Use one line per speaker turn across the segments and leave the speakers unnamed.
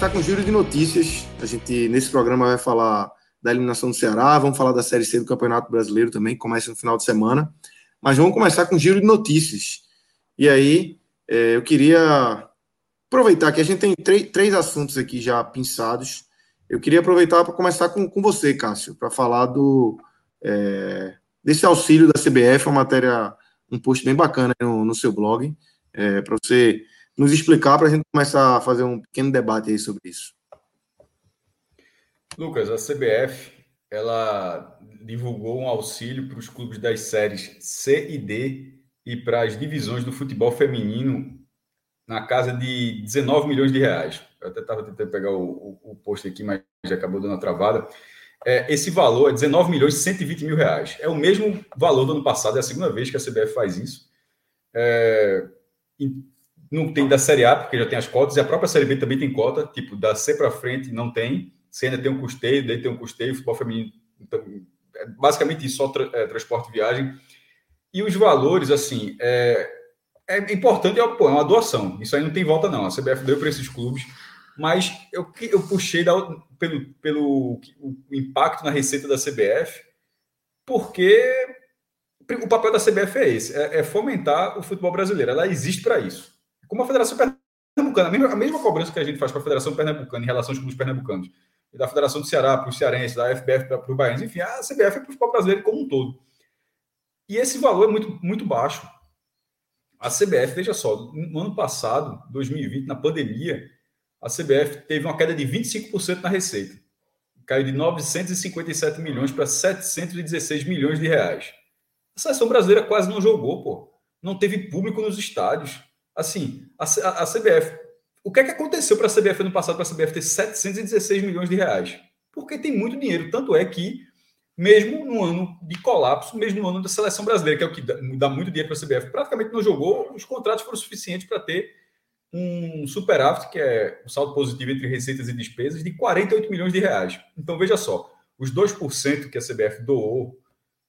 Começar com o giro de notícias. A gente, nesse programa, vai falar da eliminação do Ceará, vamos falar da Série C do Campeonato Brasileiro também, que começa no final de semana. Mas vamos começar com o giro de notícias. E aí, é, eu queria aproveitar que a gente tem três assuntos aqui já pensados. Eu queria aproveitar para começar com, com você, Cássio, para falar do é, desse auxílio da CBF, uma matéria, um post bem bacana no, no seu blog, é, para você nos explicar, para a gente começar a fazer um pequeno debate aí sobre isso.
Lucas, a CBF ela divulgou um auxílio para os clubes das séries C e D e para as divisões do futebol feminino na casa de 19 milhões de reais. Eu até estava tentando pegar o, o, o, post aqui, mas já acabou dando a travada. É, esse valor é 19 milhões e 120 mil reais. É o mesmo valor do ano passado, é a segunda vez que a CBF faz isso. É, não tem da Série A, porque já tem as cotas, e a própria Série B também tem cota, tipo, da C para frente não tem, C ainda tem um custeio, daí tem um custeio, futebol feminino, então, é basicamente isso, só tra é, transporte e viagem. E os valores, assim, é, é importante, é, é uma doação, isso aí não tem volta não, a CBF deu para esses clubes, mas eu, eu puxei da, pelo, pelo o impacto na receita da CBF, porque o papel da CBF é esse, é, é fomentar o futebol brasileiro, ela existe para isso como a Federação Pernambucana, a mesma, a mesma cobrança que a gente faz para a Federação Pernambucana em relação aos clubes pernambucanos, e da Federação do Ceará para os cearenses, da FBF para os baianos, enfim, a CBF é para o futebol brasileiro como um todo. E esse valor é muito, muito baixo. A CBF, veja só, no ano passado, 2020, na pandemia, a CBF teve uma queda de 25% na receita. Caiu de 957 milhões para 716 milhões de reais. A seleção brasileira quase não jogou, pô. Não teve público nos estádios assim, a, a, a CBF. O que é que aconteceu para a CBF ano passado para a CBF ter 716 milhões de reais? Porque tem muito dinheiro. Tanto é que, mesmo no ano de colapso, mesmo no ano da seleção brasileira, que é o que dá, dá muito dinheiro para a CBF, praticamente não jogou, os contratos foram suficientes para ter um superávit, que é o um saldo positivo entre receitas e despesas, de 48 milhões de reais. Então, veja só, os 2% que a CBF doou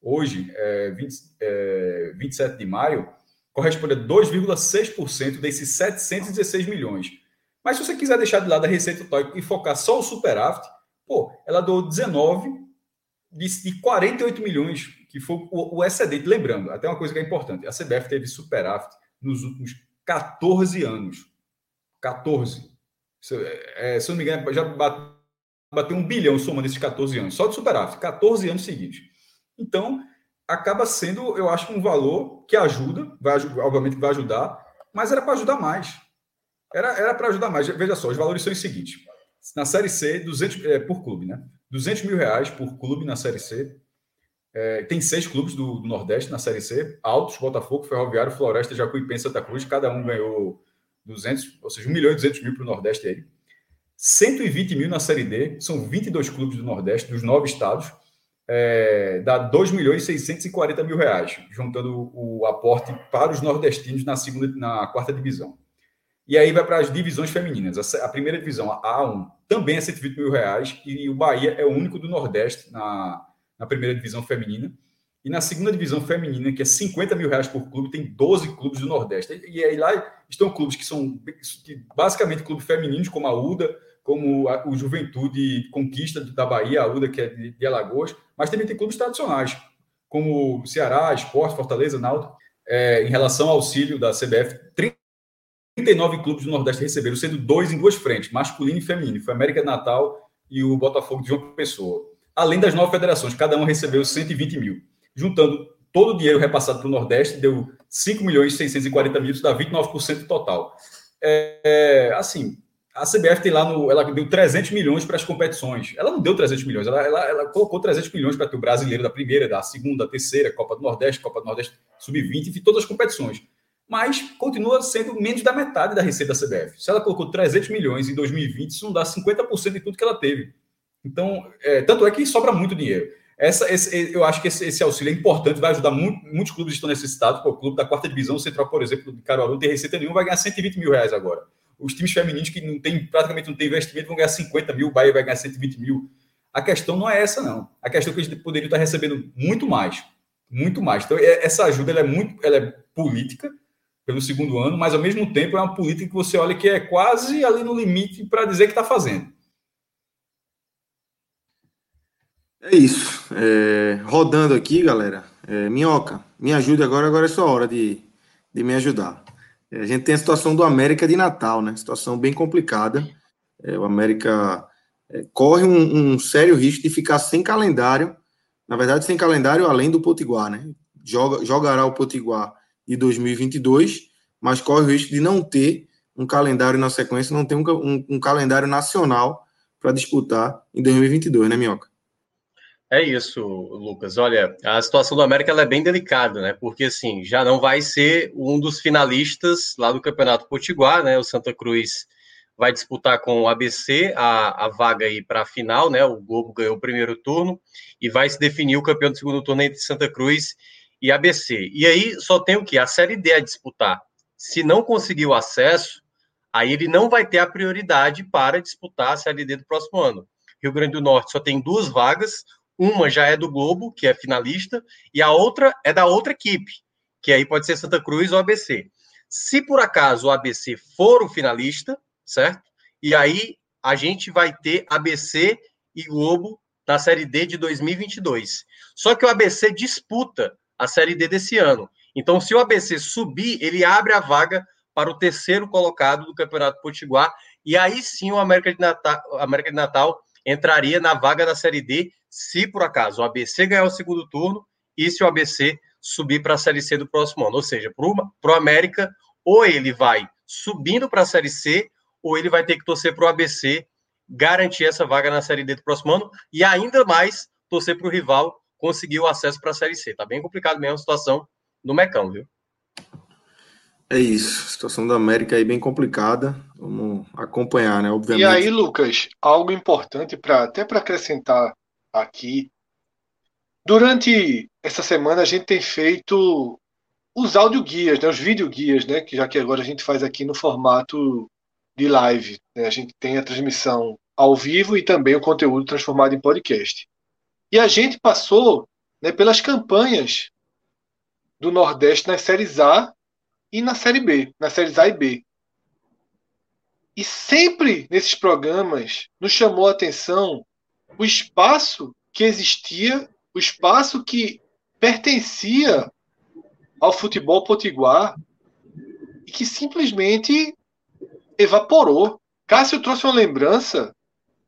hoje, é, 20, é, 27 de maio, corresponde a 2,6% desses 716 milhões. Mas se você quiser deixar de lado a receita total e focar só o superávit, pô, ela doou 19 de, de 48 milhões, que foi o, excedente. Lembrando, até uma coisa que é importante: a CBF teve superávit nos últimos 14 anos. 14. Se, é, se eu não me engano, já bateu um bilhão somando esses 14 anos, só de superávit, 14 anos seguidos. Então, acaba sendo, eu acho, um valor que ajuda, vai, obviamente vai ajudar, mas era para ajudar mais. Era era para ajudar mais. Veja só, os valores são os seguintes. Na Série C, 200, é, por clube, né? 200 mil reais por clube na Série C. É, tem seis clubes do, do, Nordeste na Série C. Altos, Botafogo, Ferroviário, Floresta, Jacuipense e Santa Cruz. Cada um ganhou 200, ou seja, 1 milhão e 200 mil para o Nordeste aí. 120 mil na Série D. São 22 clubes do Nordeste, dos nove estados é, dá 2 milhões e 640 mil reais, juntando o aporte para os nordestinos na segunda, na quarta divisão. E aí vai para as divisões femininas. A, primeira divisão, a A1, também é 120 mil reais, e o Bahia é o único do Nordeste na, na primeira divisão feminina. E na segunda divisão feminina, que é 50 mil reais por clube, tem 12 clubes do Nordeste. E aí lá estão clubes que são que, basicamente clubes femininos, como a UDA, como a, o Juventude Conquista da Bahia, a UDA, que é de, de Alagoas, mas também tem clubes tradicionais, como Ceará, Esporte, Fortaleza, Náutico. É, em relação ao auxílio da CBF, 39 clubes do Nordeste receberam, sendo dois em duas frentes, masculino e feminino. Foi América Natal e o Botafogo de João Pessoa. Além das nove federações, cada uma recebeu 120 mil. Juntando todo o dinheiro repassado para o Nordeste deu 5 milhões e 640 mil, isso dá 29% do total. É, é, assim, a CBF tem lá no. Ela deu 300 milhões para as competições. Ela não deu 300 milhões, ela, ela, ela colocou 300 milhões para ter o brasileiro da primeira, da segunda, da terceira, Copa do Nordeste, Copa do Nordeste Sub-20, enfim, todas as competições. Mas continua sendo menos da metade da receita da CBF. Se ela colocou 300 milhões em 2020, isso não dá 50% de tudo que ela teve. Então, é, tanto é que sobra muito dinheiro. Essa, esse, eu acho que esse, esse, auxílio é importante, vai ajudar muito, muitos clubes que estão necessitados. o clube da quarta divisão, o Central, por exemplo, de Caruaru, não tem receita nenhuma, vai ganhar 120 mil reais agora os times femininos que não tem, praticamente não tem investimento vão ganhar 50 mil, o Bahia vai ganhar 120 mil. A questão não é essa, não. A questão é que eles poderiam estar recebendo muito mais. Muito mais. Então, é, essa ajuda ela é muito ela é política pelo segundo ano, mas ao mesmo tempo é uma política que você olha que é quase ali no limite para dizer que está fazendo.
É isso. É, rodando aqui, galera. É, Minhoca, me ajude agora, agora é sua hora de, de me ajudar. É, a gente tem a situação do América de Natal, né? Situação bem complicada. É, o América é, corre um, um, sério risco de ficar sem calendário. Na verdade, sem calendário além do Potiguar, né? Joga, jogará o Potiguar de 2022, mas corre o risco de não ter um calendário na sequência, não ter um, um, um calendário nacional para disputar em 2022, né, Minhoca?
É isso, Lucas. Olha, a situação do América é bem delicada, né? Porque assim, já não vai ser um dos finalistas lá do Campeonato Potiguar, né? O Santa Cruz vai disputar com o ABC a, a vaga aí para a final, né? O Globo ganhou o primeiro turno e vai se definir o campeão do segundo turno entre Santa Cruz e ABC. E aí só tem o que? A Série D a disputar. Se não conseguir o acesso, aí ele não vai ter a prioridade para disputar a Série D do próximo ano. Rio Grande do Norte só tem duas vagas, uma já é do Globo, que é finalista, e a outra é da outra equipe, que aí pode ser Santa Cruz ou ABC. Se por acaso o ABC for o finalista, certo? E aí a gente vai ter ABC e Globo na Série D de 2022. Só que o ABC disputa a Série D desse ano. Então, se o ABC subir, ele abre a vaga para o terceiro colocado do Campeonato Potiguar, e aí sim o América de Natal, América de Natal entraria na vaga da Série D se por acaso o ABC ganhar o segundo turno e se o ABC subir para a Série C do próximo ano. Ou seja, para o América, ou ele vai subindo para a Série C, ou ele vai ter que torcer para o ABC garantir essa vaga na Série D do próximo ano e ainda mais torcer para o rival conseguir o acesso para a Série C. Tá bem complicado mesmo a situação do Mecão, viu?
É isso, situação da América aí bem complicada. Vamos acompanhar, né? Obviamente.
E aí, Lucas, algo importante para até para acrescentar aqui. Durante essa semana a gente tem feito os audioguias, né, os videoguias, né, que já que agora a gente faz aqui no formato de live. Né, a gente tem a transmissão ao vivo e também o conteúdo transformado em podcast. E a gente passou né, pelas campanhas do Nordeste nas séries A e na série B, nas séries A e B. E sempre nesses programas nos chamou a atenção o espaço que existia, o espaço que pertencia ao futebol potiguar e que simplesmente evaporou. Cássio trouxe uma lembrança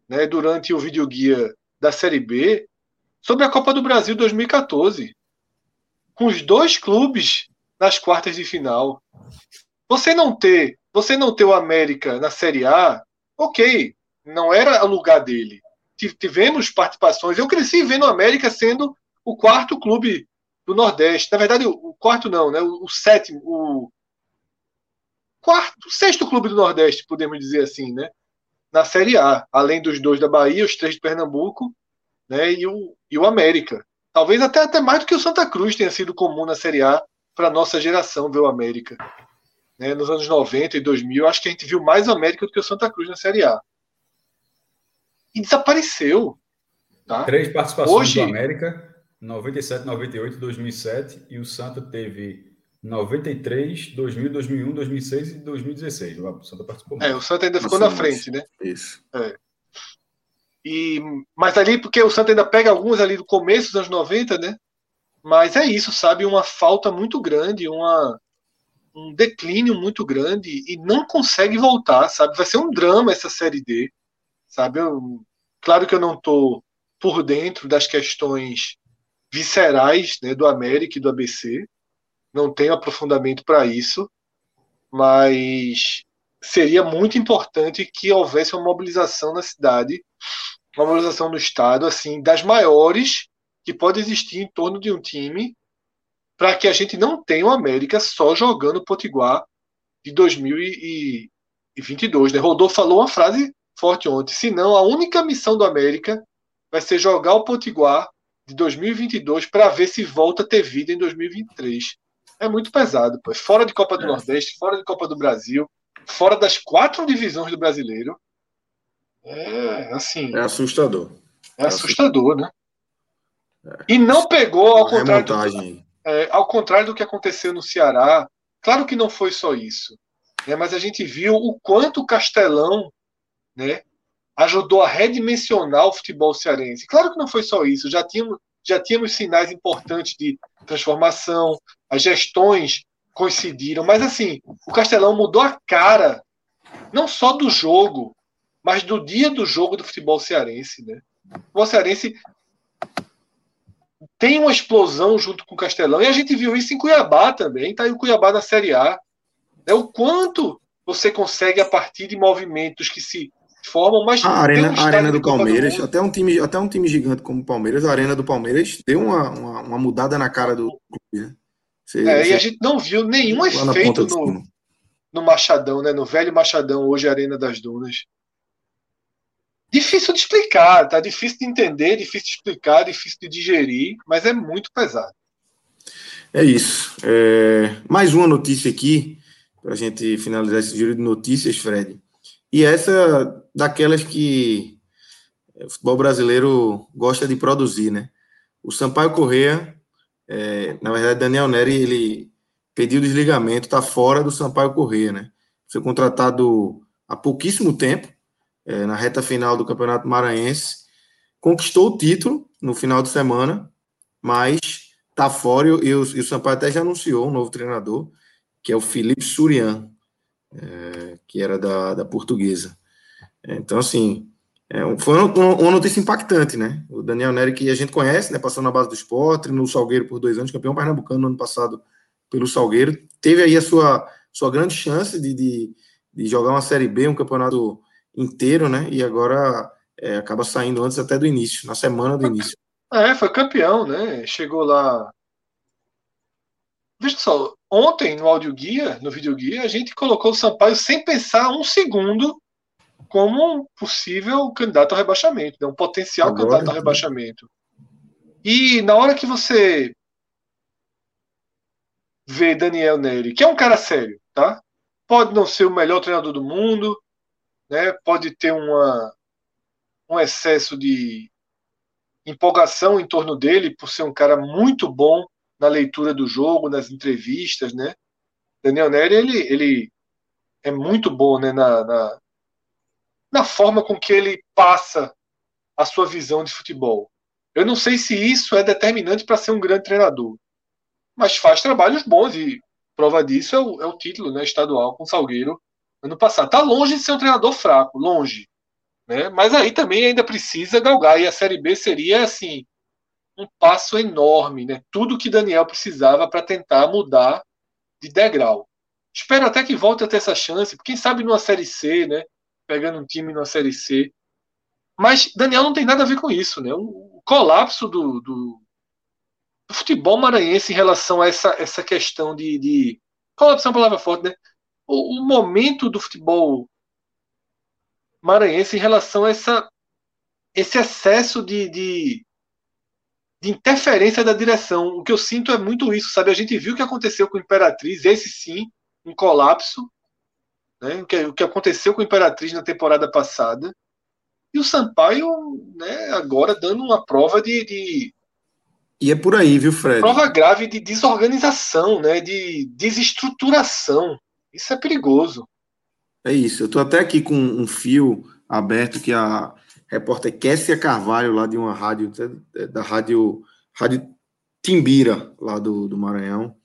né, durante o videoguia da Série B sobre a Copa do Brasil 2014, com os dois clubes nas quartas de final. Você não ter, você não ter o América na Série A, ok, não era o lugar dele tivemos participações. Eu cresci vendo o América sendo o quarto clube do Nordeste. Na verdade, o quarto não, né? O, sétimo, o quarto, sexto clube do Nordeste, podemos dizer assim, né? Na Série A, além dos dois da Bahia, os três de Pernambuco, né? E o, e o América. Talvez até, até mais do que o Santa Cruz tenha sido comum na Série A para nossa geração ver o América. Né? Nos anos 90 e 2000, acho que a gente viu mais o América do que o Santa Cruz na Série A e desapareceu. Tá?
Três participações Hoje... do América, 97, 98, 2007, e o Santa teve 93, 2000, 2001, 2006 e 2016. O Santa participou.
É, o Santa ainda ficou na frente, né?
Isso.
É. E, mas ali, porque o Santa ainda pega alguns ali do começo dos anos 90, né? Mas é isso, sabe? Uma falta muito grande, uma, um declínio muito grande e não consegue voltar, sabe? Vai ser um drama essa Série D sabe? Eu, claro que eu não estou por dentro das questões viscerais né, do América e do ABC. Não tenho aprofundamento para isso, mas seria muito importante que houvesse uma mobilização na cidade, uma mobilização no estado, assim, das maiores que pode existir em torno de um time, para que a gente não tenha o América só jogando Potiguar de 2022. Né? Rodolfo falou uma frase forte ontem. Senão, a única missão do América vai ser jogar o Potiguar de 2022 para ver se volta a ter vida em 2023. É muito pesado, pô. Fora de Copa do é. Nordeste, fora de Copa do Brasil, fora das quatro divisões do brasileiro. É assim.
É assustador.
É, assustador, né? É. E não pegou, ao contrário, do, é, ao contrário do que aconteceu no Ceará. Claro que não foi só isso. Né, mas a gente viu o quanto o Castelão né, ajudou a redimensionar o futebol cearense. Claro que não foi só isso. Já tínhamos, já tínhamos sinais importantes de transformação, as gestões coincidiram, mas assim, o Castelão mudou a cara, não só do jogo, mas do dia do jogo do futebol cearense, né? O futebol cearense tem uma explosão junto com o Castelão, e a gente viu isso em Cuiabá também, tá aí o Cuiabá na Série A. É o quanto você consegue a partir de movimentos que se formam, mas
a arena, um a arena do Palmeiras, do até um time, até um time gigante como o Palmeiras, a arena do Palmeiras deu uma, uma, uma mudada na cara do clube, né?
Você, é, você... E a gente não viu nenhum efeito no, no Machadão, né? No velho Machadão, hoje Arena das Dunas. Difícil de explicar, tá? Difícil de entender, difícil de explicar, difícil de digerir, mas é muito pesado.
É isso. É... Mais uma notícia aqui, para a gente finalizar esse giro de notícias, Fred. E essa daquelas que o futebol brasileiro gosta de produzir, né? O Sampaio Correa é, na verdade, Daniel Neri ele pediu desligamento, está fora do Sampaio Corrêa, né? Foi contratado há pouquíssimo tempo, é, na reta final do Campeonato Maranhense, conquistou o título no final de semana, mas está fora e, e, o, e, o, Sampaio até já anunciou um novo treinador, que é o Felipe Surian, é, que era da, da Portuguesa. Então, assim, é, foi uma, uma, notícia impactante, né? O Daniel Neri, que a gente conhece, né? Passou na base do esporte, no Salgueiro por dois anos, campeão pernambucano no ano passado pelo Salgueiro. Teve aí a sua, sua grande chance de, de, de jogar uma Série B, um campeonato inteiro, né? E agora é, acaba saindo antes até do início, na semana do início.
É, foi campeão, né? Chegou lá. Veja só, ontem no áudio guia, no vídeo guia, a gente colocou o Sampaio sem pensar um segundo como um possível candidato ao rebaixamento, né? um potencial Agora, candidato ao rebaixamento. E na hora que você vê Daniel Neri, que é um cara sério, tá? Pode não ser o melhor treinador do mundo, né? Pode ter uma, um excesso de empolgação em torno dele por ser um cara muito bom na leitura do jogo, nas entrevistas, né? Daniel Neri, ele, ele é muito bom né, na, na, na forma com que ele passa a sua visão de futebol. Eu não sei se isso é determinante para ser um grande treinador, mas faz trabalhos bons e prova disso é o, é o título né, estadual com o Salgueiro ano passado. Está longe de ser um treinador fraco, longe. Né? Mas aí também ainda precisa galgar. E a Série B seria assim um passo enorme, né? Tudo que Daniel precisava para tentar mudar de degrau. Espero até que volte a ter essa chance, quem sabe numa Série C, né? pegando um time na Série C. Mas Daniel não tem nada a ver com isso, né? O colapso do, do, do futebol maranhense em relação a essa, essa questão de, de. Colapso é uma palavra forte, né? O, o, momento do futebol maranhense em relação a essa, esse excesso de, de, de interferência da direção. O que eu sinto é muito isso, sabe? A gente viu o que aconteceu com o Imperatriz, esse sim, um colapso né? O, que, o que aconteceu com o Imperatriz na temporada passada. E o Sampaio, né, agora dando uma prova de, de
e é por aí, viu, Fred?
Prova grave de desorganização, né? De desestruturação. Isso é perigoso.
É isso. Eu estou até aqui com um fio aberto que a repórter Kessia Carvalho, lá de uma rádio, da rádio, rádio Timbira, lá do, do Maranhão,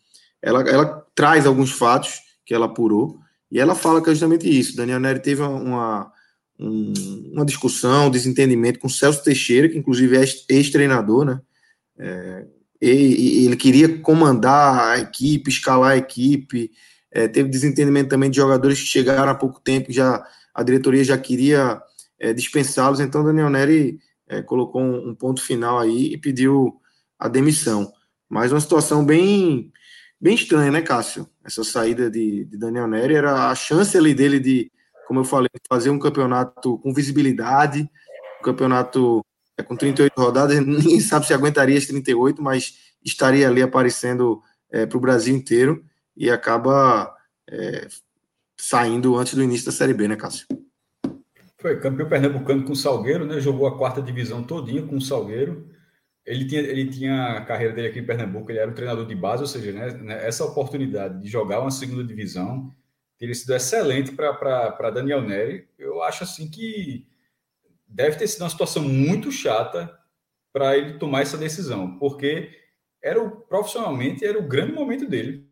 ela, ela traz alguns fatos que ela apurou. E ela fala que é justamente isso. Daniel Neri teve uma, um, uma discussão, um desentendimento com Celso Teixeira, que inclusive é ex-treinador, né? É, ele queria comandar a equipe, escalar a equipe. É, teve desentendimento também de jogadores que chegaram há pouco tempo, já a diretoria já queria é, dispensá-los. Então, Daniel Neri é, colocou um, um, ponto final aí e pediu a demissão. Mas uma situação bem, bem estranha, né, Cássio? Essa saída de, de Daniel Neri era a chance ali dele de, como eu falei, fazer um campeonato com visibilidade, um campeonato é, com 38 rodadas, ninguém sabe se aguentaria as 38, mas estaria ali aparecendo é, para o Brasil inteiro e acaba é, saindo antes do início da Série B, né, Cássio?
Foi campeão pernambucano com o Salgueiro, né? Jogou a quarta divisão todinha com o Salgueiro. Ele tinha, ele tinha a carreira dele aqui em Pernambuco, ele era um treinador de base, ou seja, né, né essa oportunidade de jogar uma segunda divisão teria sido excelente para Daniel Neri. Eu acho assim que deve ter sido uma situação muito chata para ele tomar essa decisão, porque era o, profissionalmente era o grande momento dele.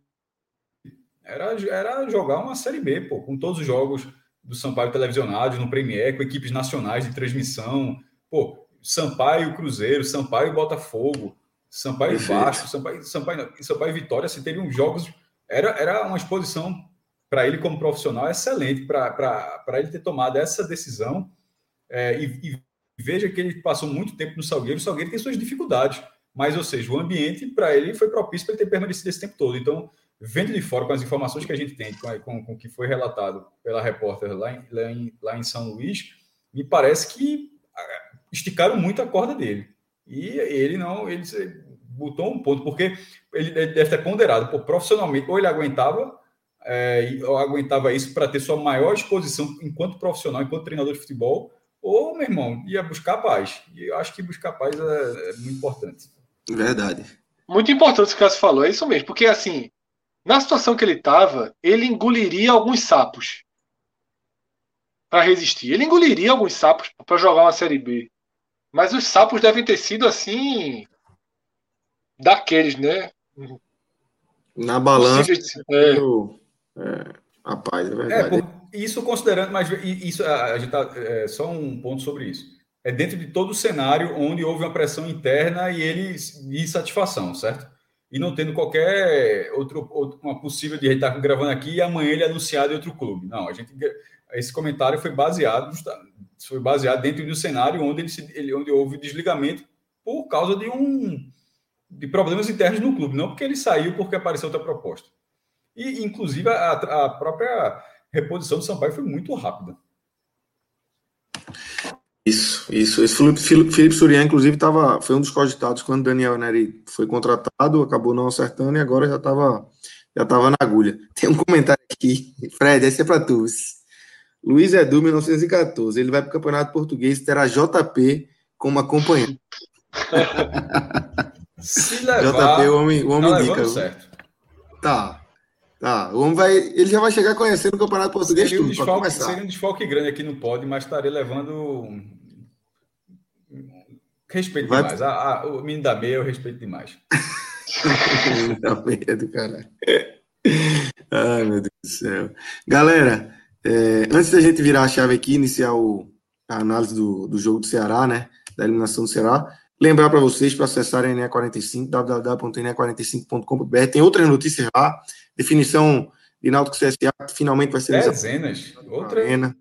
Era, era jogar uma Série B, pô, com todos os jogos do Sampaio televisionados no Premier, com equipes nacionais de transmissão. Pô, Sampaio Cruzeiro, Sampaio Botafogo, Sampaio Vasco, Sampaio, Sampaio, Sampaio Vitória, assim, teve uns jogos. Era, era uma exposição para ele como profissional excelente, para ele ter tomado essa decisão é, e, e, veja que ele passou muito tempo no Salgueiro. O Salgueiro tem suas dificuldades, mas, ou seja, o ambiente para ele foi propício para ele ter permanecido esse tempo todo. Então, vendo de fora com as informações que a gente tem, com, com, com o que foi relatado pela repórter lá em, lá em, lá em São Luís, me parece que ah, esticaram muito a corda dele. E ele não, ele botou um ponto, porque ele deve ter ponderado, pô, profissionalmente, ou ele aguentava, é, ou aguentava isso para ter sua maior exposição enquanto profissional, enquanto treinador de futebol, ou, meu irmão, ia buscar paz. E eu acho que buscar paz é, é muito importante.
Verdade.
Muito importante o que o Cássio falou, é isso mesmo, porque assim, na situação que ele estava, ele engoliria alguns sapos para resistir. Ele engoliria alguns sapos para jogar uma Série B. Mas os sapos devem ter sido assim. daqueles, né?
Na balança. É. É, rapaz, é verdade. É, por,
isso considerando, mas isso a gente tá, é, só um ponto sobre isso. É dentro de todo o cenário onde houve uma pressão interna e ele insatisfação, certo? E não tendo qualquer outro, outro uma possível de estar gravando aqui e amanhã ele é anunciado em outro clube. Não, a gente esse comentário foi baseado foi baseado dentro do cenário onde ele, ele onde houve desligamento por causa de um de problemas internos no clube, não porque ele saiu porque apareceu outra proposta. E inclusive a, a própria reposição do Sampaio foi muito rápida.
Isso, isso. Esse Felipe, Felipe Surian, inclusive, tava, foi um dos cogitados quando Daniel Neri foi contratado, acabou não acertando e agora já estava já tava na agulha. Tem um comentário aqui, Fred, esse é para tu. Luiz Edu, 1914. Ele vai para o Campeonato Português terá JP como acompanhante.
Se levar,
JP, o homem, o homem tá indica. Certo. Tá. Tá, o homem vai. Ele já vai chegar conhecendo o Campeonato Português
seria um tudo, desfalque, Seria um desfalque grande aqui no pódio, mas estaria levando. Respeito vai... demais. A, a, o menino da meia eu respeito demais.
o menino da meia do caralho. Ai, meu Deus do céu. Galera, é, antes da gente virar a chave aqui, iniciar o, a análise do, do jogo do Ceará, né? Da eliminação do Ceará. Lembrar para vocês para acessarem a NE45, www.ne45.com.br. Tem outras notícias lá definição de Náutico CSA finalmente vai ser
Dezenas. Outra.
Arena.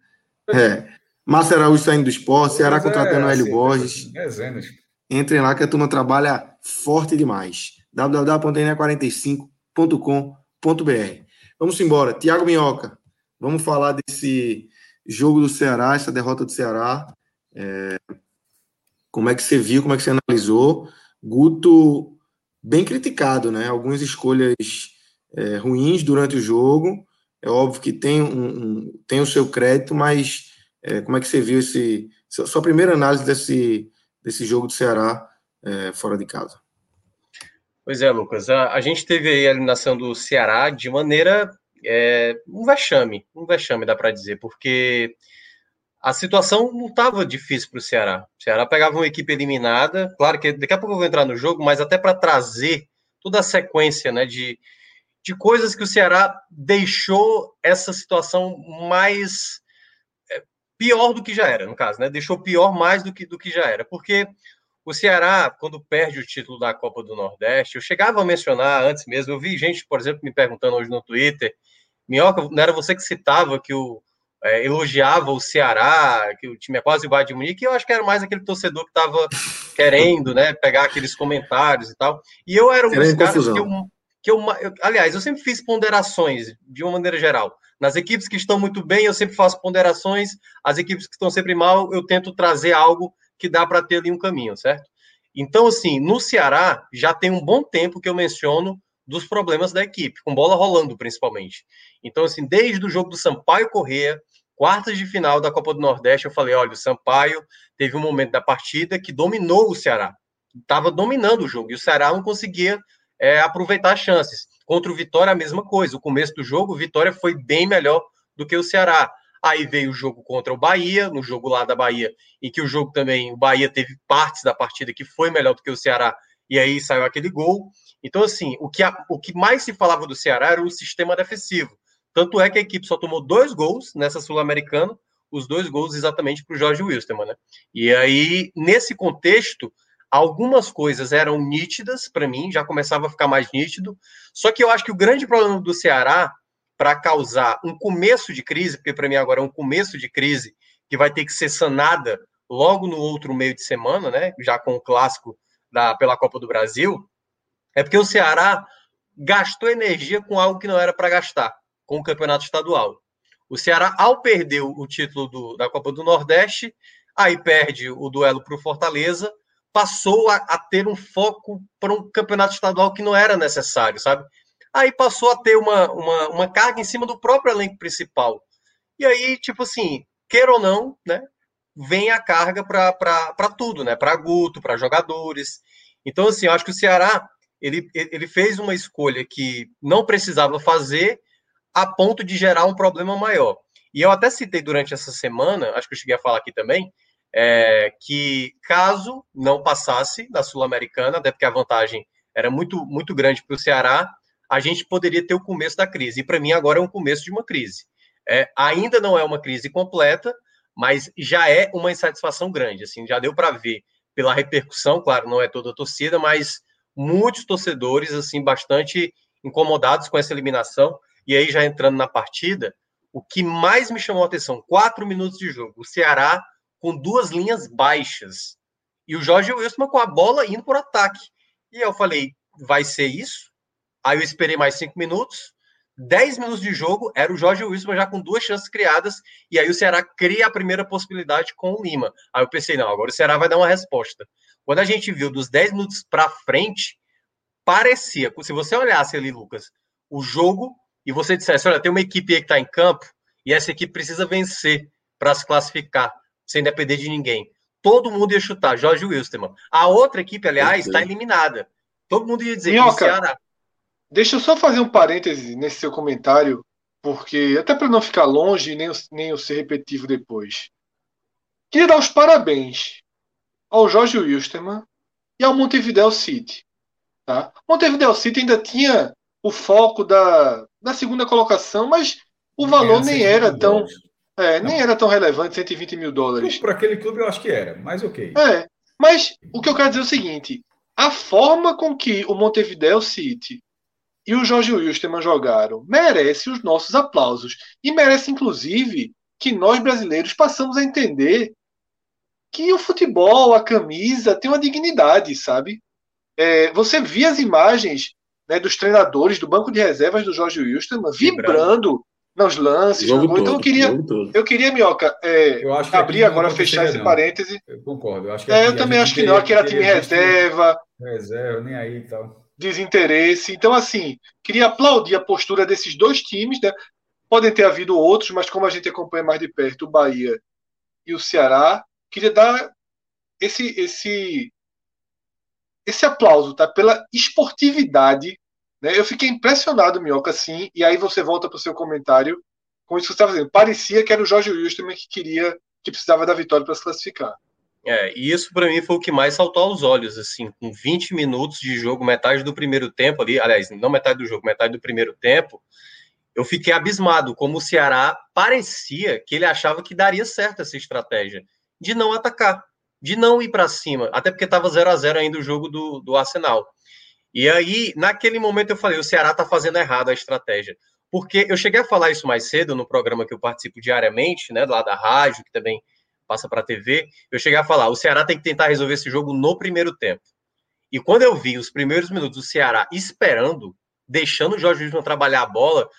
É. Márcio Araújo saindo do esporte, Ceará contratando é, Hélio assim, Borges.
Dezenas.
Entrem lá que a turma trabalha forte demais. www.ne45.com.br Vamos embora. Tiago Minhoca, vamos falar desse jogo do Ceará, essa derrota do Ceará. É... Como é que você viu, como é que você analisou? Guto bem criticado, né? Algumas escolhas é, ruins durante o jogo. É óbvio que tem, um, um tem o seu crédito, mas é, como é que você viu esse sua primeira análise desse, desse jogo do Ceará é, fora de casa?
Pois é, Lucas. A, a gente teve a eliminação do Ceará de maneira é, um vexame, um vexame dá para dizer, porque a situação não estava difícil para o Ceará. O Ceará pegava uma equipe eliminada, claro que daqui a pouco eu vou entrar no jogo, mas até para trazer toda a sequência né, de, de coisas que o Ceará deixou essa situação mais pior do que já era, no caso, né? Deixou pior mais do que, do que já era, porque o Ceará, quando perde o título da Copa do Nordeste, eu chegava a mencionar antes mesmo, eu vi gente, por exemplo, me perguntando hoje no Twitter, Minhoca, não era você que citava que o é, elogiava o Ceará, que o time é quase o Bayern de Munique, eu acho que era mais aquele torcedor que estava querendo, né, pegar aqueles comentários e tal. E eu era um dos caras que eu, que eu, eu, aliás, eu sempre fiz ponderações de uma maneira geral. Nas equipes que estão muito bem, eu sempre faço ponderações. As equipes que estão sempre mal, eu tento trazer algo que dá para ter ali um caminho, certo? Então, assim, no Ceará, já tem um bom tempo que eu menciono dos problemas da equipe, com bola rolando principalmente. Então, assim, desde o jogo do Sampaio Corrêa, quartas de final da Copa do Nordeste, eu falei: olha, o Sampaio teve um momento da partida que dominou o Ceará, estava dominando o jogo, e o Ceará não conseguia é, aproveitar as chances. Contra o Vitória, a mesma coisa. O começo do jogo, o Vitória foi bem melhor do que o Ceará. Aí veio o jogo contra o Bahia, no jogo lá da Bahia, em que o jogo também, o Bahia teve partes da partida que foi melhor do que o Ceará, e aí saiu aquele gol. Então, assim, o que, a, o que mais se falava do Ceará era o sistema defensivo. Tanto é que a equipe só tomou dois gols nessa Sul-Americana, os dois gols exatamente para o Jorge Wilstermann, né? E aí, nesse contexto, algumas coisas eram nítidas para mim, já começava a ficar mais nítido. Só que eu acho que o grande problema do Ceará para causar um começo de crise, porque para mim agora é um começo de crise que vai ter que ser sanada logo no outro meio de semana, né? Já com o clássico da, pela Copa do Brasil, é porque o Ceará gastou energia com algo que não era para gastar, com o campeonato estadual. O Ceará, ao perder o título do, da Copa do Nordeste, aí perde o duelo para o Fortaleza, passou a, a ter um foco para um campeonato estadual que não era necessário, sabe? aí passou a ter uma, uma, uma carga em cima do próprio elenco principal. E aí, tipo assim, queira ou não, né? Vem a carga para tudo, né? Para Guto, para jogadores. Então, assim, eu acho que o Ceará ele, ele fez uma escolha que não precisava fazer a ponto de gerar um problema maior. E eu até citei durante essa semana, acho que eu cheguei a falar aqui também, é, que caso não passasse da Sul-Americana, até porque a vantagem era muito, muito grande para o Ceará, a gente poderia ter o começo da crise. E para mim, agora é um começo de uma crise. É, ainda não é uma crise completa, mas já é uma insatisfação grande. Assim, já deu para ver pela repercussão, claro, não é toda a torcida, mas muitos torcedores assim bastante incomodados com essa eliminação. E aí, já entrando na partida, o que mais me chamou a atenção: quatro minutos de jogo, o Ceará com duas linhas baixas e o Jorge Wilson com a bola indo por ataque. E eu falei: vai ser isso? Aí eu esperei mais cinco minutos. Dez minutos de jogo, era o Jorge Wilson já com duas chances criadas, e aí o Ceará cria a primeira possibilidade com o Lima. Aí eu pensei, não, agora o Ceará vai dar uma resposta. Quando a gente viu dos 10 minutos para frente, parecia, se você olhasse ali, Lucas, o jogo, e você dissesse, olha, tem uma equipe aí que está em campo, e essa equipe precisa vencer para se classificar, sem depender de ninguém. Todo mundo ia chutar, Jorge Wilstermann. A outra equipe, aliás, está eliminada. Todo mundo ia dizer
Minhoca, que o Ceará Deixa eu só fazer um parêntese nesse seu comentário, porque até para não ficar longe nem, nem eu ser repetitivo depois. Queria dar os parabéns ao Jorge Wilstermann e ao Montevideo City. Tá? Montevideo City ainda tinha o foco da, da segunda colocação, mas o valor nem era tão. É, nem era tão relevante, 120 mil dólares.
Para aquele clube eu acho que era, mas ok.
É, mas o que eu quero dizer é o seguinte: a forma com que o Montevideo City e o Jorge Wilstermann jogaram merece os nossos aplausos. E merece, inclusive, que nós brasileiros passamos a entender que o futebol, a camisa, tem uma dignidade, sabe? É, você via as imagens né, dos treinadores do banco de reservas do Jorge Wilstermann vibrando nos lances. Todo, então eu queria, eu queria, Minhoca, é, abrir agora, fechar esse não. parêntese.
Eu concordo. Eu, acho
que é, eu também acho que não, aqui era time reserva.
Reserva, nem aí e tal
desinteresse. Então, assim, queria aplaudir a postura desses dois times, né? Podem ter havido outros, mas como a gente acompanha mais de perto o Bahia e o Ceará, queria dar esse esse esse aplauso, tá? Pela esportividade, né? Eu fiquei impressionado, Minhoca, assim, e aí você volta para o seu comentário com isso que você estava dizendo. Parecia que era o Jorge Wilson que queria, que precisava da vitória para se classificar.
É, e isso para mim foi o que mais saltou aos olhos, assim, com 20 minutos de jogo, metade do primeiro tempo ali, aliás, não metade do jogo, metade do primeiro tempo, eu fiquei abismado como o Ceará parecia que ele achava que daria certo essa estratégia de não atacar, de não ir para cima, até porque estava 0 a 0 ainda o jogo do, do Arsenal. E aí, naquele momento, eu falei: o Ceará está fazendo errado a estratégia. Porque eu cheguei a falar isso mais cedo no programa que eu participo diariamente, né, lá da rádio, que também passa para a TV. Eu cheguei a falar: o Ceará tem que tentar resolver esse jogo no primeiro tempo. E quando eu vi os primeiros minutos do Ceará esperando, deixando o Jorge Wilson trabalhar a bola,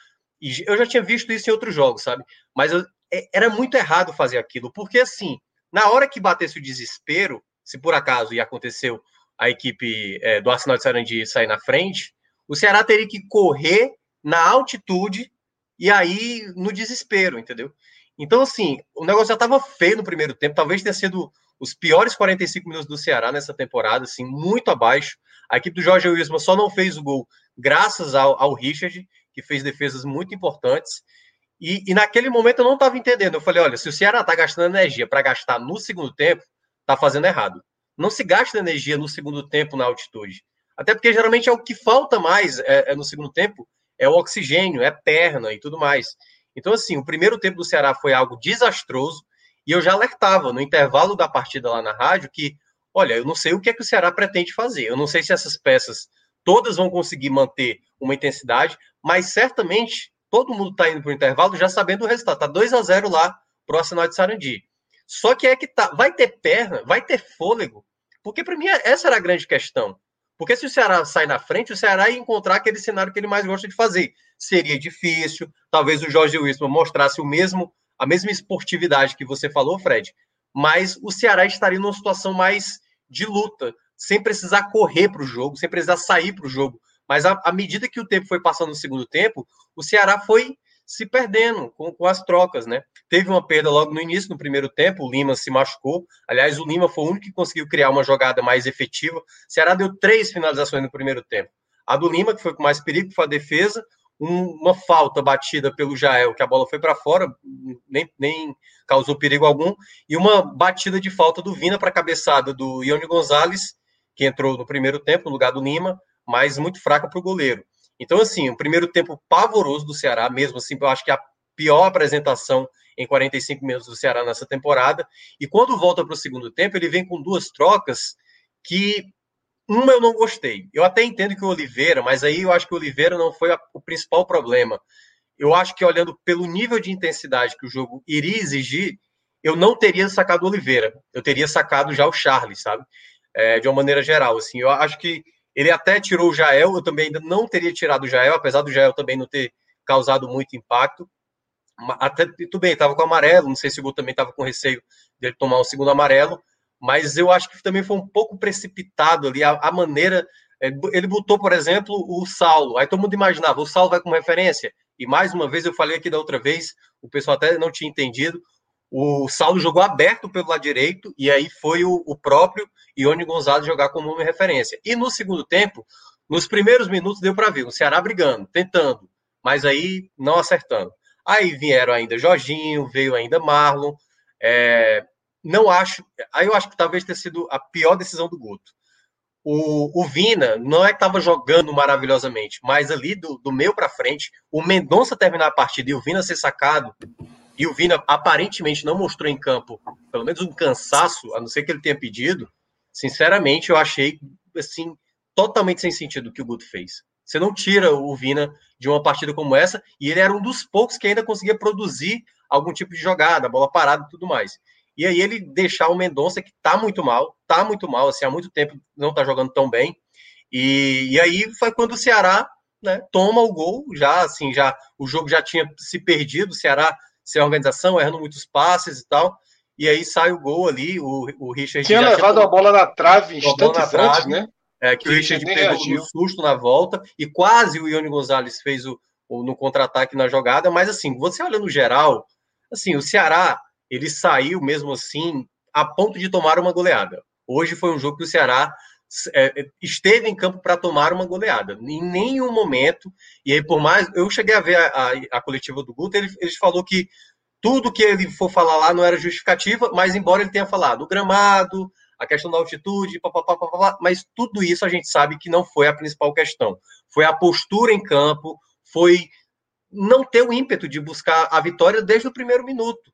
e eu já tinha visto isso em outros jogos, sabe? Mas eu, é, era muito errado fazer aquilo, porque assim, na hora que batesse o desespero, se por acaso e aconteceu a equipe é, do Arsenal de Sarandi sair na frente, o Ceará teria que correr na altitude e aí no desespero, entendeu? Então, assim, o negócio já estava feio no primeiro tempo, talvez tenha sido os piores 45 minutos do Ceará nessa temporada, assim, muito abaixo. A equipe do Jorge Wilson só não fez o gol graças ao, ao Richard, que fez defesas muito importantes. E, e naquele momento eu não estava entendendo. Eu falei: olha, se o Ceará está gastando energia para gastar no segundo tempo, está fazendo errado. Não se gasta energia no segundo tempo na altitude. Até porque geralmente é o que falta mais é, é no segundo tempo, é o oxigênio, é perna e tudo mais. Então, assim, o primeiro tempo do Ceará foi algo desastroso. E eu já alertava no intervalo da partida lá na rádio que, olha, eu não sei o que é que o Ceará pretende fazer. Eu não sei se essas peças todas vão conseguir manter uma intensidade, mas certamente todo mundo está indo para o intervalo já sabendo o resultado. Está 2 a 0 lá para o Arsenal de Sarandi. Só que é que tá, vai ter perna, vai ter fôlego, porque para mim essa era a grande questão. Porque se o Ceará sai na frente, o Ceará ia encontrar aquele cenário que ele mais gosta de fazer. Seria difícil, talvez o Jorge Wilson mostrasse o mesmo a mesma esportividade que você falou, Fred, mas o Ceará estaria numa situação mais de luta, sem precisar correr para o jogo, sem precisar sair para o jogo. Mas à, medida que o tempo foi passando no segundo tempo, o Ceará foi se perdendo com, com, as trocas, né? Teve uma perda logo no início, no primeiro tempo, o Lima se machucou. Aliás, o Lima foi o único que conseguiu criar uma jogada mais efetiva. O Ceará deu três finalizações no primeiro tempo. A do Lima, que foi com mais perigo, foi a defesa um, uma falta batida pelo Jael, que a bola foi para fora, nem, nem causou perigo algum, e uma batida de falta do Vina para a cabeçada do Ione Gonzalez, que entrou no primeiro tempo, no lugar do Lima, mas muito fraca para o goleiro. Então, assim, o primeiro tempo pavoroso do Ceará, mesmo assim, eu acho que é a pior apresentação em 45 minutos do Ceará nessa temporada. E quando volta para o segundo tempo, ele vem com duas trocas que uma eu não gostei. Eu até entendo que o Oliveira, mas aí eu acho que o Oliveira não foi a, o principal problema. Eu acho que olhando pelo nível de intensidade que o jogo iria exigir, eu não teria sacado o Oliveira. Eu teria sacado já o Charles, sabe? É, de uma maneira geral, assim. Eu acho que ele até tirou o Jael, eu também ainda não teria tirado o Jael, apesar do Jael também não ter causado muito impacto. Até tudo bem, estava com amarelo, não sei se o Gol também estava com receio dele tomar um segundo amarelo, mas eu acho que também foi um pouco precipitado ali a, a maneira. É, ele botou, por exemplo, o Saulo. Aí todo mundo imaginava, o Saulo vai como referência. E mais uma vez, eu falei aqui da outra vez, o pessoal até não tinha entendido. O Saulo jogou aberto pelo lado direito, e aí foi o, o próprio Ione Gonzalez jogar como uma referência. E no segundo tempo, nos primeiros minutos, deu para ver o Ceará brigando, tentando, mas aí não acertando. Aí vieram ainda Jorginho, veio ainda Marlon. É, não acho. Aí eu acho que talvez tenha sido a pior decisão do Guto. O, o Vina não é que estava jogando maravilhosamente, mas ali do, do meio para frente, o Mendonça terminar a partida e o Vina ser sacado, e o Vina aparentemente não mostrou em campo, pelo menos um cansaço, a não ser que ele tenha pedido. Sinceramente, eu achei assim totalmente sem sentido o que o Guto fez. Você não tira o Vina de uma partida como essa, e ele era um dos poucos que ainda conseguia produzir algum tipo de jogada, bola parada e tudo mais. E aí ele deixar o Mendonça, que tá muito mal, tá muito mal, assim, há muito tempo não tá jogando tão bem. E, e aí foi quando o Ceará né, toma o gol, já assim, já o jogo já tinha se perdido, o Ceará sem organização, errando muitos passes e tal. E aí sai o gol ali, o, o Richard.
Tinha levado a bola na trave instantes na trave, antes, né?
É, que, que o Richard pegou um susto na volta e quase o Ione Gonzalez fez o, o no contra-ataque na jogada, mas assim, você olha no geral, assim, o Ceará ele saiu mesmo assim a ponto de tomar uma goleada. Hoje foi um jogo que o Ceará é esteve em campo para tomar uma goleada. Em nenhum momento, e aí por mais. Eu cheguei a ver a, a, a coletiva do Guto, ele, ele falou que tudo que ele for falar lá não era justificativa, mas embora ele tenha falado o gramado, a questão da altitude, papapá, papapá, mas tudo isso a gente sabe que não foi a principal questão. Foi a postura em campo, foi não ter o ímpeto de buscar a vitória desde o primeiro minuto.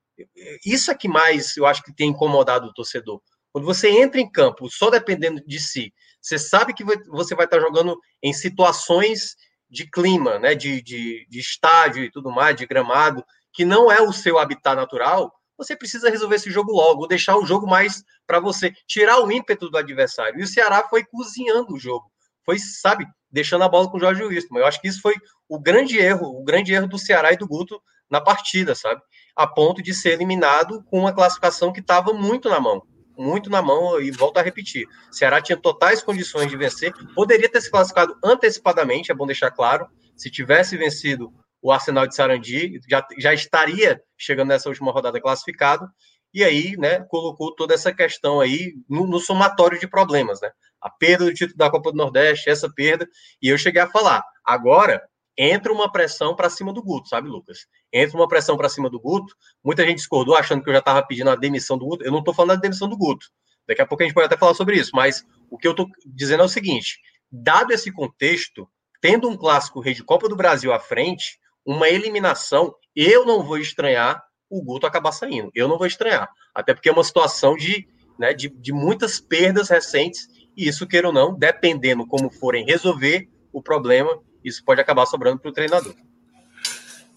Isso é que mais eu acho que tem incomodado o torcedor. Quando você entra em campo só dependendo de si, você sabe que você vai estar jogando em situações de clima, né, de, de, de estádio e tudo mais, de gramado, que não é o seu habitat natural, você precisa resolver esse jogo logo, deixar o jogo mais para você, tirar o ímpeto do adversário. E o Ceará foi cozinhando o jogo, foi, sabe, deixando a bola com o Jorge Wilson. Eu acho que isso foi o grande erro, o grande erro do Ceará e do Guto na partida, sabe? A ponto de ser eliminado com uma classificação que estava muito na mão. Muito na mão, e volto a repetir. Ceará tinha totais condições de vencer, poderia ter se classificado antecipadamente, é bom deixar claro. Se tivesse vencido o Arsenal de Sarandi, já, já estaria chegando nessa última rodada classificado, e aí, né, colocou toda essa questão aí no, no, somatório de problemas, né? A perda do título da Copa do Nordeste, essa perda, e eu cheguei a falar, agora entra uma pressão para cima do Guto, sabe, Lucas? Entra uma pressão para cima do Guto. Muita gente discordou achando que eu já estava pedindo a demissão do Guto. Eu não estou falando da demissão do Guto. Daqui a pouco a gente pode até falar sobre isso, mas o que eu estou dizendo é o seguinte: dado esse contexto, tendo um clássico Rei de Copa do Brasil à frente, uma eliminação, eu não vou estranhar o Guto acabar saindo. Eu não vou estranhar. Até porque é uma situação de, né, de, de muitas perdas recentes, e isso, queira ou não, dependendo como forem resolver o problema, isso pode acabar sobrando para o treinador.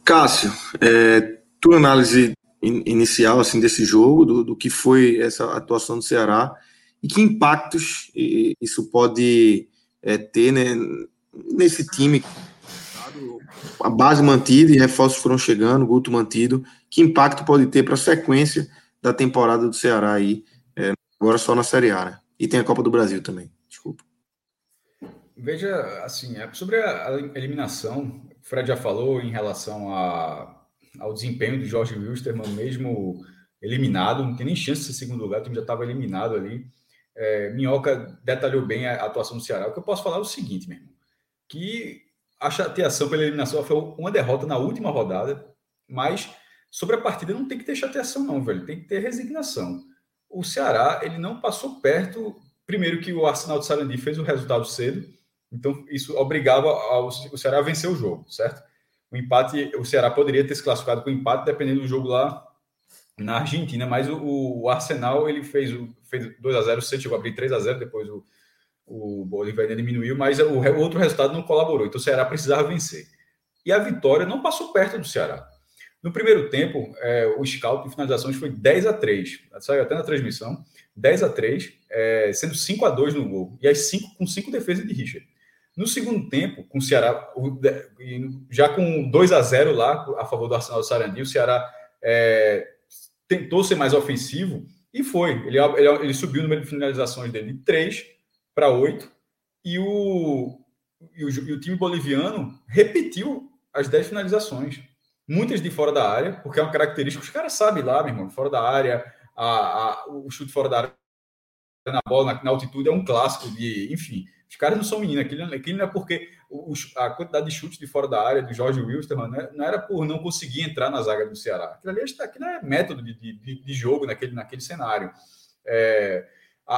Cássio, é, tua análise in, inicial assim desse jogo, do, do, que foi essa atuação do Ceará e que impactos isso pode é, ter né, nesse time a base mantida e reforços foram chegando, Guto mantido. Que impacto pode ter para a sequência da temporada do Ceará aí, é, agora só na Série A, né? E tem a Copa do Brasil também.
Veja, assim, é sobre a eliminação, o Fred já falou em relação a, ao desempenho do Jorge Wilstermann, mesmo eliminado, não tem nem chance de ser segundo lugar, o time já estava eliminado ali. É, Minhoca detalhou bem a atuação do Ceará. O que eu posso falar é o seguinte, meu irmão, que a chateação pela eliminação foi uma derrota na última rodada, mas sobre a partida não tem que ter chateação não, velho, tem que ter resignação. O Ceará, ele não passou perto, primeiro que o Arsenal de Sarandi fez o resultado cedo, então isso obrigava ao, o Ceará a vencer o jogo, certo? O empate, o Ceará poderia ter se classificado com empate dependendo do jogo lá na Argentina, mas o, o Arsenal ele fez o fez 2 a 0, o Santos chegou a abrir 3 a 0, depois o o Bolívar diminuiu, mas o outro resultado não colaborou. Então o Ceará precisava vencer. E a vitória não passou perto do Ceará. No primeiro tempo, é, o scout de finalizações foi 10 a 3 saiu até na transmissão, 10 a 3 é, sendo 5 a 2 no gol, e as 5 com 5 defesas de Richard. No segundo tempo, com o Ceará, já com 2 a 0 lá a favor do Arsenal do Sarandi, o Ceará é, tentou ser mais ofensivo e foi. Ele, ele, ele subiu o número de finalizações dele de 3 para 8 e o, e o, e o time boliviano repetiu as 10 finalizações. Muitas de fora da área, porque é uma característica, os caras sabem lá, meu irmão, fora da área, a, a, o chute fora da área na bola, na, na, altitude, é um clássico de, enfim, os caras não são meninos, aquilo, aquilo não é porque o, a quantidade de chutes de fora da área do Jorge Wilson, não, é, não, era por não conseguir entrar na zaga do Ceará. Aquilo ali é, aquilo é método de, de, de jogo naquele, naquele cenário. É,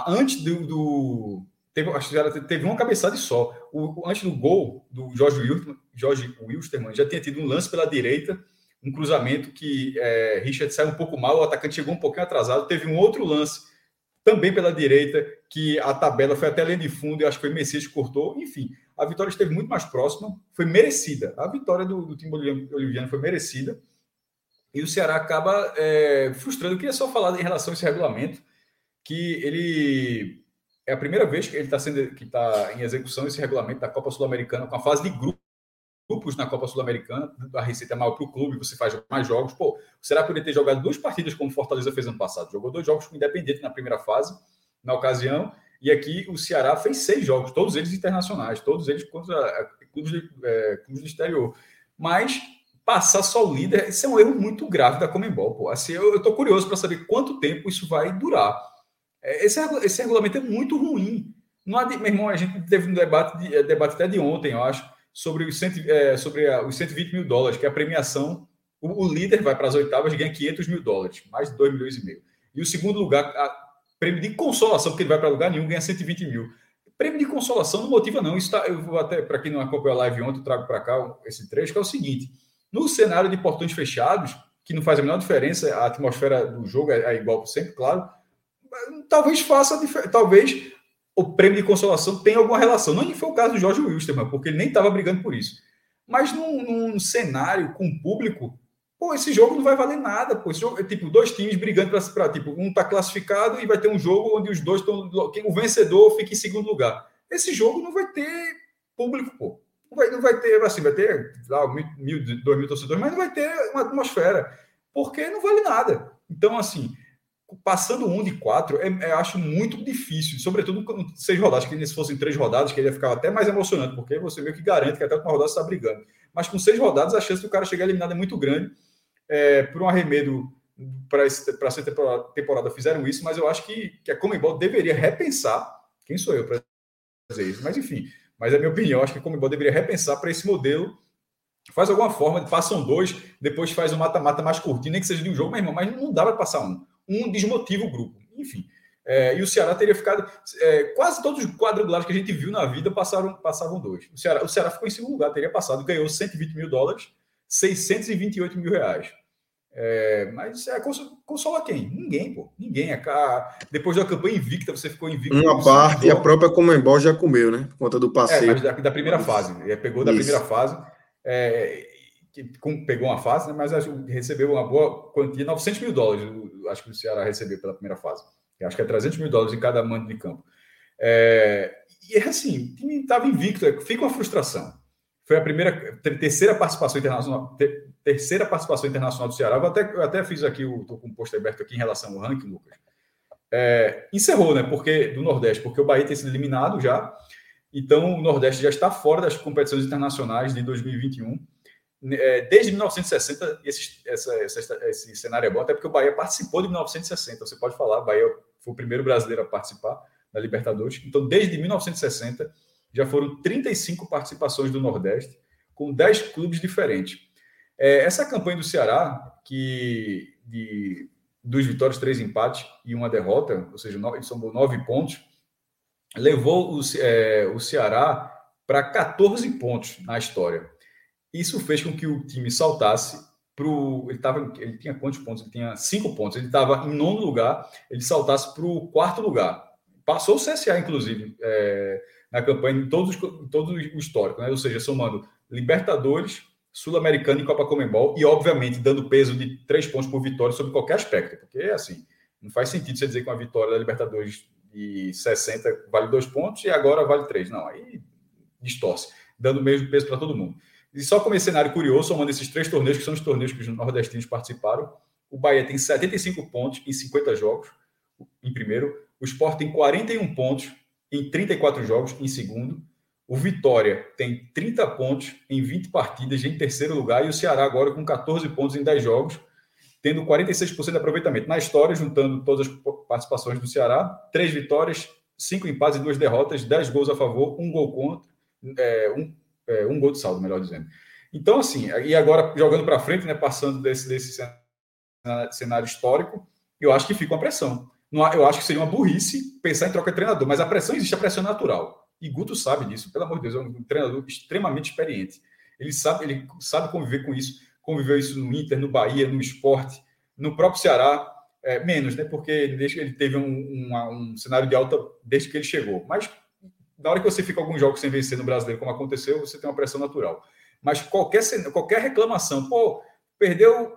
antes do, do Teve, acho que teve uma cabeçada só. O, antes do gol do Jorge Wilstermann, Jorge Wilstermann já tinha tido um lance pela direita, um cruzamento que é, Richard saiu um pouco mal, o atacante chegou um pouquinho atrasado. Teve um outro lance também pela direita, que a tabela foi até além de fundo, e acho que foi Messias que cortou. Enfim, a vitória esteve muito mais próxima, foi merecida. A vitória do, do time boliviano foi merecida. E o Ceará acaba é, frustrando. Eu queria só falar em relação a esse regulamento, que ele é a primeira vez que ele está sendo que está em execução esse regulamento da Copa Sul-Americana com a fase de grupos na Copa Sul-Americana, a receita é maior para o clube, você faz mais jogos. Pô, será que poderia ter jogado duas partidas como Fortaleza fez ano passado? Jogou dois jogos com Independente na primeira fase, na ocasião, e aqui o Ceará fez seis jogos, todos eles internacionais, todos eles contra é, clubes, de, é, clubes do exterior. Mas passar só o líder, isso é um erro muito grave da Comembol. Pô. Assim, eu estou curioso para saber quanto tempo isso vai durar é, esse, esse regulamento é muito ruim. Não há, meu irmão, a gente teve um debate, de, é, debate até de ontem, eu acho, sobre os, cento, é, sobre a, os 120 mil dólares, que é a premiação. O, o líder vai para as oitavas e ganha 500 mil dólares, mais de 2 milhões e meio. E o segundo lugar, a, prêmio de consolação, porque ele vai para lugar nenhum, ganha 120 mil. Prêmio de consolação não motiva, não. Isso tá, eu vou até, para quem não acompanhou a live ontem, eu trago para cá esse trecho, que é o seguinte: no cenário de portões fechados, que não faz a menor diferença, a atmosfera do jogo é, é igual sempre, claro talvez faça, talvez o prêmio de consolação tenha alguma relação. Não foi o caso do Jorge Wilstermann, porque ele nem estava brigando por isso. Mas num, num, cenário com público, pô, esse jogo não vai valer nada. Pô. Esse jogo é tipo dois times brigando para. Tipo, um está classificado e vai ter um jogo onde os dois estão. O vencedor fica em segundo lugar. Esse jogo não vai ter público, pô. Não vai, não vai ter, assim, vai ter lá, mil, dois mil torcedores, mas não vai ter uma atmosfera, porque não vale nada. Então, assim, passando um de quatro, é, é, acho muito difícil, sobretudo com seis rodadas, que se fossem três rodadas, que ele ia ficar até mais emocionante, porque você meio que garante que até uma rodada está brigando. Mas com seis rodadas, a chance do cara chegar eliminado é muito grande. É, por um arremedo para essa temporada, temporada, fizeram isso, mas eu acho que, que a Comembol deveria repensar. Quem sou eu para dizer isso? Mas enfim, mas é minha opinião. Acho que a Comembol deveria repensar para esse modelo. Faz alguma forma, passam dois, depois faz um mata-mata mais curtinho, nem que seja de um jogo, mas, irmão, mas não dá para passar um um desmotiva o grupo. Enfim. É, e o Ceará teria ficado. É, quase todos os quadrangulares que a gente viu na vida passaram, passavam dois. O Ceará, o Ceará ficou em segundo lugar, teria passado, ganhou 120 mil dólares, 628 mil reais. É, mas é, consola quem? Ninguém, pô. Ninguém. depois da campanha invicta, você ficou invicto.
Uma parte, e a própria Comembol já comeu, né? Por conta do passeio. É,
da, da, primeira fase. Pegou da Isso. primeira fase. É, que pegou uma fase, né, mas recebeu uma boa quantia, 900 mil dólares, acho que o Ceará recebeu pela primeira fase. Eu acho que é 300 mil dólares em cada mando de campo. É, e é assim, o time estava invicto, é, fica uma frustração. Foi a primeira, terceira participação internacional, ter, terceira participação internacional do Ceará. Eu até, eu até fiz aqui, estou com o posto aberto aqui em relação ao ranking, Lucas. É, encerrou, né? Porque do Nordeste, porque o Bahia tem sido eliminado já. Então o Nordeste já está fora das competições internacionais de 2021 é, desde 1960, esse, essa, essa, esse cenário é bom, até porque o Bahia participou de 1960. Você pode falar, o Bahia foi o primeiro brasileiro a participar da Libertadores. Então, desde 1960, já foram 35 participações do Nordeste, com 10 clubes diferentes. É, essa campanha do Ceará, que de duas vitórias, três empates e uma derrota, ou seja, nove, são nove pontos, levou o, é, o Ceará para 14 pontos na história. Isso fez com que o time saltasse para ele tava ele tinha quantos pontos? Ele tinha cinco pontos. Ele estava em nono lugar, ele saltasse para o quarto lugar. Passou o CSA, inclusive, é, na campanha, em todos, todo o histórico, né? ou seja, somando Libertadores, Sul-Americano e Copa Comembol, e obviamente dando peso de três pontos por vitória sobre qualquer aspecto, porque assim, não faz sentido você dizer que uma vitória da Libertadores de 60 vale dois pontos e agora vale três. Não, aí distorce, dando o mesmo peso para todo mundo. E só como cenário curioso, somando esses três torneios, que são os torneios que os nordestinos participaram, o Bahia tem 75 pontos em 50 jogos, em primeiro. O Sport tem 41 pontos em 34 jogos, em segundo. O Vitória tem 30 pontos em 20 partidas, em terceiro lugar. E o Ceará agora com 14 pontos em 10 jogos, tendo 46% de aproveitamento. Na história, juntando todas as participações do Ceará, três vitórias, cinco empates e duas derrotas, 10 gols a favor, um gol contra, é, um é, um gol de saldo, melhor dizendo. Então, assim, e agora jogando para frente, né, passando desse, desse cenário histórico, eu acho que fica uma pressão. Eu acho que seria uma burrice pensar em troca de treinador, mas a pressão existe, a pressão é natural. E Guto sabe disso, pelo amor de Deus, é um treinador extremamente experiente. Ele sabe, ele sabe conviver com isso, conviveu isso no Inter, no Bahia, no esporte, no próprio Ceará, é, menos, né? Porque que ele teve um, um cenário de alta desde que ele chegou. Mas na hora que você fica alguns jogos sem vencer no brasileiro, como aconteceu, você tem uma pressão natural. Mas qualquer, qualquer reclamação, pô, perdeu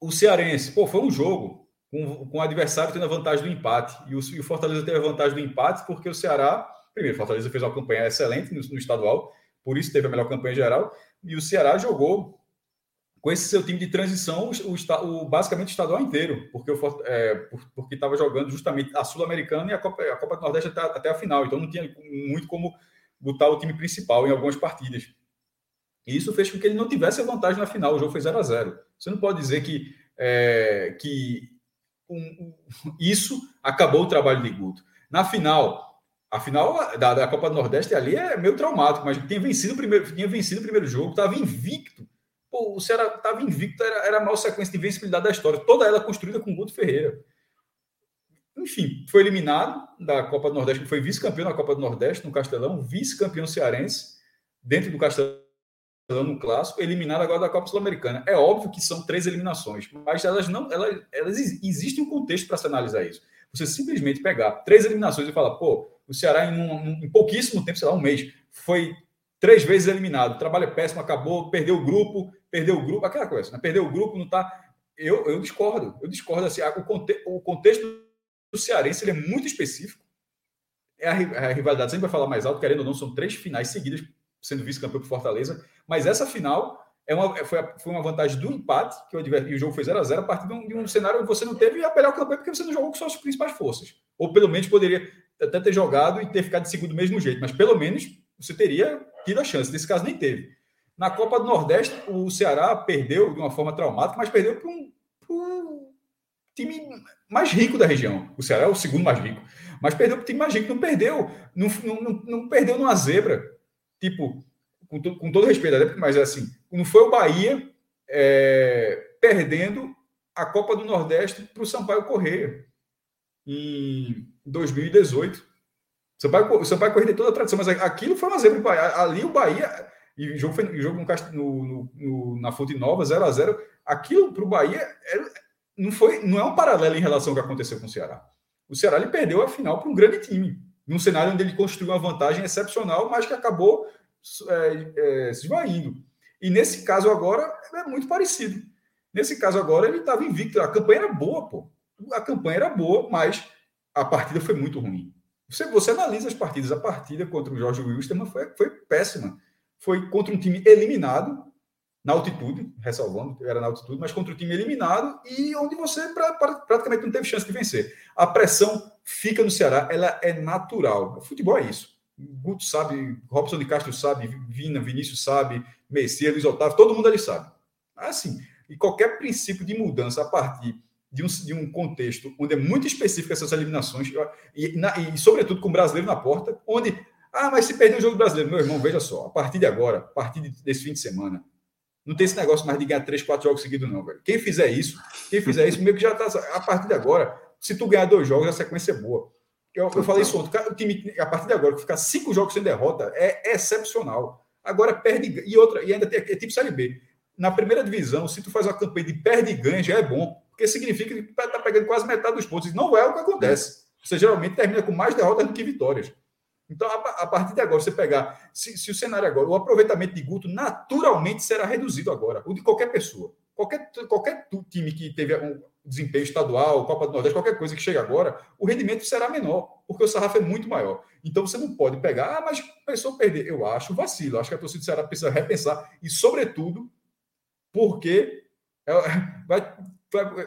o Cearense, pô, foi um jogo com, com o adversário tendo a vantagem do empate. E o, e o Fortaleza teve a vantagem do empate porque o Ceará, primeiro, o Fortaleza fez uma campanha excelente no, no estadual, por isso teve a melhor campanha geral, e o Ceará jogou com esse seu time de transição, o, o basicamente o estadual inteiro, porque é, estava jogando justamente a Sul-Americana e a Copa, a Copa do Nordeste até, até, a final, então não tinha muito como botar o time principal em algumas partidas. E isso fez com que ele não tivesse a vantagem na final, o jogo foi 0 a 0 Você não pode dizer que, é, que um, isso acabou o trabalho de Guto. Na final, a final da, da Copa do Nordeste ali é meio traumático, mas tinha vencido o primeiro, tinha vencido o primeiro jogo, estava invicto Pô, o Ceará estava invicto, era, era a maior sequência de invencibilidade da história, toda ela construída com Guto Ferreira. Enfim, foi eliminado da Copa do Nordeste, foi vice-campeão na Copa do Nordeste, no Castelão, vice-campeão cearense, dentro do Castelão no clássico, eliminado agora da Copa Sul-Americana. É óbvio que são três eliminações, mas elas não, elas, elas existem um contexto para se analisar isso. Você simplesmente pegar três eliminações e falar, pô, o Ceará em, um, em pouquíssimo tempo, sei lá, um mês, foi três vezes eliminado. O trabalho é péssimo, acabou, perdeu o grupo, perdeu o grupo, aquela coisa, né? perdeu o grupo, não está. Eu, eu discordo, eu discordo. Assim, o, conte, o contexto do cearense ele é muito específico. É a, a, rivalidade sempre vai falar mais alto, querendo ou não, são três finais seguidas, sendo vice-campeão por Fortaleza. Mas essa final é uma, foi, foi uma vantagem do empate, que o, e o jogo foi 0 a 0 a partir de um, de um cenário onde você não teve a melhor campanha porque você não jogou com suas principais forças. Ou pelo menos poderia até ter jogado e ter ficado de segundo do mesmo jeito, mas pelo menos você teria tido a chance. Nesse caso, nem teve. Na Copa do Nordeste, o Ceará perdeu de uma forma traumática, mas perdeu para um, um, time mais rico da região. O Ceará é o segundo mais rico. Mas perdeu para o time mais rico. Não perdeu, não, não, não perdeu numa zebra. Tipo, com, to, com todo respeito, mas é assim, não foi o Bahia é, perdendo a Copa do Nordeste para o Sampaio Correia em 2018. Você vai, você vai correr toda a tradição, mas aquilo foi uma zebra. Ali o Bahia, e o jogo foi o jogo no, no, no, na Fonte Nova, 0 a 0 aquilo para o Bahia era, não, foi, não é um paralelo em relação ao que aconteceu com o Ceará. O Ceará ele perdeu a final para um grande time, num cenário onde ele construiu uma vantagem excepcional, mas que acabou é, é, se esvaindo. E nesse caso agora é muito parecido. Nesse caso agora ele estava invicto. A campanha era boa, pô. A campanha era boa, mas a partida foi muito ruim. Você, você analisa as partidas. A partida contra o Jorge Wilstermann foi, foi péssima. Foi contra um time eliminado, na altitude, ressalvando, era na altitude, mas contra um time eliminado e onde você pra, pra, praticamente não teve chance de vencer. A pressão fica no Ceará, ela é natural. O futebol é isso. Guto sabe, Robson de Castro sabe, Vina, Vinícius sabe, Messias, Luiz Otávio, todo mundo ali sabe. Assim, e qualquer princípio de mudança a partir de um, de um contexto onde é muito específico essas eliminações, e, na, e, sobretudo com o brasileiro na porta, onde, ah, mas se perder o jogo brasileiro, meu irmão, veja só, a partir de agora, a partir desse fim de semana, não tem esse negócio mais de ganhar três, quatro jogos seguidos, não, velho. Quem fizer isso, quem fizer isso, meio que já está. A partir de agora, se tu ganhar dois jogos, a sequência é boa. Eu, eu falei isso ontem, o time, a partir de agora, ficar cinco jogos sem derrota é excepcional. Agora perde e outra, e ainda tem, é tipo Série B. Na primeira divisão, se tu faz uma campanha de perde e ganha, já é bom porque significa que está pegando quase metade dos pontos. E não é o que acontece. Você geralmente termina com mais derrotas do que vitórias. Então, a, partir de agora, você pegar, se, se, o cenário agora, o aproveitamento de Guto naturalmente será reduzido agora, o de qualquer pessoa. Qualquer, qualquer time que teve um desempenho estadual, Copa do Nordeste, qualquer coisa que chegue agora, o rendimento será menor, porque o sarrafo é muito maior. Então você não pode pegar, ah, mas pensou perder. Eu acho vacilo, acho que a torcida do Ceará precisa repensar, e sobretudo, porque é, vai,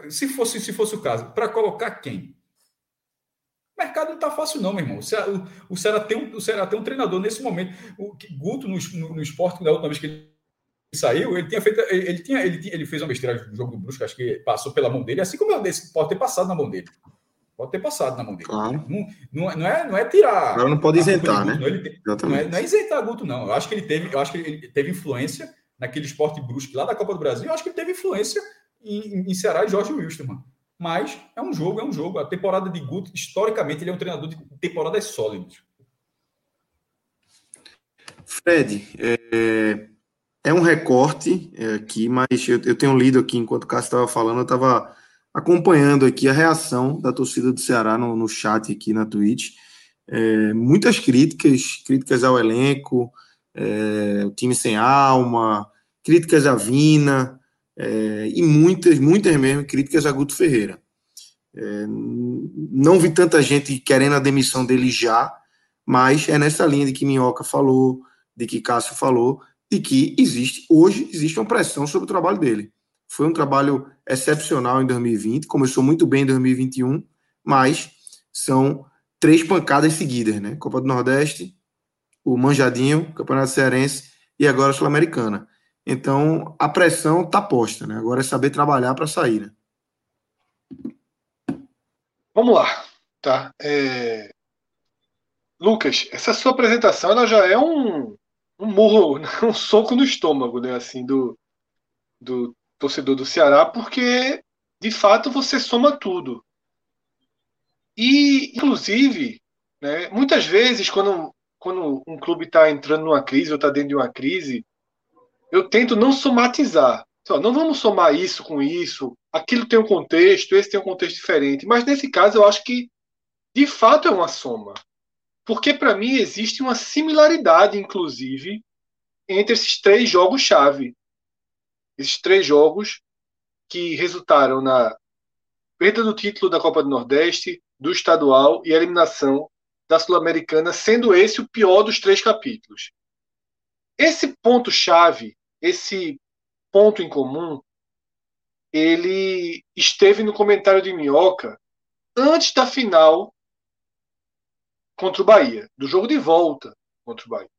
se fosse, se fosse o caso, para colocar quem? O mercado não está fácil, não, meu irmão. O Ceará, tem um, o Ceará tem um treinador nesse momento. O Guto, no, no, no esporte, da última vez que ele saiu, ele tinha feito. Ele, ele, tinha, ele, ele fez uma besteira no jogo do Brusco, acho que passou pela mão dele, assim como desse, pode ter passado na mão dele. Pode ter passado na mão dele. Claro. Não, não, não, é, não é tirar.
Agora não pode isentar, né?
Não, ele, não, é, não é isentar Guto, não. Eu acho que ele teve, eu acho que ele teve influência naquele esporte brusco lá da Copa do Brasil. Eu acho que ele teve influência em, em Ceará e Jorge Wilstermann. Mas é um jogo, é um jogo. A temporada de Guto, historicamente, ele é um treinador de temporadas sólidas.
Fred, é, é um recorte é, aqui, mas eu, eu, tenho lido aqui, enquanto o Cássio estava falando, eu estava acompanhando aqui a reação da torcida do Ceará no, no chat aqui na Twitch. É, muitas críticas, críticas ao elenco, é, o time sem alma, críticas à Vina, é, e muitas, muitas mesmo críticas a Guto Ferreira. É, não vi tanta gente querendo a demissão dele já, mas é nessa linha de que Minhoca falou, de que Cássio falou, de que existe, hoje existe uma pressão sobre o trabalho dele. Foi um trabalho excepcional em 2020, começou muito bem em 2021, mas são três pancadas seguidas, né? Copa do Nordeste, o Manjadinho, Campeonato Cearense e agora a Sul-Americana. Então, a pressão está posta, né? Agora é saber trabalhar para sair, né?
Vamos lá, tá? É... Lucas, essa sua apresentação ela já é um, um murro, um soco no estômago, né? Assim, do, do torcedor do Ceará, porque de fato você soma tudo. E, inclusive, né, muitas vezes, quando, quando um clube está entrando numa crise ou está dentro de uma crise, eu tento não somatizar, Só, não vamos somar isso com isso, aquilo tem um contexto, esse tem um contexto diferente. Mas nesse caso eu acho que de fato é uma soma. Porque para mim existe uma similaridade, inclusive, entre esses três jogos-chave. Esses três jogos que resultaram na perda do título da Copa do Nordeste, do estadual e a eliminação da Sul-Americana, sendo esse o pior dos três capítulos. Esse ponto-chave, esse ponto em comum, ele esteve no comentário de Minhoca antes da final contra o Bahia, do jogo de volta contra o Bahia.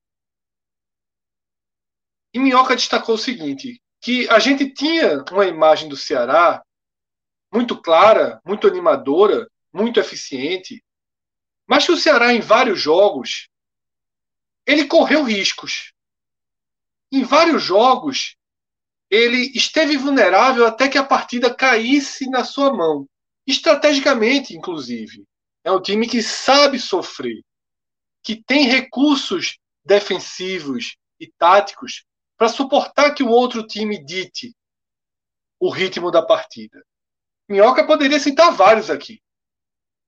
E Minhoca destacou o seguinte: que a gente tinha uma imagem do Ceará muito clara, muito animadora, muito eficiente, mas que o Ceará, em vários jogos, ele correu riscos. Em vários jogos, ele esteve vulnerável até que a partida caísse na sua mão. Estrategicamente, inclusive. É um time que sabe sofrer, que tem recursos defensivos e táticos para suportar que o outro time dite o ritmo da partida. Minhoca poderia citar vários aqui.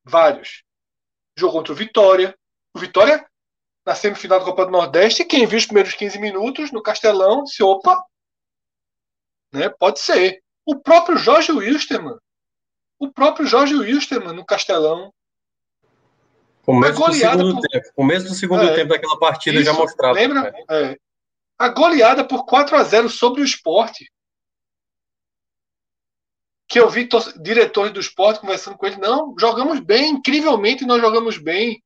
Vários. Jogo contra o Vitória. O Vitória, na semifinal da Copa do Nordeste, quem viu os primeiros 15 minutos no Castelão, disse: opa, né, pode ser. O próprio Jorge Wilstermann. O próprio Jorge Wilstermann no Castelão.
Começo do segundo por... tempo. Começo do segundo é, tempo daquela partida isso, já mostrava.
Lembra? É. A goleada por 4 a 0 sobre o esporte. Que eu vi diretores do esporte conversando com ele. Não, jogamos bem, incrivelmente nós jogamos bem.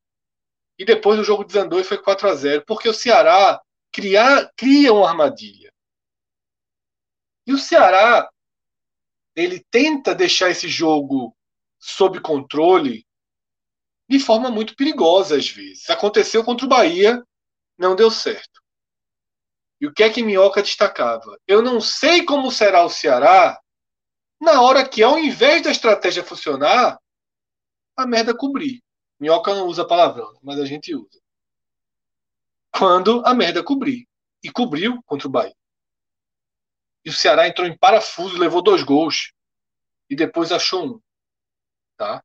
E depois o jogo desandou e foi 4 a 0 Porque o Ceará cria, cria uma armadilha. E o Ceará ele tenta deixar esse jogo sob controle de forma muito perigosa às vezes. Aconteceu contra o Bahia, não deu certo. E o que é que Minhoca destacava? Eu não sei como será o Ceará na hora que, ao invés da estratégia funcionar, a merda cobrir. Minhoca não usa palavrão, mas a gente usa. Quando a merda cobrir. E cobriu contra o Bahia. E o Ceará entrou em parafuso, levou dois gols. E depois achou um. Tá?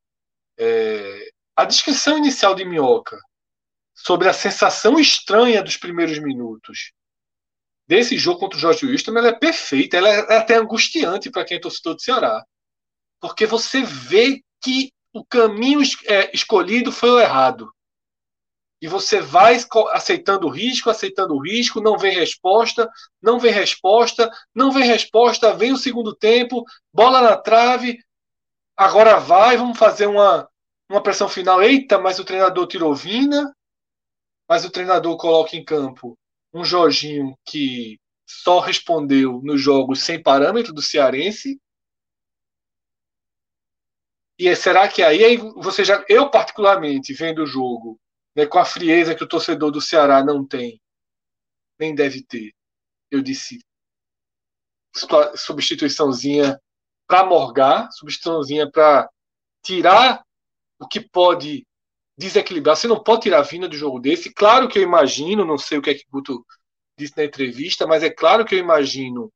É... A descrição inicial de Minhoca sobre a sensação estranha dos primeiros minutos desse jogo contra o Jorge Wilson, ela é perfeita, ela é até angustiante para quem é torcedor do Ceará. Porque você vê que o caminho é, escolhido foi o errado. E você vai aceitando o risco, aceitando o risco, não vem resposta, não vem resposta, não vem resposta, vem o segundo tempo, bola na trave, agora vai, vamos fazer uma, uma pressão final. Eita, mas o treinador tirou Vina, mas o treinador coloca em campo um Jorginho que só respondeu nos jogos sem parâmetro do Cearense. E será que aí você já, eu particularmente vendo o jogo, né, com a frieza que o torcedor do Ceará não tem, nem deve ter, eu disse substituiçãozinha para morgar, substituiçãozinha para tirar o que pode desequilibrar. Você não pode tirar a Vina do jogo desse. Claro que eu imagino, não sei o que é que Guto disse na entrevista, mas é claro que eu imagino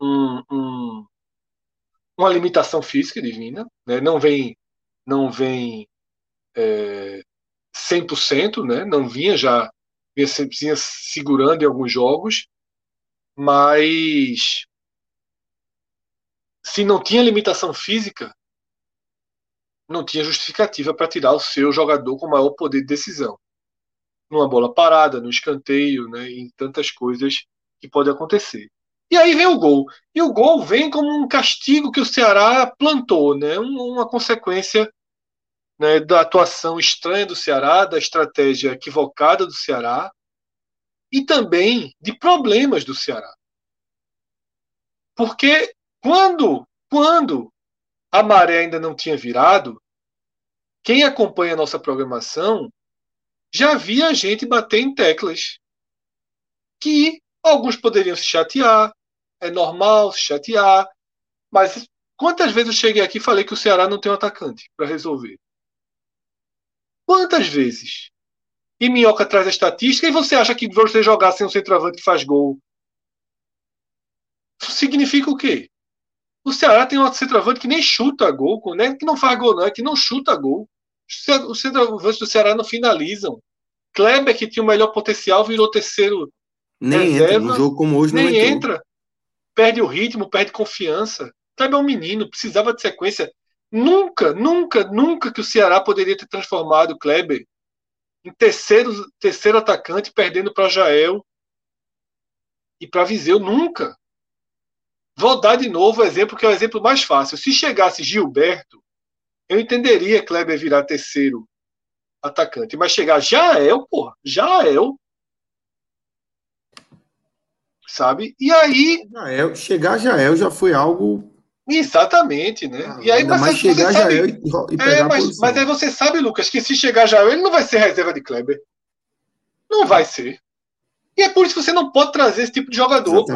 um, um, uma limitação física divina. Né? Não vem, não vem é, 100%, né? não vinha já vinha, vinha segurando em alguns jogos, mas se não tinha limitação física, não tinha justificativa para tirar o seu jogador com maior poder de decisão. Numa bola parada, no escanteio, né, em tantas coisas que pode acontecer. E aí vem o gol. E o gol vem como um castigo que o Ceará plantou, né, uma consequência né, da atuação estranha do Ceará, da estratégia equivocada do Ceará e também de problemas do Ceará. Porque quando, quando a maré ainda não tinha virado, quem acompanha a nossa programação já via gente bater em teclas que alguns poderiam se chatear, é normal se chatear, mas quantas vezes eu cheguei aqui e falei que o Ceará não tem um atacante para resolver? Quantas vezes? E Minhoca traz a estatística e você acha que você jogar sem um centroavante que faz gol? significa o quê? O Ceará tem um centroavante que nem chuta gol, né? que não faz gol, não, é que não chuta gol. Os centroavantes do Ceará não finalizam. Kleber, que tinha o melhor potencial, virou terceiro.
Nem reserva, entra. Num jogo como hoje,
nem entra. Perde o ritmo, perde confiança. Kleber é um menino, precisava de sequência. Nunca, nunca, nunca que o Ceará poderia ter transformado o Kleber em terceiro, terceiro atacante, perdendo para Jael e para Viseu. Nunca. Vou dar de novo o exemplo que é o exemplo mais fácil. Se chegasse Gilberto, eu entenderia Kleber virar terceiro atacante. Mas chegar Jael, porra, Jael. Sabe? E aí.
Jael, chegar Jael já foi algo.
Exatamente, né?
Ah,
e aí
ainda mais chegar sabe... Jael e, e pegar
é, mas, mas aí você sabe, Lucas, que se chegar Jael, ele não vai ser reserva de Kleber. Não vai ser. E é por isso que você não pode trazer esse tipo de jogador.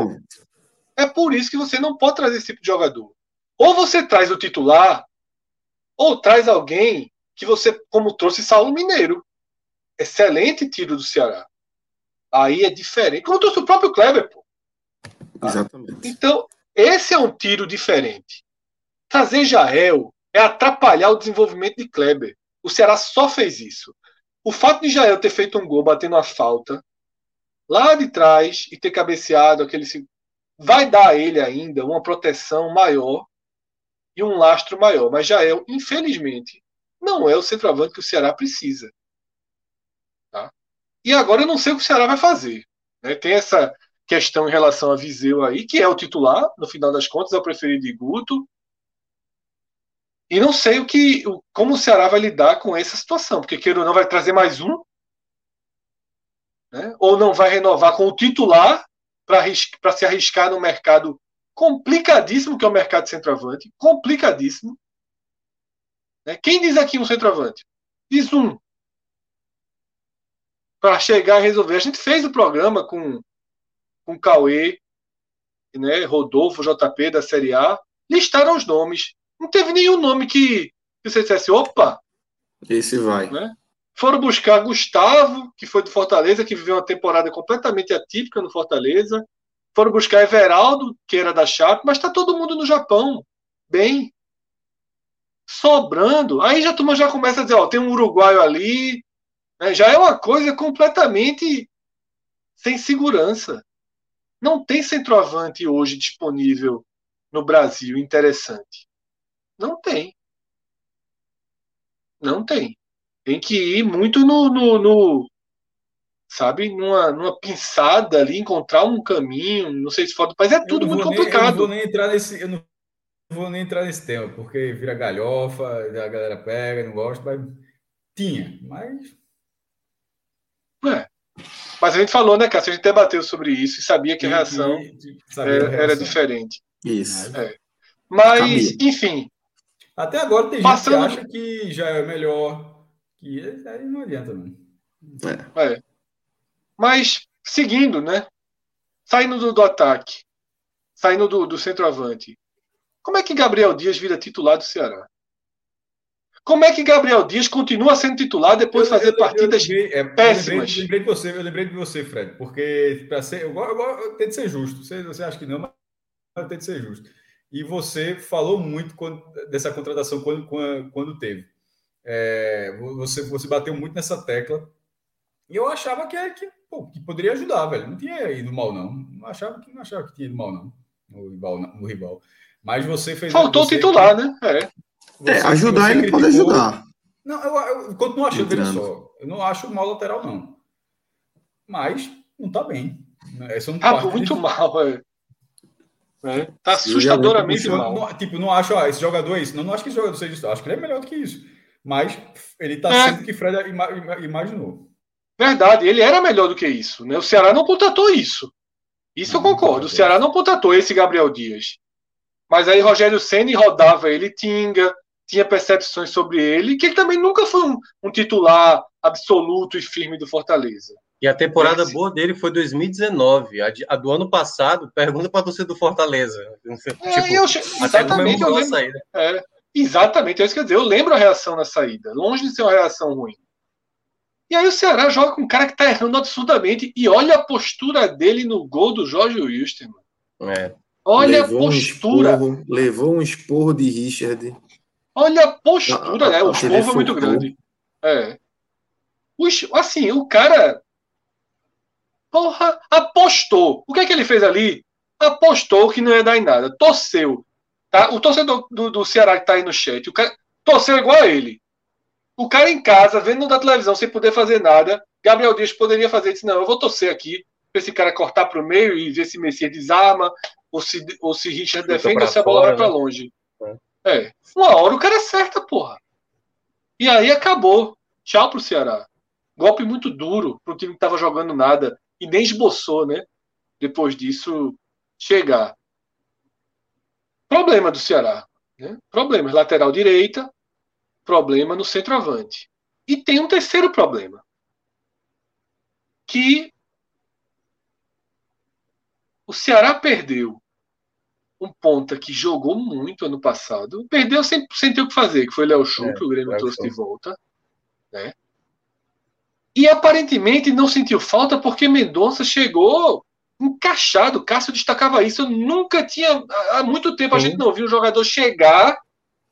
É por isso que você não pode trazer esse tipo de jogador. Ou você traz o titular, ou traz alguém que você, como trouxe Saulo Mineiro. Excelente tiro do Ceará. Aí é diferente. Como trouxe o próprio Kleber, pô.
Exatamente.
Então, esse é um tiro diferente. Trazer Jael é atrapalhar o desenvolvimento de Kleber. O Ceará só fez isso. O fato de Jael ter feito um gol batendo a falta lá de trás e ter cabeceado aquele vai dar a ele ainda uma proteção maior e um lastro maior. Mas Jael, infelizmente, não é o centroavante que o Ceará precisa. Tá? E agora eu não sei o que o Ceará vai fazer. Né? Tem essa questão em relação a Viseu aí, que é o titular, no final das contas, é o preferido de Guto. E não sei o que, como o Ceará vai lidar com essa situação, porque queira ou não vai trazer mais um, né? ou não vai renovar com o titular para se arriscar no mercado complicadíssimo que é o mercado centroavante, complicadíssimo. Né? Quem diz aqui um centroavante? Diz um. Para chegar e resolver. A gente fez o programa com com Cauê, né, Rodolfo, JP da Série A, listaram os nomes. Não teve nenhum nome que, que você dissesse, opa!
Esse vai.
Né? Foram buscar Gustavo, que foi do Fortaleza, que viveu uma temporada completamente atípica no Fortaleza. Foram buscar Everaldo, que era da Chape, mas está todo mundo no Japão, bem sobrando. Aí já a turma já começa a dizer, ó, tem um uruguaio ali, né? já é uma coisa completamente sem segurança. Não tem centroavante hoje disponível no Brasil interessante. Não tem. Não tem. Tem que ir muito no, no, no sabe, numa, numa pinçada ali, encontrar um caminho, não sei se for do país, é tudo muito complicado.
Nem, eu não vou nem entrar nesse, eu não vou nem entrar nesse tema, porque vira galhofa, a galera pega, não gosta, mas tinha, mas.
É. Mas a gente falou, né, Cássio? A gente debateu sobre isso e sabia que a reação era, era, diferente.
Isso.
É. Mas, sabia. enfim.
Até agora tem passando... gente que acha que já é melhor. Que aí não adianta, não.
É. é. Mas, seguindo, né? Saindo do, do ataque, saindo do, do centroavante, como é que Gabriel Dias vira titular do Ceará? Como é que Gabriel Dias continua sendo titular depois de fazer eu, partidas eu lembrei, é, péssimas?
Eu lembrei, de você, eu lembrei de você, Fred, porque para ser, eu, eu, eu, de ser justo. Você, você acha que não, mas tem de ser justo. E você falou muito quando, dessa contratação quando, quando, quando teve. É, você, você bateu muito nessa tecla. E eu achava que, que, pô, que poderia ajudar, velho. Não tinha ido mal, não. Não achava que, não achava que tinha ido mal, não. No rival. No rival. Mas você fez.
Faltou
você,
titular, né? É.
Você, é ajudar ele criticou... pode ajudar.
Não, eu, eu continuo achando, veja só. Eu não acho mal lateral, não. Mas não tá bem.
Essa não tá muito de... mal, é. É, tá assustadoramente
mal. Não, tipo, não acho, ó, esse jogador é isso. Não, não acho que esse jogador seja isso. Acho que ele é melhor do que isso. Mas ele tá é. sendo que Fred imaginou.
Verdade, ele era melhor do que isso. Né? O Ceará não contratou isso. Isso não, eu concordo. O Ceará não contratou esse Gabriel Dias. Mas aí Rogério Senna rodava ele tinga, tinha percepções sobre ele, que ele também nunca foi um, um titular absoluto e firme do Fortaleza.
E a temporada Esse... boa dele foi 2019. A, de, a do ano passado, pergunta para você do Fortaleza.
É, tipo, eu, exatamente, eu lembro. É, exatamente, é isso que eu dizer. Eu lembro a reação na saída, longe de ser uma reação ruim. E aí o Ceará joga com um cara que tá errando absurdamente. E olha a postura dele no gol do Jorge Wilstermann.
É.
Olha
levou
a postura.
Um esporro, levou um esporro de Richard.
Olha a postura,
A- a-
né? O
TV
esporro é muito grande. É. O es- assim, o cara. Porra, apostou. O que é que ele fez ali? Apostou que não ia dar em nada. Torceu. Tá? O torcedor do, do Ceará que tá aí no chat, o cara torceu igual a ele. O cara em casa, vendo da televisão, sem poder fazer nada, Gabriel Dias poderia fazer isso. Não, eu vou torcer aqui pra esse cara cortar pro meio e ver se Messias desarma, ou se, ou se Richard defende, ou se a bola vai pra
né?
longe. É. Uma hora o cara acerta, porra. E aí acabou. Tchau pro Ceará. Golpe muito duro pro time que tava jogando nada. E nem esboçou, né? Depois disso, chegar. Problema do Ceará. Né? Problemas. Lateral direita, problema no centroavante. E tem um terceiro problema. Que o Ceará perdeu um ponta que jogou muito ano passado. Perdeu sem, sem ter o que fazer, que foi Léo Chu,
É,
que o Grêmio
Léo
trouxe de volta. Né? E aparentemente não sentiu falta porque Mendonça chegou encaixado. Cássio destacava isso. Eu nunca tinha. Há muito tempo a
Sim.
gente não viu um jogador chegar,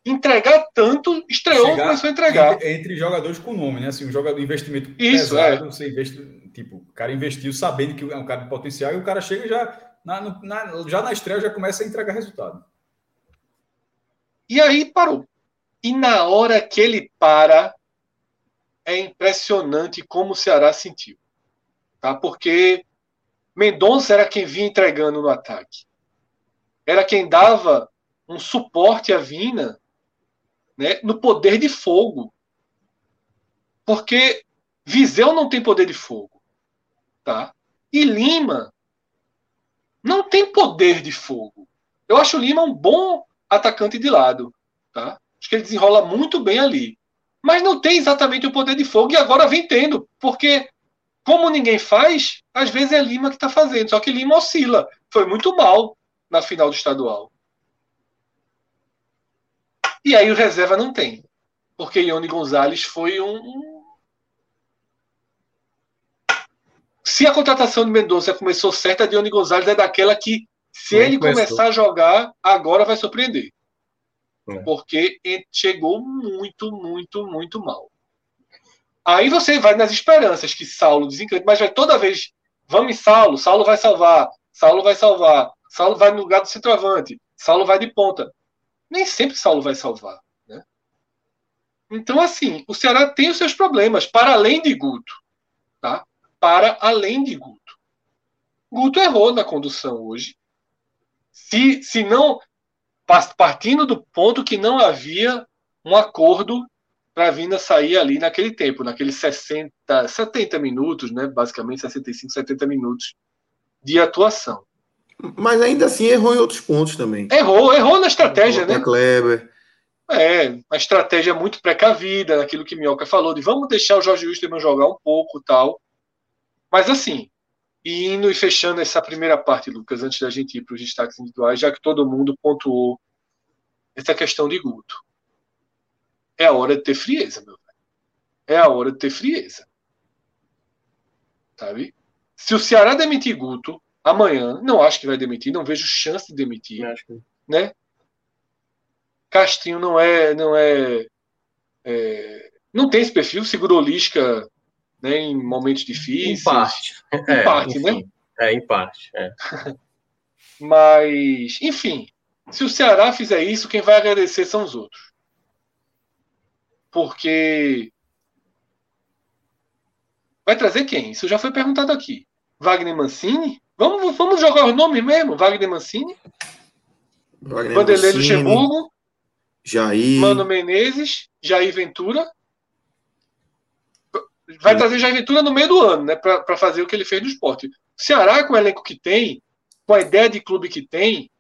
entregar tanto, estreou,
Chegar
começou a entregar.
Entre, entre jogadores com nome, né? Assim, um jogador investimento
Isso, é.
pesado, você investe, tipo, o cara investiu sabendo que é um cara de potencial e o cara chega já na, na- já na estreia já começa a entregar resultado.
E aí parou. E na hora que ele para, é impressionante como o Ceará sentiu. Tá? Porque Mendonça era quem vinha entregando no ataque. Era quem dava um suporte à Vina né, no poder de fogo. Porque Viseu não tem poder de fogo. Tá? E Lima não tem poder de fogo. Eu acho o Lima um bom atacante de lado. Tá? Acho que ele desenrola muito bem ali. Mas não tem exatamente o poder de fogo e agora vem tendo. Porque, como ninguém faz, às vezes é Lima que está fazendo. Só que Lima oscila. Foi muito mal na final do estadual. E aí o reserva não tem. Porque Ione Gonzalez foi um. um- Se a contratação de Mendonça começou certa, a Dione Gonzalez é daquela que, se ele
começou.
começar a jogar, agora vai surpreender.
É.
Porque chegou muito, muito, muito mal. Aí você vai nas esperanças que Saulo desencanta, mas vai toda vez. Vamos em Saulo, Saulo vai salvar, Saulo vai salvar, Saulo vai no lugar do centroavante, Saulo vai de ponta. Nem sempre Saulo vai salvar. Né? Então, assim, o Ceará tem os seus problemas, para além de Guto. Tá? Para além de Guto. Guto errou na condução hoje. Se, se não. pa- Partindo do ponto que não havia um acordo para a Vina sair ali naquele tempo, naqueles 60, 70 minutos, né? basicamente 65, 70 minutos de atuação.
Mas ainda assim errou em outros pontos também.
Errou, errou na estratégia, né?
Contra Kleber.
É, a estratégia muito precavida, naquilo que Minhoca falou, de vamos deixar o Jorge Wilstermann jogar um pouco tal. Mas assim, e indo e fechando essa primeira parte, Lucas, antes da gente ir para os destaques individuais, já que todo mundo pontuou essa questão de Guto. É a hora de ter frieza, meu velho. É a hora de ter frieza. Sabe? Se o Ceará demitir Guto amanhã, não acho que vai demitir, não vejo chance de demitir
que-
né? Castinho não é, não é, é, não tem esse perfil, segurou Lisca, né, em momentos difíceis.
Em parte.
Em parte, né?
enfim. É, em parte. É.
Mas, enfim, se o Ceará fizer isso, quem vai agradecer são os outros. Porque vai trazer quem? Isso já foi perguntado aqui. Wagner Mancini? Vamos, vamos jogar os nomes mesmo? Wagner Mancini,
Wagner
Vanderlei
Mancini,
Luxemburgo,
Jair.
Mano Menezes, Jair Ventura. Vai trazer Jair Ventura no meio do ano, né? Para fazer o que ele fez no esporte. O Ceará, com o elenco que tem, com a ideia de clube que tem,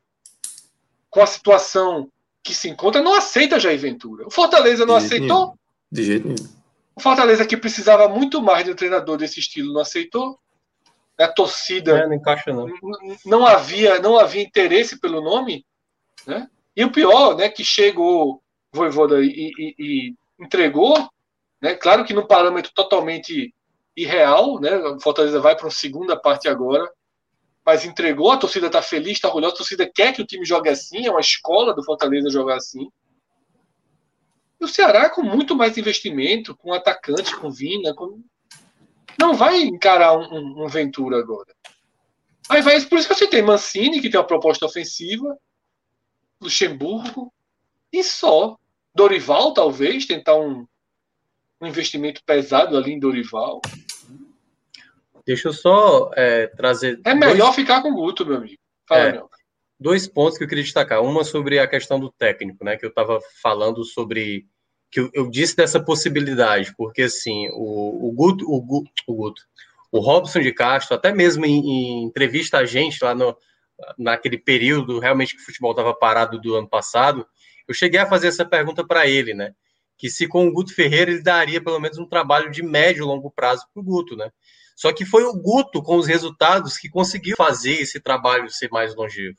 com a situação que se encontra, não aceita Jair Ventura. O Fortaleza não
De
aceitou.
De jeito nenhum.
O Fortaleza, que precisava muito mais de um treinador desse estilo, não aceitou. A torcida
É, não encaixa, não.
não havia não havia interesse pelo nome, né? E o pior, né, que chegou Voivoda e, e- e entregou, né? Claro que num parâmetro totalmente irreal, né? O Fortaleza vai para uma segunda parte agora, mas entregou, a torcida está feliz, está orgulhosa, a torcida quer que o time jogue assim, é uma escola do Fortaleza jogar assim. E o Ceará, com muito mais investimento, com atacante, com Vina, com... não vai encarar um, um, um Ventura agora. Aí vai, por isso que você tem Mancini, que tem uma proposta ofensiva, Luxemburgo, e só. Dorival, talvez, tentar um, um investimento pesado ali em Dorival.
Deixa eu só é, trazer.
É melhor dois... ficar com o Guto, meu amigo. Fala, é, meu.
Dois pontos que eu queria destacar. Uma sobre a questão do técnico, né? Que eu estava falando sobre. Que eu, eu, disse dessa possibilidade, porque assim, o, o Guto, o Guto, o Guto, o Robson de Castro, até mesmo em, em entrevista a gente lá no, naquele período realmente que o futebol estava parado do ano passado, eu cheguei a fazer essa pergunta para ele, né? Que se com o Guto Ferreira ele daria pelo menos um trabalho de médio longo prazo para o Guto, né? Só que foi o Guto, com os resultados, que conseguiu fazer esse trabalho ser mais longevo.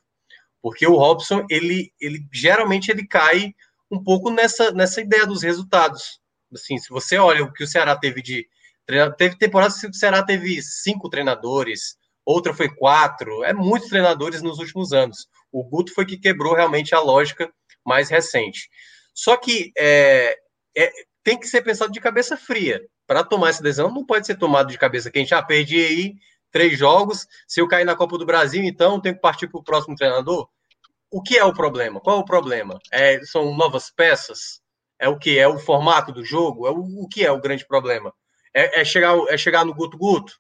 Porque o Robson, ele, ele geralmente ele cai um pouco nessa, nessa ideia dos resultados. Assim, se você olha o que o Ceará teve de. Teve temporadas que o Ceará teve cinco treinadores, outra foi quatro, é muitos treinadores nos últimos anos. O Guto foi que quebrou realmente a lógica mais recente. Só que é, é, tem que ser pensado de cabeça fria. Para tomar essa decisão, não pode ser tomado de cabeça quente. Ah, perdi aí três jogos. Se eu cair na Copa do Brasil, então tenho que partir para o próximo treinador. O que é o problema? Qual é o problema? É, são novas peças? É o que? É o formato do jogo? É o, o que é o grande problema? É, é chegar, é chegar no guto-guto?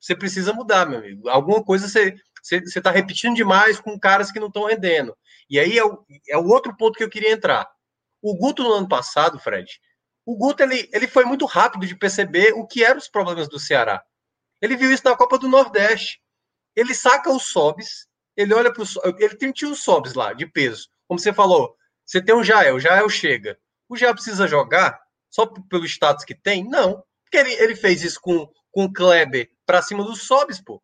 Você precisa mudar, meu amigo. Alguma coisa você está repetindo demais com caras que não estão rendendo. E aí é o, é o outro ponto que eu queria entrar. O Guto no ano passado, Fred, o Guto ele, ele foi muito rápido de perceber o que eram os problemas do Ceará. Ele viu isso na Copa do Nordeste. Ele saca os sobes, ele olha para Ele tem os sobes lá, de peso. Como você falou, você tem um Jael, o Jael chega. O Jael precisa jogar só pelo status que tem? Não. Porque ele, ele fez isso com, com o Kleber para cima dos sobes, pô.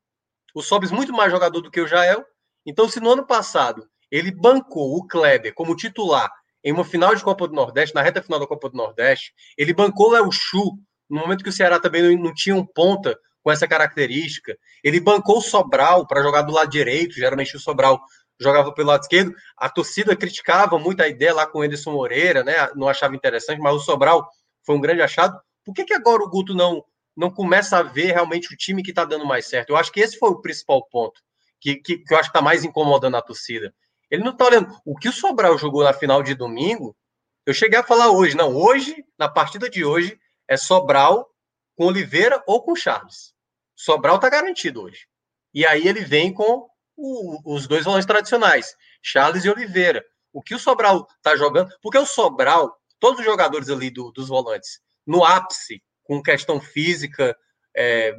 O Sobis muito mais jogador do que o Jael. Então, se no ano passado ele bancou o Kleber como titular em uma final de Copa do Nordeste, na reta final da Copa do Nordeste, ele bancou o Léo Chu, no momento que o Ceará também não, não tinha um ponta com essa característica. Ele bancou o Sobral para jogar do lado direito, geralmente o Sobral jogava pelo lado esquerdo. A torcida criticava muito a ideia lá com o Anderson Moreira, né? Não achava interessante, mas o Sobral foi um grande achado. Por que, que agora o Guto não, não começa a ver realmente o time que está dando mais certo? Eu acho que esse foi o principal ponto que, que, que eu acho que está mais incomodando a torcida. Ele não está olhando. O que o Sobral jogou na final de domingo, eu cheguei a falar hoje. Não, hoje, na partida de hoje, é Sobral com Oliveira ou com Charles. Sobral está garantido hoje. E aí ele vem com o, os dois volantes tradicionais, Charles e Oliveira. O que o Sobral está jogando, porque o Sobral, todos os jogadores ali do, dos volantes, no ápice, com questão física, é,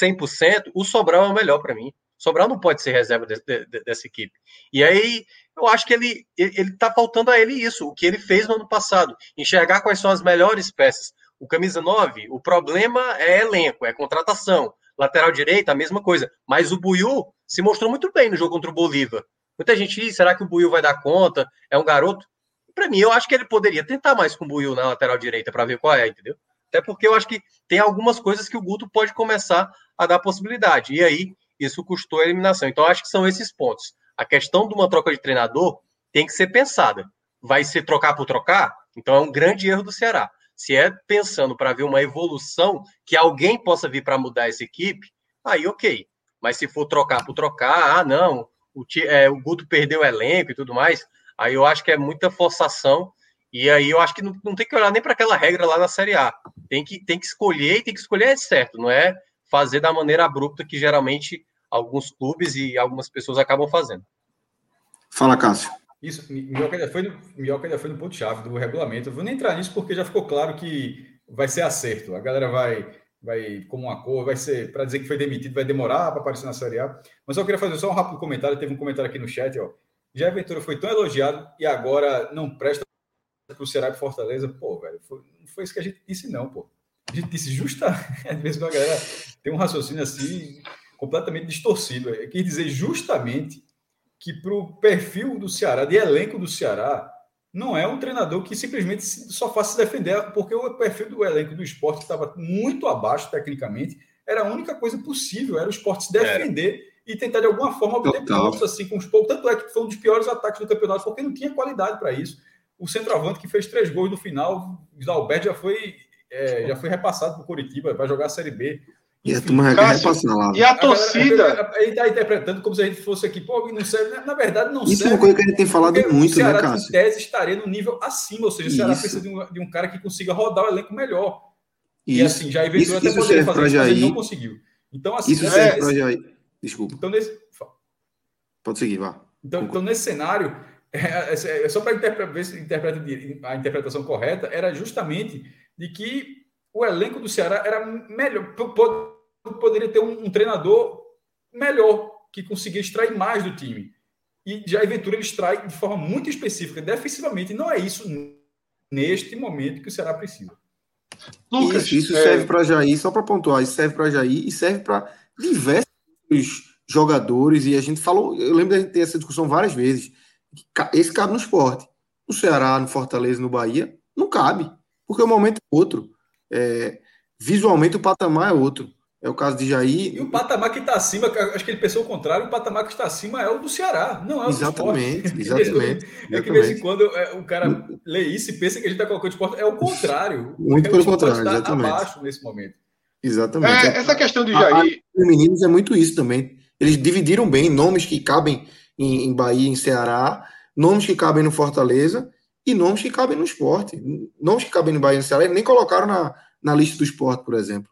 100%, o Sobral é o melhor para mim. Sobral não pode ser reserva de, de, dessa equipe. E aí eu acho que ele ele está faltando a ele isso, o que ele fez no ano passado, enxergar quais são as melhores peças. O camisa 9, o problema é elenco, é contratação. Lateral direita, a mesma coisa. Mas o Buiu se mostrou muito bem no jogo contra o Bolívar. Muita gente, será que o Buiu vai dar conta? É um garoto? Para mim, eu acho que ele poderia tentar mais com o Buiu na lateral direita para ver qual é, entendeu? Até porque eu acho que tem algumas coisas que o Guto pode começar a dar possibilidade. E aí isso custou a eliminação. Então, acho que são esses pontos. A questão de uma troca de treinador tem que ser pensada. Vai ser trocar por trocar? Então, é um grande erro do Ceará. Se é pensando para ver uma evolução, que alguém possa vir para mudar essa equipe, aí ok. Mas se for trocar por trocar, ah, não, o, é, o Guto perdeu o elenco e tudo mais, aí eu acho que é muita forçação. E aí eu acho que não, não tem que olhar nem para aquela regra lá na Série A. Tem que, tem que escolher e tem que escolher certo, não é fazer da maneira abrupta que geralmente alguns clubes e algumas pessoas acabam fazendo.
Fala, Cássio.
Isso, Minhoca ainda foi no, Minhoca ainda foi no ponto-chave do regulamento. Eu vou nem entrar nisso porque já ficou claro que vai ser acerto. A galera vai, vai como uma cor, vai ser, para dizer que foi demitido, vai demorar para aparecer na Série A. Mas eu queria fazer só um rápido comentário. Teve um comentário aqui no chat, ó. Já Ventura foi tão elogiado e agora não presta para o Ceará e Fortaleza. Pô, velho, foi, não foi isso que a gente disse, não, pô. A gente disse justa. Às vezes a galera tem um raciocínio assim completamente distorcido. Eu quis dizer justamente que para o perfil do Ceará, de elenco do Ceará, não é um treinador que simplesmente só faça se defender, porque o perfil do elenco do esporte estava muito abaixo tecnicamente. Era a única coisa possível, era o esporte se defender e tentar de alguma forma obter pontos assim com os poucos. Tanto é que foi um dos piores ataques do campeonato, porque não tinha qualidade para isso. O centroavante que fez três gols no final, o Alberto já foi, é, já foi repassado para o Curitiba, vai jogar a Série B.
E a turma
Cássio, lá. E a torcida.
Ele está interpretando como se a gente fosse aqui, pô, não serve. Na verdade, não
Isso
serve.
é uma coisa que a gente tem falado muito,
o Ceará,
né, Cássio?
Tese, estaria no nível acima, ou seja, o Ceará precisa de um, de um cara que consiga rodar o elenco melhor. Isso, e assim, já Ventura até poderia fazer isso, mas ele não conseguiu. Então, assim,
isso serve para Jair. Desculpa.
Então, nesse...
Pode seguir, vá.
Então, então nesse cenário, é, é, é só para ver se interpreta a interpretação correta, era justamente de que o elenco do Ceará era melhor, poderia ter um, um treinador melhor, que conseguia extrair mais do time. E Jair Ventura ele extrai de forma muito específica, defensivamente, não é isso neste momento que o Ceará precisa.
Lucas, isso, isso é... serve para Jair, só para pontuar, isso serve para Jair e serve para diversos jogadores. E a gente falou, eu lembro de ter essa discussão várias vezes. Esse cabe no esporte. No Ceará, no Fortaleza, no Bahia, não cabe, porque o momento é outro. É, visualmente o patamar é outro. É o caso de Jair.
E o patamar que está acima, acho que ele pensou o contrário, o patamar que está acima é o do Ceará, não é o
exatamente, do esporte. Exatamente.
É que de vez em quando é, o cara lê isso e pensa que a gente está colocando o esporte. É o contrário.
Muito
é
pelo contrário, está
exatamente. abaixo nesse momento.
Exatamente.
É, essa questão de Jair.
Femininos é muito isso também. Eles dividiram bem nomes que cabem em, em Bahia, em Ceará, nomes que cabem no Fortaleza e nomes que cabem no esporte. Nomes que cabem no Bahia e no Ceará, eles nem colocaram na, na lista do esporte, por exemplo.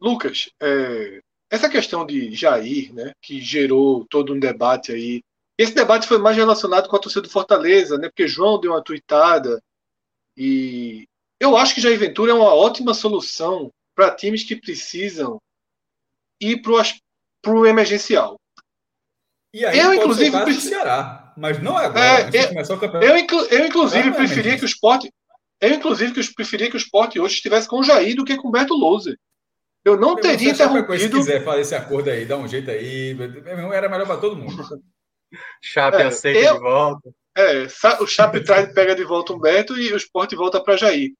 Lucas, é, essa questão de Jair, né, que gerou todo um debate aí. Esse debate foi mais relacionado com a torcida do Fortaleza, né, porque João deu uma tuitada. E eu acho que Jair Ventura é uma ótima solução para times que precisam ir para o emergencial.
E aí, eu, inclusive, prefiro... Ceará, mas não é agora.
É, eu, eu, inclu... eu, inclusive, é preferia que o esporte. Eu, inclusive, que eu preferia que o esporte hoje estivesse com o Jair do que com o Beto Loser. Eu não Meu, teria interrompido. Se
quiser fazer esse acordo aí, dá um jeito aí. Era melhor para todo mundo.
Chape é, aceita eu, de volta.
É, o Chape traz, pega de volta o Beto e o esporte volta para Jair.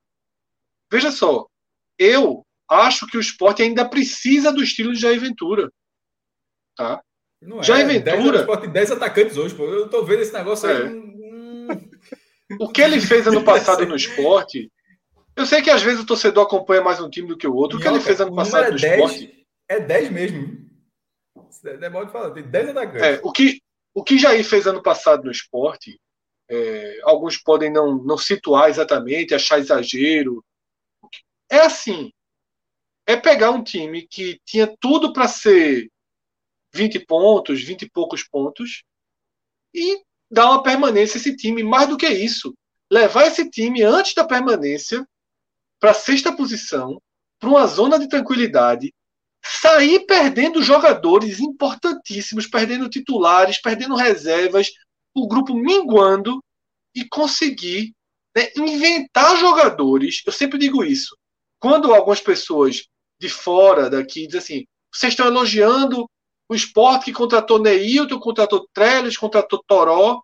Veja só, eu acho que o esporte ainda precisa do estilo de Jair Ventura. Tá?
Não é, Jair Ventura. 10, o esporte tem 10 atacantes hoje, pô. Eu tô vendo esse negócio
é.
aí.
O que ele fez ano passado no esporte eu sei que às vezes o torcedor acompanha mais um time do que o outro. E o que ele fez ano passado é no 10, esporte.
É 10 mesmo. É mal de falar, tem 10 atacantes.
É, o, que, o que Jair fez ano passado no esporte, é, alguns podem não, não situar exatamente, achar exagero. É assim: é pegar um time que tinha tudo para ser 20 pontos, 20 e poucos pontos, e dar uma permanência a esse time. Mais do que isso, levar esse time antes da permanência para a sexta posição, para uma zona de tranquilidade, sair perdendo jogadores importantíssimos, perdendo titulares, perdendo reservas, o grupo minguando e conseguir né, inventar jogadores. Eu sempre digo isso. Quando algumas pessoas de fora daqui dizem assim, vocês estão elogiando o esporte que contratou Neilton, contratou Trellis, contratou Toró.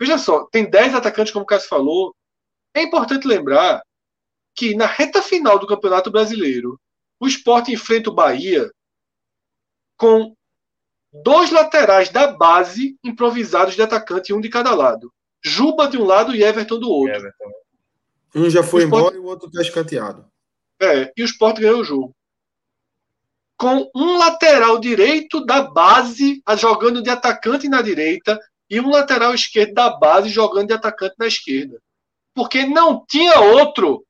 Veja só, tem 10 atacantes, como o Cássio falou. É importante lembrar que na reta final do Campeonato Brasileiro, o esporte enfrenta o Bahia com dois laterais da base improvisados de atacante, um de cada lado. Juba de um lado e Everton do outro. Everton.
Um já foi embora e o outro está escanteado.
É, e o esporte ganhou o jogo. Com um lateral direito da base jogando de atacante na direita e um lateral esquerdo da base jogando de atacante na esquerda. Porque não tinha outro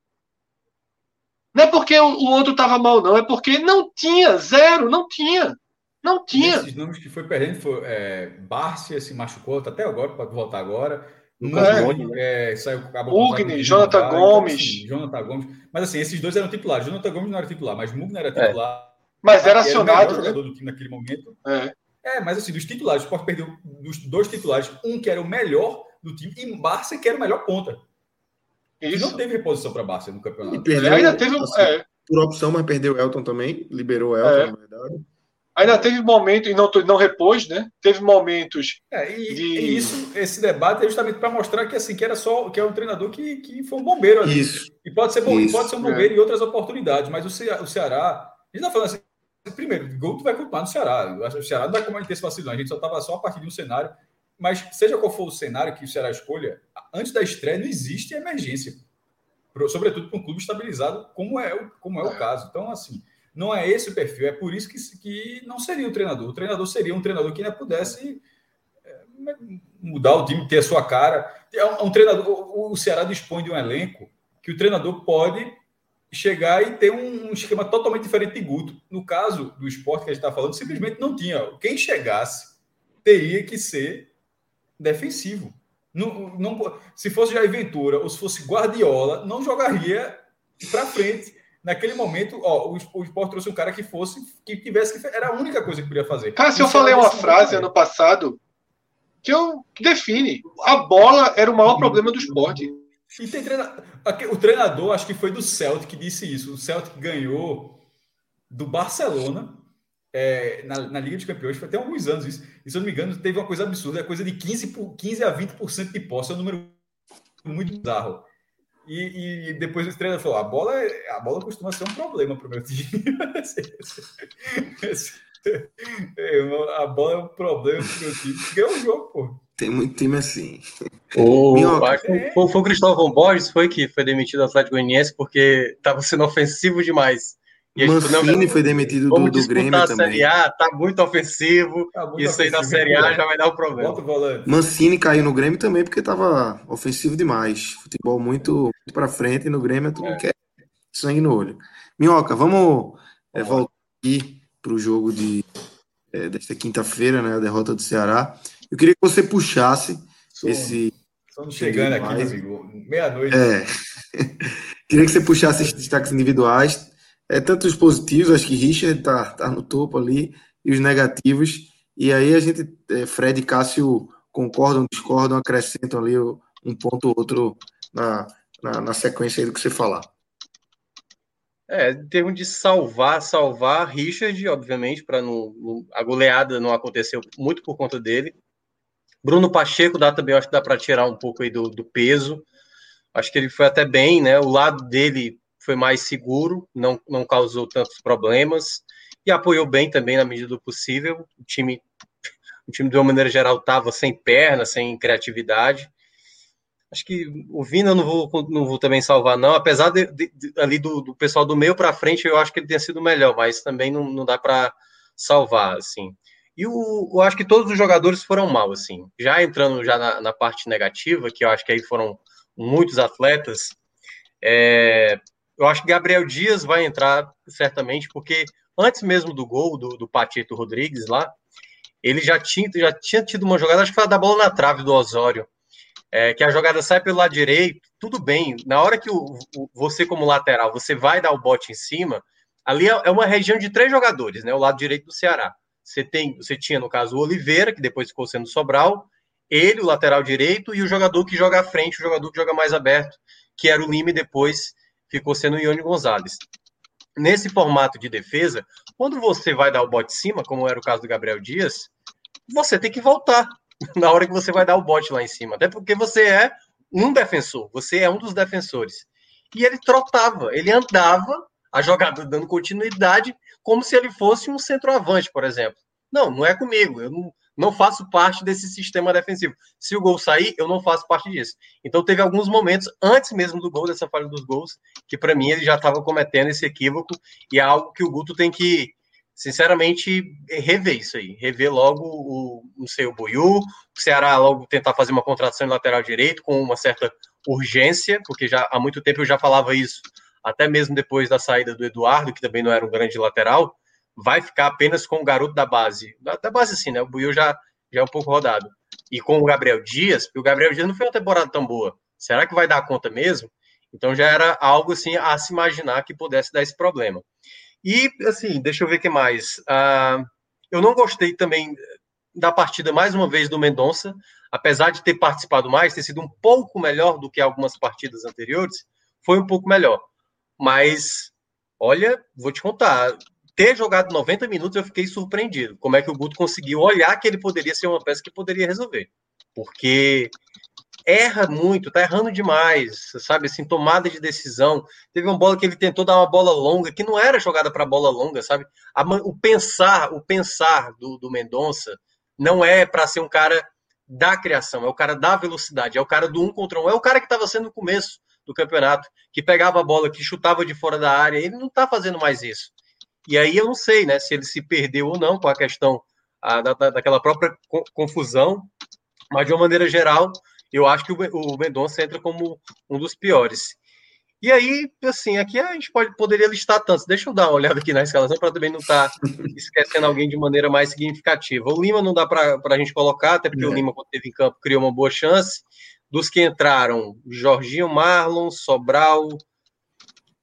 não é porque o outro estava mal, não. É porque não tinha, zero, não tinha. Não tinha.
Esses nomes que foi perdendo foi é, Bárcia se machucou, tá até agora, pode voltar agora.
É, é, saiu, Mugni, Jonathan Gomes. Então,
assim, Jonathan Gomes. Mas assim, esses dois eram titulares. Jonathan Gomes não era titular, mas Mugni era é. titular. É.
Mas era acionado. Era o
né? do time naquele momento.
É.
é, mas assim, dos titulares, o Sport perdeu dos dois titulares, um que era o melhor do time e Barça que era o melhor ponta. Ele não teve reposição para Barça no campeonato. E
perdeu, ainda teve assim, é. por opção, mas perdeu o Elton também, liberou o Elton, é. na verdade.
Ainda teve momentos, e não, não repôs, né? Teve momentos.
É, e, de... e isso, esse debate é justamente para mostrar que assim, que era só que é um treinador que, que foi um bombeiro ali.
Isso.
E pode ser, bom, isso, pode ser um bombeiro é. em outras oportunidades, mas o, Ce, o Ceará. A gente está falando assim, primeiro, o Guto vai continuar no Ceará. O Ceará não vai como ter esse vacilo, a gente só estava só a partir de um cenário. Mas seja qual for o cenário que o Ceará escolha, antes da estreia não existe emergência. Sobretudo para um clube estabilizado, como é, o, como é, é o caso. Então, assim, não é esse o perfil. É por isso que, que não seria o treinador. O treinador seria um treinador que ainda pudesse é, mudar o time, ter a sua cara. É um, um treinador, o Ceará dispõe de um elenco que o treinador pode chegar e ter um, esquema totalmente diferente de Guto. No caso do esporte que a gente está falando, simplesmente não tinha. Quem chegasse teria que ser defensivo. Não, não, se fosse Jair Ventura ou se fosse Guardiola, não jogaria para frente. Naquele momento, ó, o, o esporte trouxe um cara que fosse, que tivesse que. Era a única coisa que podia fazer.
Cara, se eu falei uma frase ano passado que eu que define. A bola era o maior problema do esporte.
E tem treina... O treinador, acho que foi do Celtic que disse isso. O Celtic ganhou do Barcelona é, na, na, Liga dos Campeões, foi até alguns anos isso. E se eu não me engano, teve uma coisa absurda, é coisa de 15, por, 15 a 20% de posse, é um número muito bizarro. E, e, depois o treinador falou: a bola, a bola costuma ser um problema para o meu time. É, a bola é um problema para o meu time. Ganhou o jogo, pô.
Tem muito time assim.
O, foi, foi, o Cristóvão Borges foi que foi demitido do Atlético Goianiense porque estava sendo ofensivo demais.
E Mancini foi demitido do, do Grêmio a também. Série
A, tá muito ofensivo. Tá muito isso ofensivo, aí na Série A já vai dar um problema.
Mancini caiu no Grêmio também porque estava ofensivo demais. Futebol muito, muito para frente e no Grêmio tu é. quer sangue no olho. Minhoca, vamos é, voltar aqui para o jogo de, é, desta quinta-feira, né? A derrota do Ceará. Eu queria que você puxasse Som, esse.
Estamos chegando aqui, amigo. Meia-noite.
É. queria que você puxasse esses destaques individuais é, tanto os positivos, acho que Richard está tá no topo ali, e os negativos. E aí a gente, é, Fred e Cássio concordam, discordam, acrescentam ali um ponto ou outro na, na, na sequência do que você falar.
É, em termos de salvar, salvar Richard, obviamente, para não, a goleada não aconteceu muito por conta dele. Bruno Pacheco dá também, acho que dá para tirar um pouco aí do, do peso. Acho que ele foi até bem, né? O lado dele foi mais seguro, não, não causou tantos problemas e apoiou bem também na medida do possível. O time, o time de uma maneira geral, estava sem perna, sem criatividade. Acho que o Vina não vou, não vou também salvar, não. Apesar de, de, de ali do, do, pessoal do meio para frente, eu acho que ele tem sido melhor, mas também não, não dá para salvar, assim. E o, eu acho que todos os jogadores foram mal, assim. Já entrando já na, na parte negativa, que eu acho que aí foram muitos atletas, é, eu acho que Gabriel Dias vai entrar certamente, porque antes mesmo do gol do, do Patito Rodrigues lá, ele já tinha, já tinha tido uma jogada, acho que foi a da bola na trave do Osório, é, que a jogada sai pelo lado direito, tudo bem. Na hora que o, o, você, como lateral, você vai dar o bote em cima, ali é, é uma região de três jogadores, né? O lado direito do Ceará. Você tem, você tinha, no caso, o Oliveira, que depois ficou sendo Sobral, ele, o lateral direito, e o jogador que joga à frente, o jogador que joga mais aberto, que era o Lime depois ficou sendo o Ione Gonzalez. Nesse formato de defesa, quando você vai dar o bote de cima, como era o caso do Gabriel Dias, você tem que voltar na hora que você vai dar o bote lá em cima. Até porque você é um defensor, você é um dos defensores. E ele trotava, ele andava a jogada dando continuidade, como se ele fosse um centroavante, por exemplo. Não, não é comigo. Eu não, não faço parte desse sistema defensivo. Se o gol sair, eu não faço parte disso. Então teve alguns momentos antes mesmo do gol, dessa falha dos gols, que para mim ele já estava cometendo esse equívoco e é algo que o Guto tem que, sinceramente, rever isso aí, rever logo o, não sei, o Boiú, o Ceará logo tentar fazer uma contratação em lateral direito com uma certa urgência, porque já há muito tempo eu já falava isso, até mesmo depois da saída do Eduardo, que também não era um grande lateral, vai ficar apenas com o garoto da base. Da, base, sim, né? O Buiu já, já é um pouco rodado. E com o Gabriel Dias, porque o Gabriel Dias não foi uma temporada tão boa. Será que vai dar conta mesmo? Então já era algo assim a se imaginar que pudesse dar esse problema. E assim, deixa eu ver o que mais. Uh, eu não gostei também da partida mais uma vez do Mendonça, apesar de ter participado mais, ter sido um pouco melhor do que algumas partidas anteriores, foi um pouco melhor. Mas olha, vou te contar, ter jogado 90 minutos, eu fiquei surpreendido. Como é que o Guto conseguiu olhar que ele poderia ser uma peça que poderia resolver. Porque erra muito, tá errando demais, sabe? Assim, tomada de decisão. Teve uma bola que ele tentou dar uma bola longa, que não era jogada para bola longa, sabe? O pensar, o pensar do, do Mendonça não é para ser um cara da criação, é o cara da velocidade, é o cara do um contra um, é o cara que estava sendo no começo do campeonato, que pegava a bola, que chutava de fora da área, ele não está fazendo mais isso. E aí eu não sei, né, se ele se perdeu ou não com a questão a, da, daquela própria confusão, mas de uma maneira geral, eu acho que o, o Mendonça entra como um dos piores. E aí, assim, aqui a gente pode, poderia listar tantos. Deixa eu dar uma olhada aqui na escalação para também não estar tá esquecendo alguém de maneira mais significativa. O Lima não dá para a gente colocar, até porque é. o Lima, quando esteve em campo, criou uma boa chance. Dos que entraram, Jorginho, Marlon, Sobral.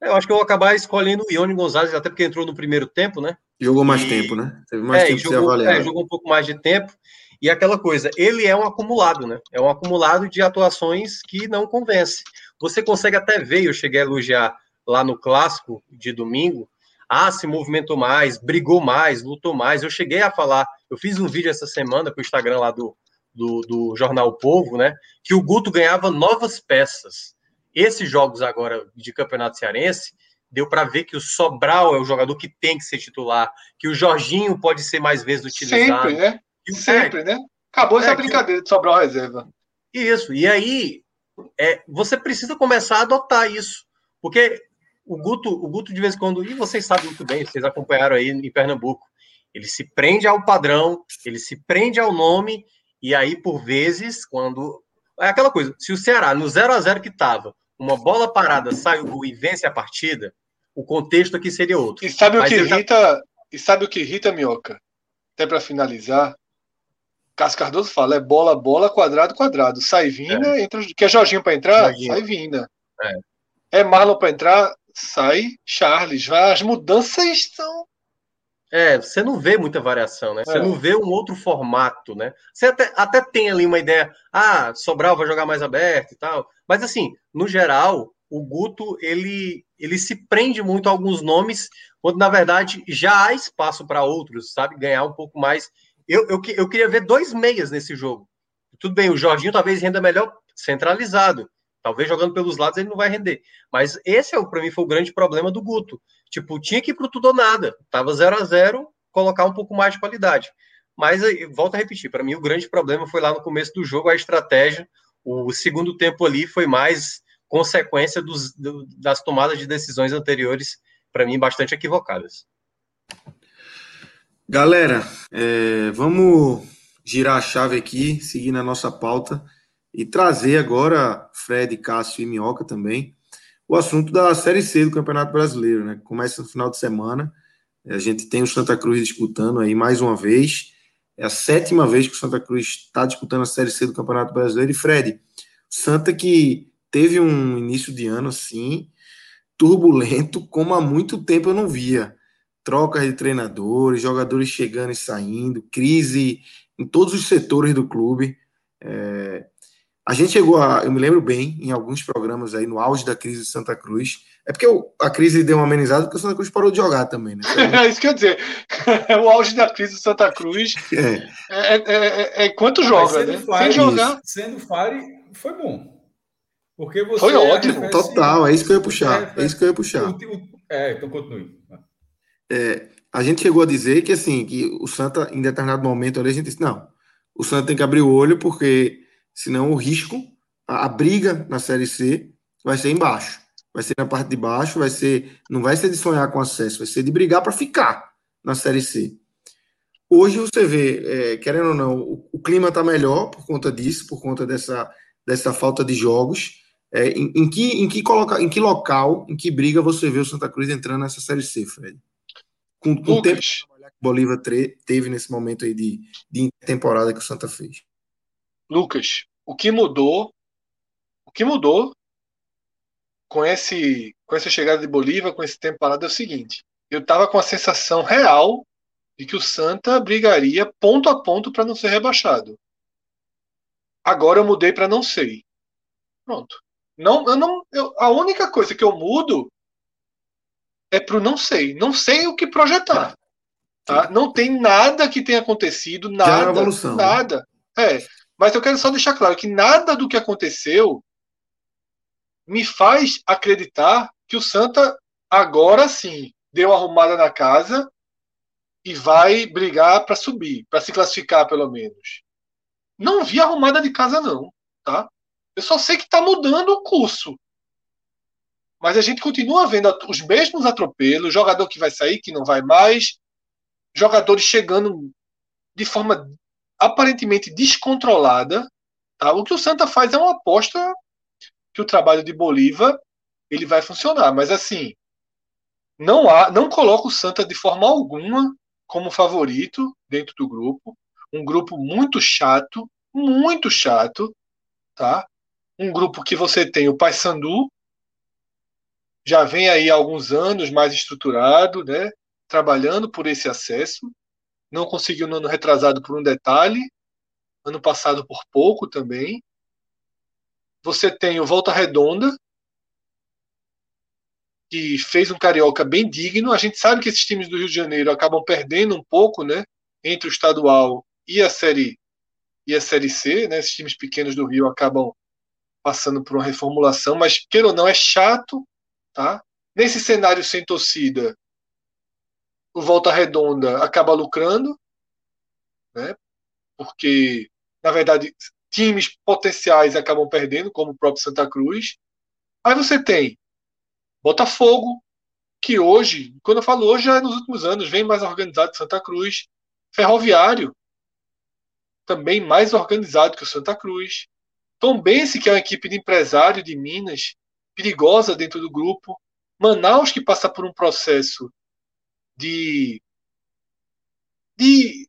Eu acho que eu vou acabar escolhendo o Ione Gonzalez, até porque entrou no primeiro tempo, né?
Jogou mais e... tempo, né?
Teve mais é, tempo jogou, avaliar. É, jogou um pouco mais de tempo. E aquela coisa, ele é um acumulado, né? É um acumulado de atuações que não convence. Você consegue até ver, eu cheguei a elogiar lá no clássico de domingo, ah, se movimentou mais, brigou mais, lutou mais. Eu cheguei a falar, eu fiz um vídeo essa semana para o Instagram lá do, do, do Jornal Povo, né? Que o Guto ganhava novas peças. Esses jogos agora de Campeonato Cearense, deu para ver que o Sobral é o jogador que tem que ser titular, que o Jorginho pode ser mais vezes utilizado.
Sempre, né? Sempre, né? Acabou essa é, brincadeira de sobrar uma reserva.
Isso. E aí, é, você precisa começar a adotar isso. Porque o Guto, o Guto, de vez em quando, e vocês sabem muito bem, vocês acompanharam aí em Pernambuco, ele se prende ao padrão, ele se prende ao nome, e aí, por vezes, quando. É aquela coisa, se o Ceará, no 0 a 0 que estava, uma bola parada sai o gol e vence a partida, o contexto aqui seria outro.
E sabe o que irrita, já... e sabe o que irrita, Minhoca? Até para finalizar, Cássio Cardoso fala, é bola, bola, quadrado, quadrado. Sai vinda, é. entra. Quer Jorginho para entrar? Jorginho. Sai vinda. É. é Marlon para entrar? Sai Charles. As mudanças são.
É, você não vê muita variação, né? Você é. não vê um outro formato, né? Você até, até tem ali uma ideia, ah, Sobral vai jogar mais aberto e tal. Mas assim, no geral, o Guto, ele, ele se prende muito a alguns nomes, quando na verdade já há espaço para outros, sabe? Ganhar um pouco mais eu, eu, eu queria ver dois meias nesse jogo. Tudo bem, o Jorginho talvez renda melhor centralizado. Talvez jogando pelos lados ele não vai render. Mas esse, é, para mim, foi o grande problema do Guto. Tipo, tinha que ir pro tudo ou nada. Tava 0 a 0 colocar um pouco mais de qualidade. Mas, volto a repetir, para mim o grande problema foi lá no começo do jogo a estratégia. O segundo tempo ali foi mais consequência dos, do, das tomadas de decisões anteriores, para mim, bastante equivocadas.
Galera, é, vamos girar a chave aqui, seguir na nossa pauta e trazer agora, Fred, Cássio e Minhoca também, o assunto da Série C do Campeonato Brasileiro, né? Começa no final de semana. A gente tem o Santa Cruz disputando aí mais uma vez. É a sétima vez que o Santa Cruz está disputando a Série C do Campeonato Brasileiro. E Fred, Santa que teve um início de ano assim turbulento, como há muito tempo eu não via trocas de treinadores, jogadores chegando e saindo, crise em todos os setores do clube. É, a gente chegou a, eu me lembro bem, em alguns programas aí, no auge da crise de Santa Cruz. É porque a crise deu uma amenizada porque o Santa Cruz parou de jogar também, né?
é isso que eu ia dizer. o auge da crise de Santa Cruz é, é, é, é, é quanto joga, né?
Fire, Sem jogar. Sendo Fire, foi bom. Porque você
foi ótimo, total. É isso que eu ia puxar. É, isso que eu ia puxar.
É, então continue
é, a gente chegou a dizer que assim que o Santa em determinado momento ali a gente disse não o Santa tem que abrir o olho porque senão o risco a, a, briga na série C vai ser embaixo. Vai ser na parte de baixo vai ser não vai ser de sonhar com acesso vai ser de brigar para ficar na série C. Hoje você vê é, querendo ou não o, o clima está melhor por conta disso por conta dessa dessa falta de jogos. É, em, em, que em que coloca em que local em que briga você vê o Santa Cruz entrando nessa série C Fred? Com, com o tempo que o Bolívar teve nesse momento aí de, de temporada que o Santa fez.
Lucas, o que mudou? O que mudou com esse com essa chegada de Bolívar, com esse temporada é o seguinte: eu tava com a sensação real de que o Santa brigaria ponto a ponto para não ser rebaixado. Agora eu mudei para não sei. Pronto. Não, eu não, eu, a única coisa que eu mudo é pro não sei. Não sei o que projetar. Tá? Não tem nada que tenha acontecido, nada. É evolução, né? nada. É. Mas eu quero só deixar claro que nada do que aconteceu me faz acreditar que o Santa agora sim deu arrumada na casa e vai brigar para subir, para se classificar pelo menos. Não vi arrumada de casa não, tá? Eu só sei que está mudando o curso. Mas a gente continua vendo os mesmos atropelos, jogador que vai sair, que não vai mais, jogadores chegando de forma aparentemente descontrolada. Tá? O que o Santa faz é uma aposta que o trabalho de Bolívar ele vai funcionar. Mas assim, não há, não coloca o Santa de forma alguma como favorito dentro do grupo. Um grupo muito chato, muito chato, tá? Um grupo que você tem o Paysandu, já vem aí há alguns anos mais estruturado, né? Trabalhando por esse acesso. Não conseguiu no ano retrasado por um detalhe, ano passado por pouco também. Você tem o Volta Redonda, que fez um carioca bem digno. A gente sabe que esses times do Rio de Janeiro acabam perdendo um pouco, né, entre o estadual e a série e a série C, né? Esses times pequenos do Rio acabam passando por uma reformulação, mas queira ou não é chato, tá? Nesse cenário sem torcida, o Volta Redonda acaba lucrando, né? Porque na verdade times potenciais acabam perdendo, como o próprio Santa Cruz. Aí você tem Botafogo, que hoje, quando eu falo hoje, já é nos últimos anos, vem mais organizado que Santa Cruz. Ferroviário, também mais organizado que o Santa Cruz. Tombense, que é uma equipe de empresário de Minas, perigosa dentro do grupo. Manaus, que passa por um processo de, de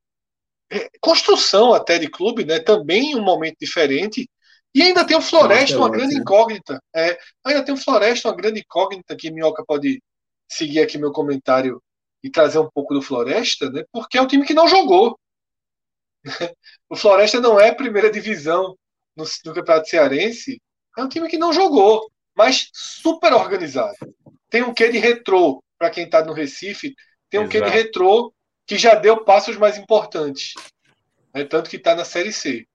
é, construção até de clube, né? também um momento diferente. E ainda tem o Floresta, uma grande incógnita. É, ainda tem o Floresta, uma grande incógnita, que Minhoca pode seguir aqui meu comentário e trazer um pouco do Floresta, né? porque é um time que não jogou. o Floresta não é primeira divisão no, no Campeonato Cearense, é um time que não jogou, mas super organizado. Tem um quê de retrô, para quem está no Recife, tem um Exato. quê de retrô que já deu passos mais importantes. Né? Tanto que está na Série C.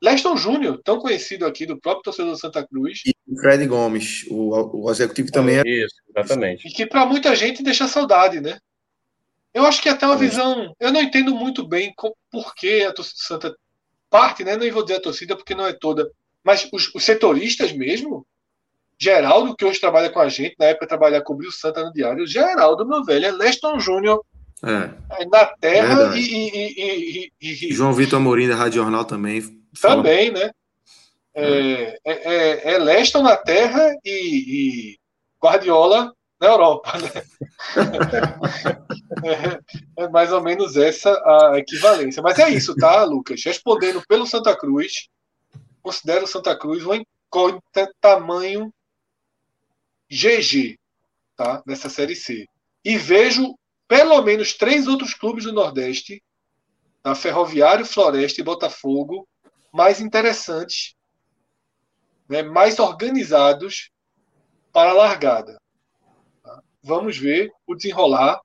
Leston Júnior, tão conhecido aqui do próprio torcedor do Santa Cruz.
E o Fred Gomes, o, o executivo também é.
Isso, exatamente.
E que para muita gente deixa saudade, né? Eu acho que até uma visão. Eu não entendo muito bem por que a torcida do Santa parte, né? Não vou dizer a torcida porque não é toda, mas os, os setoristas mesmo. Geraldo, que hoje trabalha com a gente, na época trabalhava cobriu o Santa no Diário. Geraldo, meu velho, é Leston Júnior é. é. na terra e, e,
e, e, João Vitor Amorim da Rádio Jornal também
também, né? É, é, é, é Leston na Terra e, e Guardiola na Europa. Né? é, é, mais ou menos essa a equivalência. Mas é isso, tá, Lucas? Respondendo pelo Santa Cruz, considero o Santa Cruz uma incógnita tamanho GG, tá? Nessa Série C. E vejo pelo menos três outros clubes do Nordeste, a Ferroviário, Floresta e Botafogo, mais interessantes, né, mais organizados para a largada. Tá? Vamos ver o desenrolar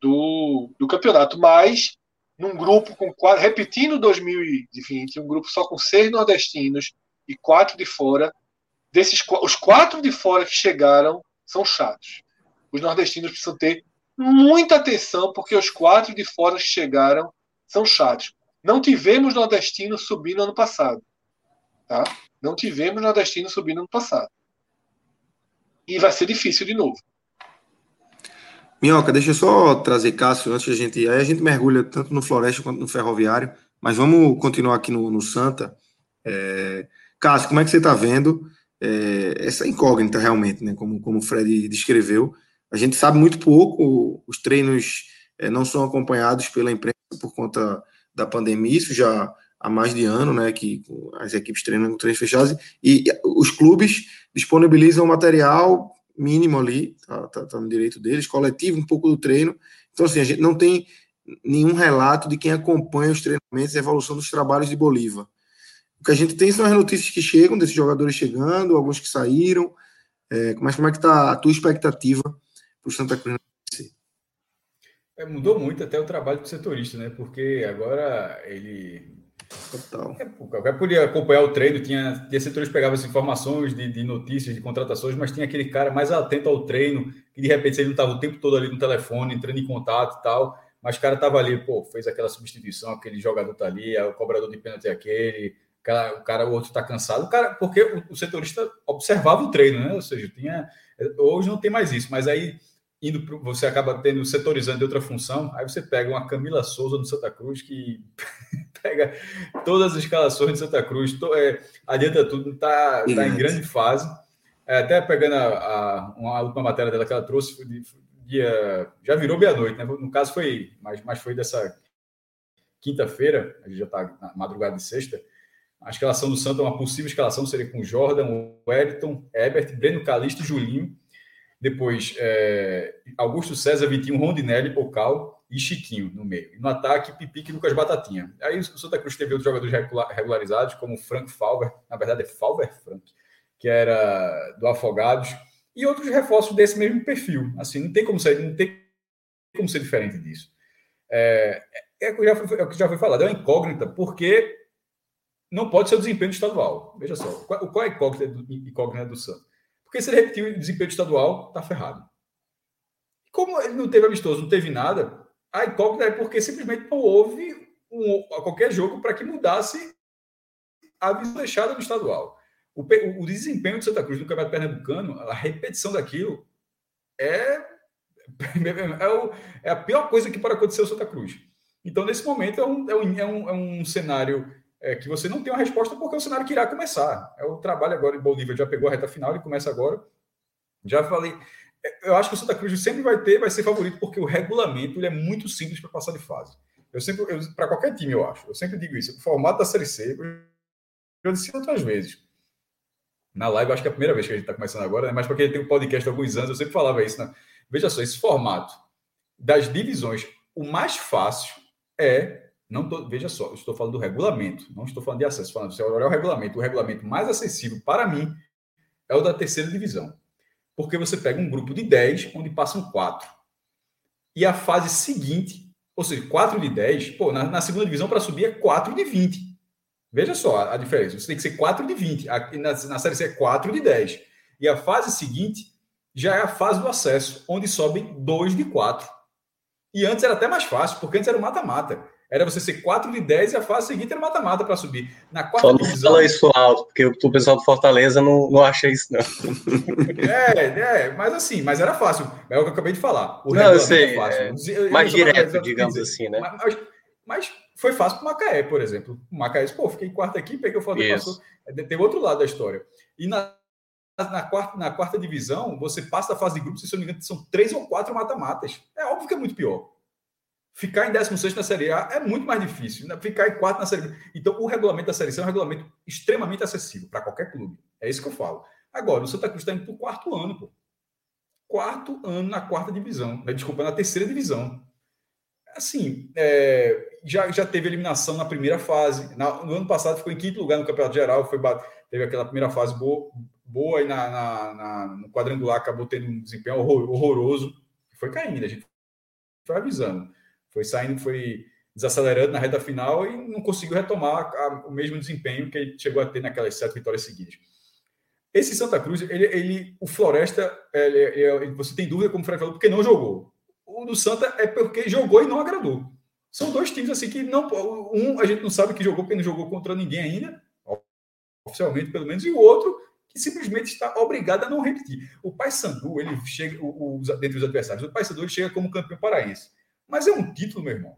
do, do campeonato, mas num grupo com quatro, repetindo 2020, um grupo só com seis nordestinos e quatro de fora. Desses, os quatro de fora que chegaram são chatos. Os nordestinos precisam ter muita atenção, porque os quatro de fora que chegaram são chatos. Não tivemos nordestino subindo ano passado. Tá? Não tivemos nordestino subindo ano passado. E vai ser difícil de novo.
Minhoca, deixa eu só trazer Cássio antes da gente. Aí a gente mergulha tanto no Floresta quanto no Ferroviário, mas vamos continuar aqui no, no Santa. É... Cássio, como é que você está vendo é, essa incógnita realmente, né? Como, como o Fred descreveu. A gente sabe muito pouco, os treinos é, não são acompanhados pela imprensa por conta da pandemia, isso já há mais de ano, né, que as equipes treinam com treinos fechados, e os clubes disponibilizam material mínimo ali, tá, tá, tá, no direito deles, coletivo, um pouco do treino. Então, assim, a gente não tem nenhum relato de quem acompanha os treinamentos e a evolução dos trabalhos de Bolívar. Que a gente tem são as notícias que chegam desses jogadores chegando, alguns que saíram. É, mas como é que está a tua expectativa para o Santa Cruz
é, mudou muito até o trabalho do setorista, né? Porque agora ele Total. É, cara podia acompanhar o treino, tinha, tinha setores que pegavam as informações de, de, notícias, de contratações, mas tinha aquele cara mais atento ao treino, que de repente ele não estava o tempo todo ali no telefone, entrando em contato e tal, mas o cara estava ali, pô, fez aquela substituição, aquele jogador tá ali, o cobrador de pênalti é aquele, cara, o, cara, o outro está cansado, o cara, porque o, o setorista observava o treino, né? Ou seja, tinha. Hoje não tem mais isso, mas aí indo pro, você acaba tendo setorizando de outra função, aí você pega uma Camila Souza do Santa Cruz que pega todas as escalações de Santa Cruz, to, é, adianta tudo, está tá em grande fase. É, até pegando a, a, uma última matéria dela que ela trouxe, de, dia, já virou meia-noite, né? No caso foi, mas, mas foi dessa quinta-feira, a gente já está na madrugada de sexta. A escalação do Santa, uma possível escalação seria com Jordan, Wellington, Ebert, Breno Calixto Julinho. Depois, é, Augusto César, Vitinho, Rondinelli, Pocal e Chiquinho no meio. No ataque, Pipique e Lucas Batatinha. Aí o Santa Cruz teve outros jogadores regularizados, como Frank Falver, na verdade é Falver Frank, que era do Afogados, e outros reforços desse mesmo perfil. Assim, não tem como ser, não tem como ser diferente disso. É, é, é, é o que já foi falado, é uma incógnita, porque não pode ser o desempenho estadual. Veja só, qual, qual é a incógnita do, incógnita do Santos? Porque se ele repetir o desempenho estadual, tá ferrado. Como ele não teve amistoso, não teve nada, a incógnita é porque simplesmente não houve um, qualquer jogo para que mudasse a visão deixada no estadual. O, o, o, desempenho do Santa Cruz no Campeonato Pernambucano, a repetição daquilo é, é, o, é, a pior coisa que pode acontecer ao Santa Cruz. Então, nesse momento, é um, é um, é um, é um cenário é, que você não tem uma resposta porque é o cenário que irá começar. É o trabalho agora em Bolívia, já pegou a reta final, ele começa agora. Já falei, é, eu acho que o Santa Cruz sempre vai ter, vai ser favorito porque o regulamento ele é muito simples para passar de fase. Eu sempre, para qualquer time, eu acho. Eu sempre digo isso. O formato da Série C, eu disse outras vezes. Na live, acho que é a primeira vez que a gente está começando agora, né? mas porque tem um podcast há alguns anos, eu sempre falava isso. Né? Veja só, esse formato das divisões, o mais fácil é não tô, veja só, estou falando do regulamento, não estou falando de acesso. Falando, se olhar o regulamento, o regulamento mais acessível para mim é o da terceira divisão. Porque você pega um grupo de 10, onde passam 4. E a fase seguinte, ou seja, 4 de 10, pô, na, na segunda divisão para subir é 4 de 20. Veja só a, a, diferença. Você tem que ser 4 de 20. Aqui na, na série C é 4 de 10. E a fase seguinte já é a fase do acesso, onde sobem 2 de 4. E antes era até mais fácil, porque antes era o mata-mata. Era você ser 4 de 10 e a fase seguinte era mata-mata para subir. Na quarta
Só não divisão, fala isso alto, porque o pessoal do Fortaleza não, não acha isso, não.
é, é, mas assim, mas era fácil. É o que eu acabei de falar.
O não, eu sei. É fácil. É, mais direto, digamos dizer. assim, né?
Mas, mas, foi fácil para o Macaé, por exemplo. O Macaé pô, fiquei quarto aqui, peguei o Fortaleza, passou. Tem outro lado da história. E na, na, quarta, na quarta divisão, você passa da fase de grupo, se eu não me engano, são três ou quatro mata-matas. É óbvio que é muito pior. Ficar em 16 na Série A é muito mais difícil. Né? Ficar em quarto na Série B. Então, o regulamento da Série C é um regulamento extremamente acessível para qualquer clube. É isso que eu falo. Agora, o Santa Cruz está indo para o quarto ano, pô. Quarto ano na quarta divisão. Né? Desculpa, na terceira divisão. Assim, é, já, já teve eliminação na primeira fase. Na, no ano passado ficou em quinto lugar no Campeonato Geral. Foi, teve aquela primeira fase boa, boa e na, na, na, no quadrangular acabou tendo um desempenho horror, horroroso. Foi caindo, a gente foi avisando. Foi saindo, foi desacelerando na reta final e não conseguiu retomar a, o mesmo desempenho que ele chegou a ter naquelas sete vitórias seguidas. Esse Santa Cruz, ele, ele o Floresta, ele, ele, você tem dúvida, como o Fred falou, porque não jogou. O do Santa é porque jogou e não agradou. São dois times assim que não. Um a gente não sabe que jogou porque não jogou contra ninguém ainda, oficialmente pelo menos, e o outro que simplesmente está obrigado a não repetir. O Paysandu, ele chega, o, o, dentre os adversários, o Paysandu ele chega como campeão paraense. Mas é um título, meu irmão,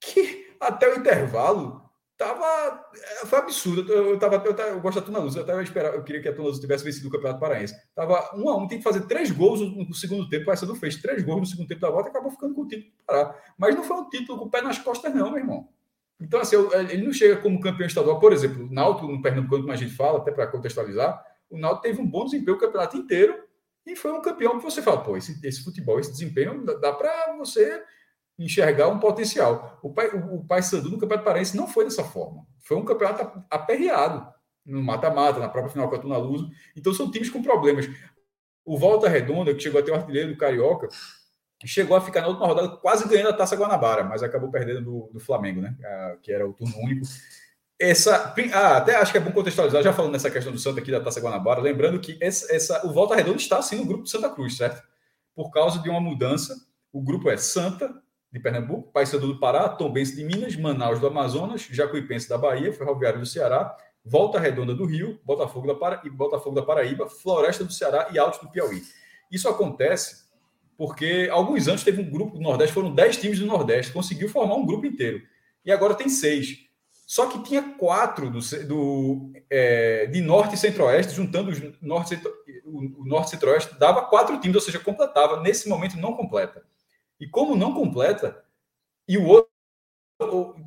que até o intervalo tava. É, foi absurdo. Eu, eu, tava, eu gosto da Tuna Luz, eu, tava esperando, eu queria que a Tuna Luz tivesse vencido o Campeonato Paraense. Tava um a um, tem que fazer três gols no segundo tempo. O não fez três gols no segundo tempo da volta acabou ficando com o título parar. Mas não foi um título com o pé nas costas, não, meu irmão. Então, assim, ele não chega como campeão estadual. Por exemplo, o Náutico, no Pernambuco, como a gente fala, até para contextualizar, o Náutico teve um bom desempenho o campeonato inteiro e foi um campeão que você fala, pô, esse, esse futebol, esse desempenho, dá para você enxergar um potencial. O, pai, o, o Paysandu no Campeonato Paraense não foi dessa forma. Foi um campeonato aperreado no mata-mata, na própria final com a Tuna Luso. Então são times com problemas. O Volta Redonda, que chegou a ter o artilheiro do Carioca, chegou a ficar na última rodada quase ganhando a Taça Guanabara, mas acabou perdendo do, do Flamengo, né? Que era o turno único. Essa, ah, até acho que é bom contextualizar, já falando nessa questão do Santa aqui da Taça Guanabara, lembrando que essa, essa, o Volta Redonda está assim no grupo Santa Cruz, certo? Por causa de uma mudança, o grupo é Santa, de Pernambuco, Paysandu do Pará, Tombense de Minas, Manaus do Amazonas, Jacuipense da Bahia, Ferroviário do Ceará, Volta Redonda do Rio, Botafogo da, Para... Botafogo da Paraíba, Floresta do Ceará e Alto do Piauí. Isso acontece porque alguns anos teve um grupo do Nordeste, foram 10 times do Nordeste, conseguiu formar um grupo inteiro. E agora tem seis. Só que tinha quatro do, do é, de Norte e Centro-Oeste, juntando os norte, o, Norte e Centro-Oeste, dava quatro times, ou seja, completava. Nesse momento não completa. E como não completa, e o outro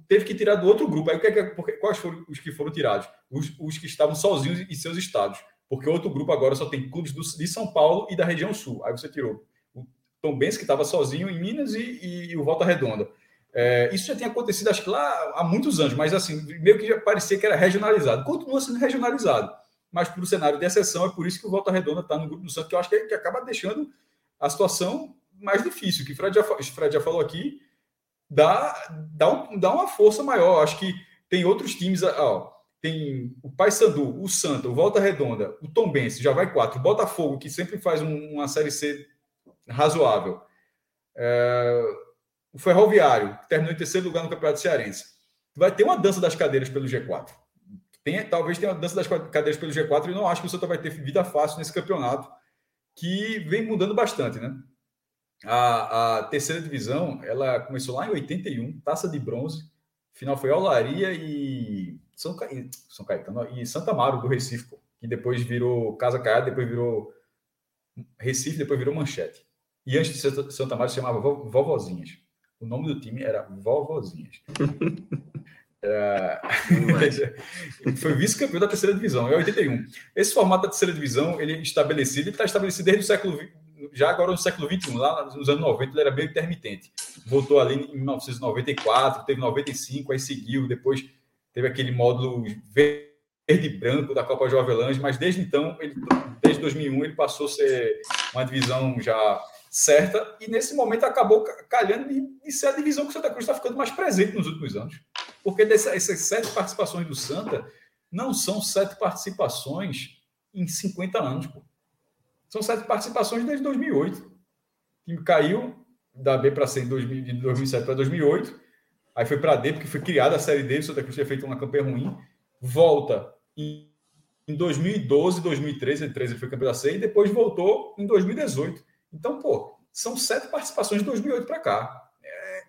teve que tirar do outro grupo. Aí o é, porque, quais foram os que foram tirados? Os, os que estavam sozinhos em seus estados. Porque o outro grupo agora só tem clubes do, de São Paulo e da região sul. Aí você tirou o Tom Benz, que estava sozinho em Minas, e, e, e o Volta Redonda. É, isso já tinha acontecido, acho que lá há muitos anos, mas assim, meio que já parecia que era regionalizado. Continua sendo regionalizado, mas por um cenário de exceção, é por isso que o Volta Redonda está no grupo do Santos, que eu acho que, que acaba deixando a situação mais difícil, que o Fred já, Fred já falou aqui, dá, dá, um, dá uma força maior. Acho que tem outros times, ó, tem o Paysandu, o Santa, o Volta Redonda, o Tombense, já vai quatro, o Botafogo, que sempre faz um, uma Série C razoável, é, o Ferroviário, que terminou em terceiro lugar no Campeonato Cearense. Vai ter uma dança das cadeiras pelo G4. Tem, talvez tenha uma dança das cadeiras pelo G4 e não acho que o Santa vai ter vida fácil nesse campeonato, que vem mudando bastante, né? A, a, terceira divisão, ela começou lá em 81, taça de bronze. Final foi Olaria e São, Ca... São Caetano e Santa Amaro do Recife, pô, que depois virou Casa Caiada, depois virou Recife, depois virou Manchete. E antes de Santa Amaro se chamava Vovozinhas. O nome do time era Vovozinhas. Era... foi vice-campeão da terceira divisão, em 81. Esse formato da terceira divisão, ele é estabelecido, ele está estabelecido desde o século já agora no século XXI, lá nos anos 90, ele era bem intermitente. Voltou ali em 1994, teve 95, aí seguiu, depois teve aquele módulo verde branco da Copa Jovelange, mas desde então, ele, desde 2001, ele passou a ser uma divisão já certa e nesse momento acabou calhando de, de ser a divisão que o Santa Cruz está ficando mais presente nos últimos anos. Porque dessas sete participações do Santa não são sete participações em 50 anos. Pô. São sete participações desde 2008. O time caiu da B para C em 2000, de 2007 para 2008. Aí foi para D, porque foi criada a Série D. O Santa Cruz tinha feito uma campanha ruim. Volta em, em 2012, 2013. 2013 ele foi campeão da C. E depois voltou em 2018. Então, pô, são sete participações de 2008 para cá. É...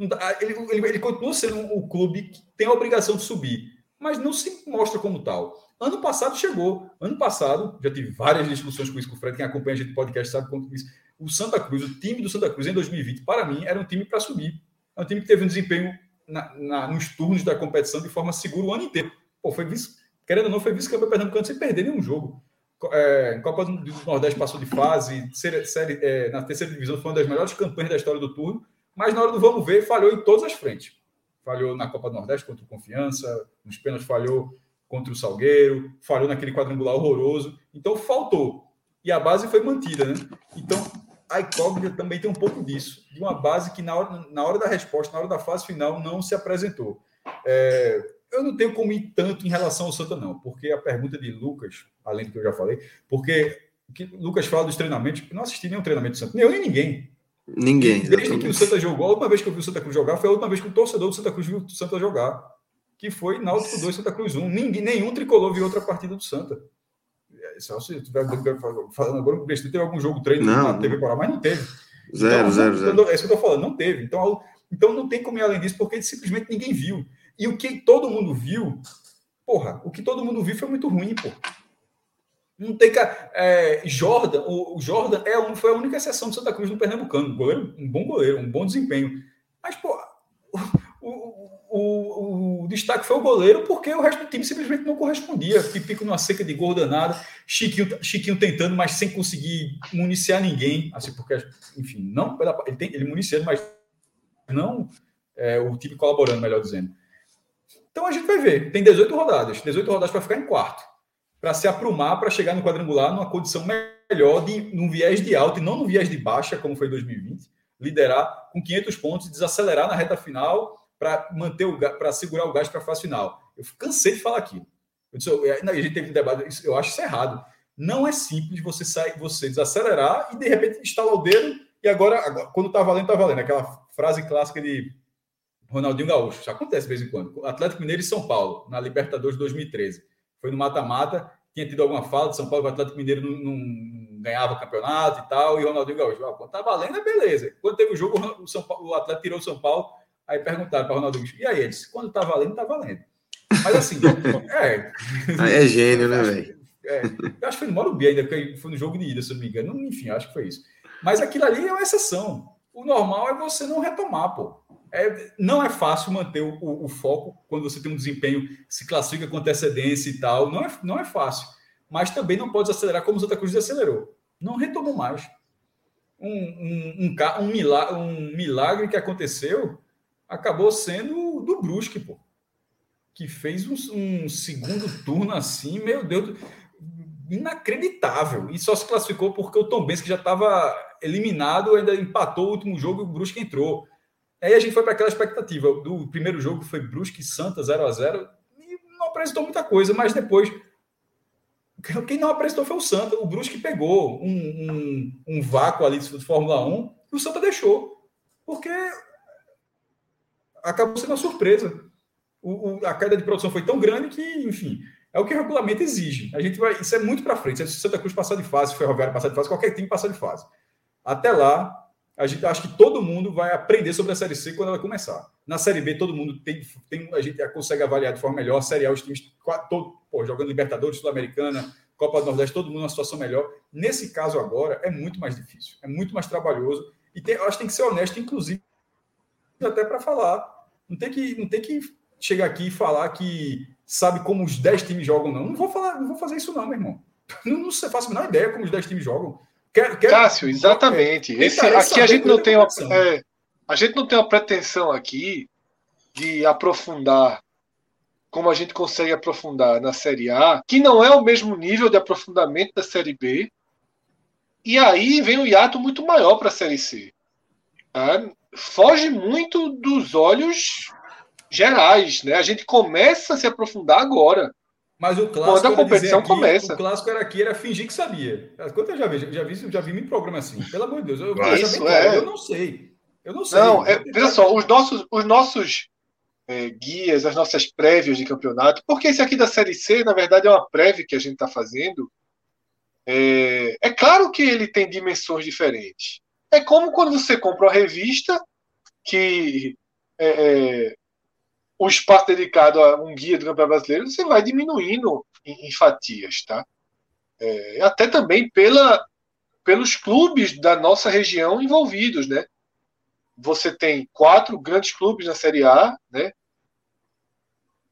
ele, ele, ele continua sendo o um clube que tem a obrigação de subir, mas não se mostra como tal. Ano passado chegou. Ano passado, já tive várias discussões com isso com o Fred. Quem acompanha a gente no podcast sabe quanto isso. O Santa Cruz, o time do Santa Cruz em 2020, para mim, era um time para subir. É um time que teve um desempenho na, na, nos turnos da competição de forma segura o ano inteiro. Pô, foi vice, querendo ou não, foi vice-campeão pernambucano sem perder nenhum jogo. É, Copa do Nordeste passou de fase, série, série, é, na terceira divisão foi uma das melhores campanhas da história do turno, mas na hora do vamos ver, falhou em todas as frentes. Falhou na Copa do Nordeste contra o Confiança, nos pênaltis falhou contra o Salgueiro, falhou naquele quadrangular horroroso. Então faltou. E a base foi mantida, né? Então a incógnita também tem um pouco disso, de uma base que na hora, na hora da resposta, na hora da fase final, não se apresentou. É, eu não tenho como ir tanto em relação ao Santa, não, porque a pergunta de Lucas, além do que eu já falei, porque que Lucas fala dos treinamentos, eu não assisti nenhum treinamento do Santa, nem eu nem ninguém.
Ninguém.
Desde exatamente. que o Santa jogou, a última vez que eu vi o Santa Cruz jogar foi a última vez que o torcedor do Santa Cruz viu o Santa jogar que foi Náutico 2, Santa Cruz 1. Ninguém, nenhum tricolor viu outra partida do Santa. É, se tiver falando agora, teve algum jogo treino não, na TV mas não teve.
Zero, então, zero, zero.
É isso que eu estou falando, não teve. Então, então não tem como ir além disso, porque simplesmente ninguém viu. E o que todo mundo viu, porra, o que todo mundo viu foi muito ruim, porra. Não tem. É, Jordan, o, Jordan é foi a única exceção do Santa Cruz no Pernambucano. Um, goleiro, um bom goleiro, um bom desempenho. Mas, pô, o, o, o, destaque foi o goleiro, porque o resto do time simplesmente não correspondia. Pico numa seca de gol danada, Chiquinho, Chiquinho tentando, mas sem conseguir municiar ninguém. Assim, porque, enfim, não ele, tem, ele municiando, mas não é, o time colaborando, melhor dizendo. Então a gente vai ver. Tem 18 rodadas, 18 rodadas para ficar em quarto. Para se aprumar para chegar no quadrangular numa condição melhor, de, num viés de alta e não num viés de baixa, como foi em 2020, liderar com 500 pontos e desacelerar na reta final para manter o para segurar o gás para a fase final. Eu cansei de falar aquilo. Eu disse, a gente teve um debate, eu acho isso errado. Não é simples você sair, você desacelerar e de repente instalar o dedo e agora, agora quando tá valendo, tá valendo. Aquela frase clássica de Ronaldinho Gaúcho. Isso acontece de vez em quando. Atlético Mineiro e São Paulo, na Libertadores de 2013. Foi no mata-mata, tinha tido alguma fala de São Paulo, o Atlético Mineiro não, não ganhava o campeonato e tal, e o Ronaldinho Gaúcho. Ah, quando tá valendo, é beleza. Quando teve o jogo, o, São Paulo, o Atlético tirou o São Paulo, aí perguntaram para o Ronaldinho, e aí eles, quando tá valendo, tá valendo. Mas assim, é.
é gênio, né, velho?
É, eu acho que foi no Morumbi ainda, porque foi no jogo de ida, se não me engano. Enfim, acho que foi isso. Mas aquilo ali é uma exceção. O normal é você não retomar, pô. É, não é fácil manter o, o, o, foco quando você tem um desempenho, se classifica com antecedência e tal. Não é, não é fácil. Mas também não pode acelerar como o Santa Cruz acelerou. Não retomou mais. Um, um, um, um, milagre, um milagre que aconteceu acabou sendo do Brusque, pô. Que fez um, um segundo turno assim, meu Deus inacreditável. E só se classificou porque o Tom Benz, que já estava eliminado, ainda empatou o último jogo e o Brusque entrou. Aí a gente foi para aquela expectativa do primeiro jogo, foi Brusque Santa 0 a 0 e não apresentou muita coisa, mas depois quem não apresentou foi o Santa. O Brusque pegou um, um, um vácuo ali de Fórmula 1 e o Santa deixou. Porque acabou sendo uma surpresa. O, o, a queda de produção foi tão grande que, enfim, é o que o regulamento exige. A gente vai, isso é muito para frente. Se Santa Cruz passar de fase, se Ferroviário passar de fase, qualquer time passar de fase. Até lá, a gente acho que todo mundo vai aprender sobre a Série C quando ela começar. Na Série B, todo mundo tem, tem a gente consegue avaliar de forma melhor. Série A, os times todo, pô, jogando Libertadores, Sul-Americana, Copa do Nordeste, todo mundo numa situação melhor. Nesse caso agora, é muito mais difícil, é muito mais trabalhoso. E tem, acho que tem que ser honesto, inclusive, até para falar. Não tem, que, não tem que chegar aqui e falar que sabe como os 10 times jogam, não. Não vou falar, não vou fazer isso, não, meu irmão. Não, não faço a menor ideia como os 10 times jogam.
Quero, quero... Cássio, exatamente. Esse, aqui a gente não tem uma, é, a gente não tem uma pretensão aqui de aprofundar como a gente consegue aprofundar na Série A, que não é o mesmo nível de aprofundamento da Série B. E aí vem um hiato muito maior para a Série C. Tá? Foge muito dos olhos gerais, né? A gente começa a se aprofundar agora.
Mas o clássico quando a competição aqui, começa. O clássico era aqui, era fingir que sabia. Quanto eu já vi, já vi, já vi em programa assim. Pelo amor de Deus, eu,
Isso, é.
eu não sei. Eu não sei.
Não, é, veja só, os nossos, os nossos é, guias, as nossas prévias de campeonato, porque esse aqui da Série C, na verdade, é uma prévia que a gente está fazendo. É, é claro que ele tem dimensões diferentes. É como quando você compra uma revista que é, é o espaço dedicado a um guia do campeonato brasileiro, você vai diminuindo em, em fatias, tá? É, até também pela, pelos clubes da nossa região envolvidos, né? Você tem quatro grandes clubes na Série A, né?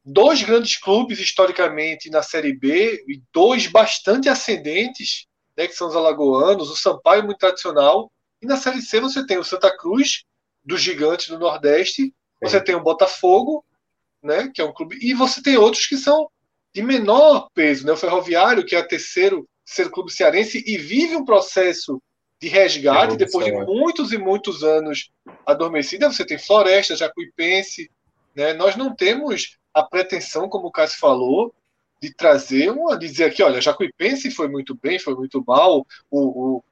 Dois grandes clubes historicamente na Série B e dois bastante ascendentes, né? Que são os alagoanos, o Sampaio muito tradicional. E na Série C você tem o Santa Cruz, dos gigantes do Nordeste, você tem o Botafogo né? Que é um clube. E você tem outros que são de menor peso, né? O Ferroviário, que é o terceiro, terceiro clube cearense e vive um processo de resgate depois de muitos e muitos anos adormecida. Você tem Floresta, Jacuipense, né? Nós não temos a pretensão, como o Cássio falou, de trazer uma, de dizer aqui, olha, Jacuipense foi muito bem, foi muito mal. O, o...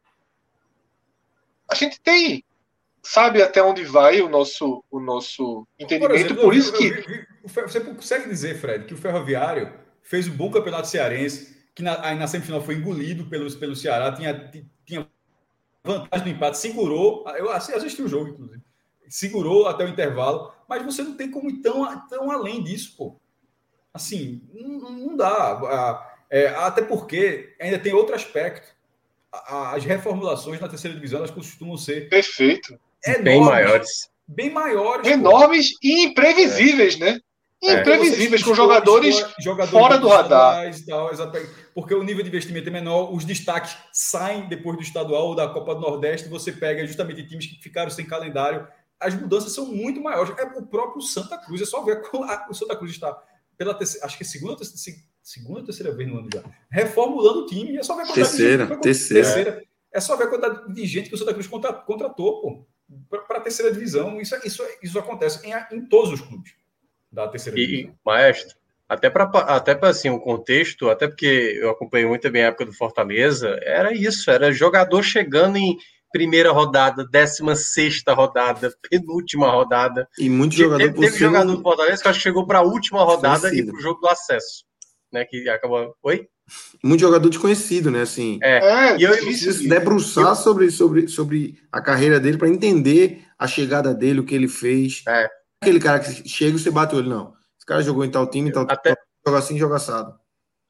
A gente tem sabe até onde vai o nosso, o nosso entendimento. Por, exemplo, por isso eu, eu, que.
Você consegue dizer, Fred, que o Ferroviário fez um bom campeonato cearense, que na, aí na semifinal foi engolido pelo, pelo Ceará, tinha, tinha vantagem no empate, segurou. Eu assisti o jogo, inclusive. Segurou até o intervalo, mas você não tem como ir tão, tão além disso, pô. Assim, não, não dá. É, até porque ainda tem outro aspecto. As reformulações na terceira divisão elas costumam ser
perfeito
enormes, bem maiores.
Bem maiores.
Enormes pô. e imprevisíveis, é. né? É. Imprevisíveis, com jogadores, jogadores fora do radar.
Tal, porque o nível de investimento é menor, os destaques saem depois do estadual ou da Copa do Nordeste, você pega justamente times que ficaram sem calendário. As mudanças são muito maiores. É o próprio Santa Cruz, é só ver como o Santa Cruz está pela terceira, acho que é segunda, segunda ou terceira vez no ano já, reformulando o time. É só ver a
terceira,
gente,
terceira.
terceira. É só ver a quantidade de gente que o Santa Cruz contratou, pô, para a terceira divisão. Isso, isso, isso acontece em, em todos os clubes da terceira
e,
divisão.
Maestro, até para até para assim o contexto, até porque eu acompanhei muito bem a época do Fortaleza, era isso, era jogador chegando em primeira rodada, décima sexta rodada, penúltima rodada.
E muito jogador
teve, teve jogador do Fortaleza que acho que chegou para a última rodada e para o jogo do acesso, né? Que acabou. Oi?
Muito jogador desconhecido, né? Assim,
é. é
e eu preciso debruçar eu... sobre, sobre, sobre a carreira dele para entender a chegada dele, o que ele fez.
É.
Aquele cara que chega e você bate o olho, não. Esse cara jogou em tal time, em tal
Até...
time, joga assim, joga assado.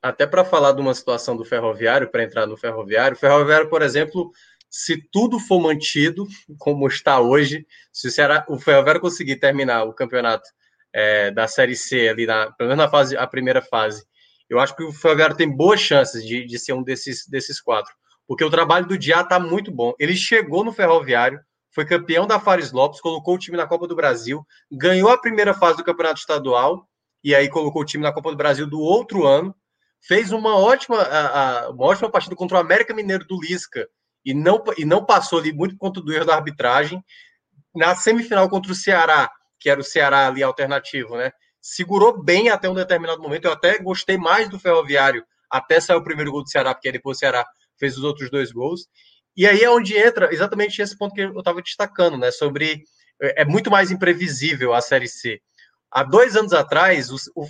Até para falar de uma situação do ferroviário, para entrar no ferroviário, o ferroviário, por exemplo, se tudo for mantido como está hoje, se o, Ceará, o Ferroviário conseguir terminar o campeonato é, da Série C ali, na, pelo menos na fase, a primeira fase, eu acho que o Ferroviário tem boas chances de, de ser um desses, desses quatro, porque o trabalho do Diá está muito bom. Ele chegou no Ferroviário, foi campeão da Fares Lopes, colocou o time na Copa do Brasil, ganhou a primeira fase do Campeonato Estadual, e aí colocou o time na Copa do Brasil do outro ano, fez uma ótima, a, uma ótima partida contra o América Mineiro do Lisca, e não, e não passou ali muito contra o erro da arbitragem. Na semifinal contra o Ceará, que era o Ceará ali alternativo, né? Segurou bem até um determinado momento. Eu até gostei mais do Ferroviário até sair o primeiro gol do Ceará, porque depois o Ceará fez os outros dois gols. E aí é onde entra exatamente esse ponto que eu estava destacando, né? Sobre é, é muito mais imprevisível a Série C. Há dois anos atrás, o, o,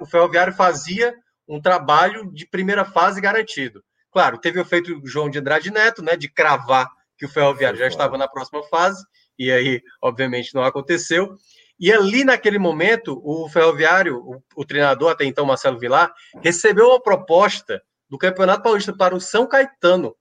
o Ferroviário fazia um trabalho de primeira fase garantido. Claro, teve o feito João de Andrade Neto, né, de cravar que o Ferroviário já estava na próxima fase, e aí, obviamente, não aconteceu. E ali, naquele momento, o Ferroviário, o, o treinador até então, Marcelo Vilar, recebeu uma proposta do Campeonato Paulista para o São Caetano,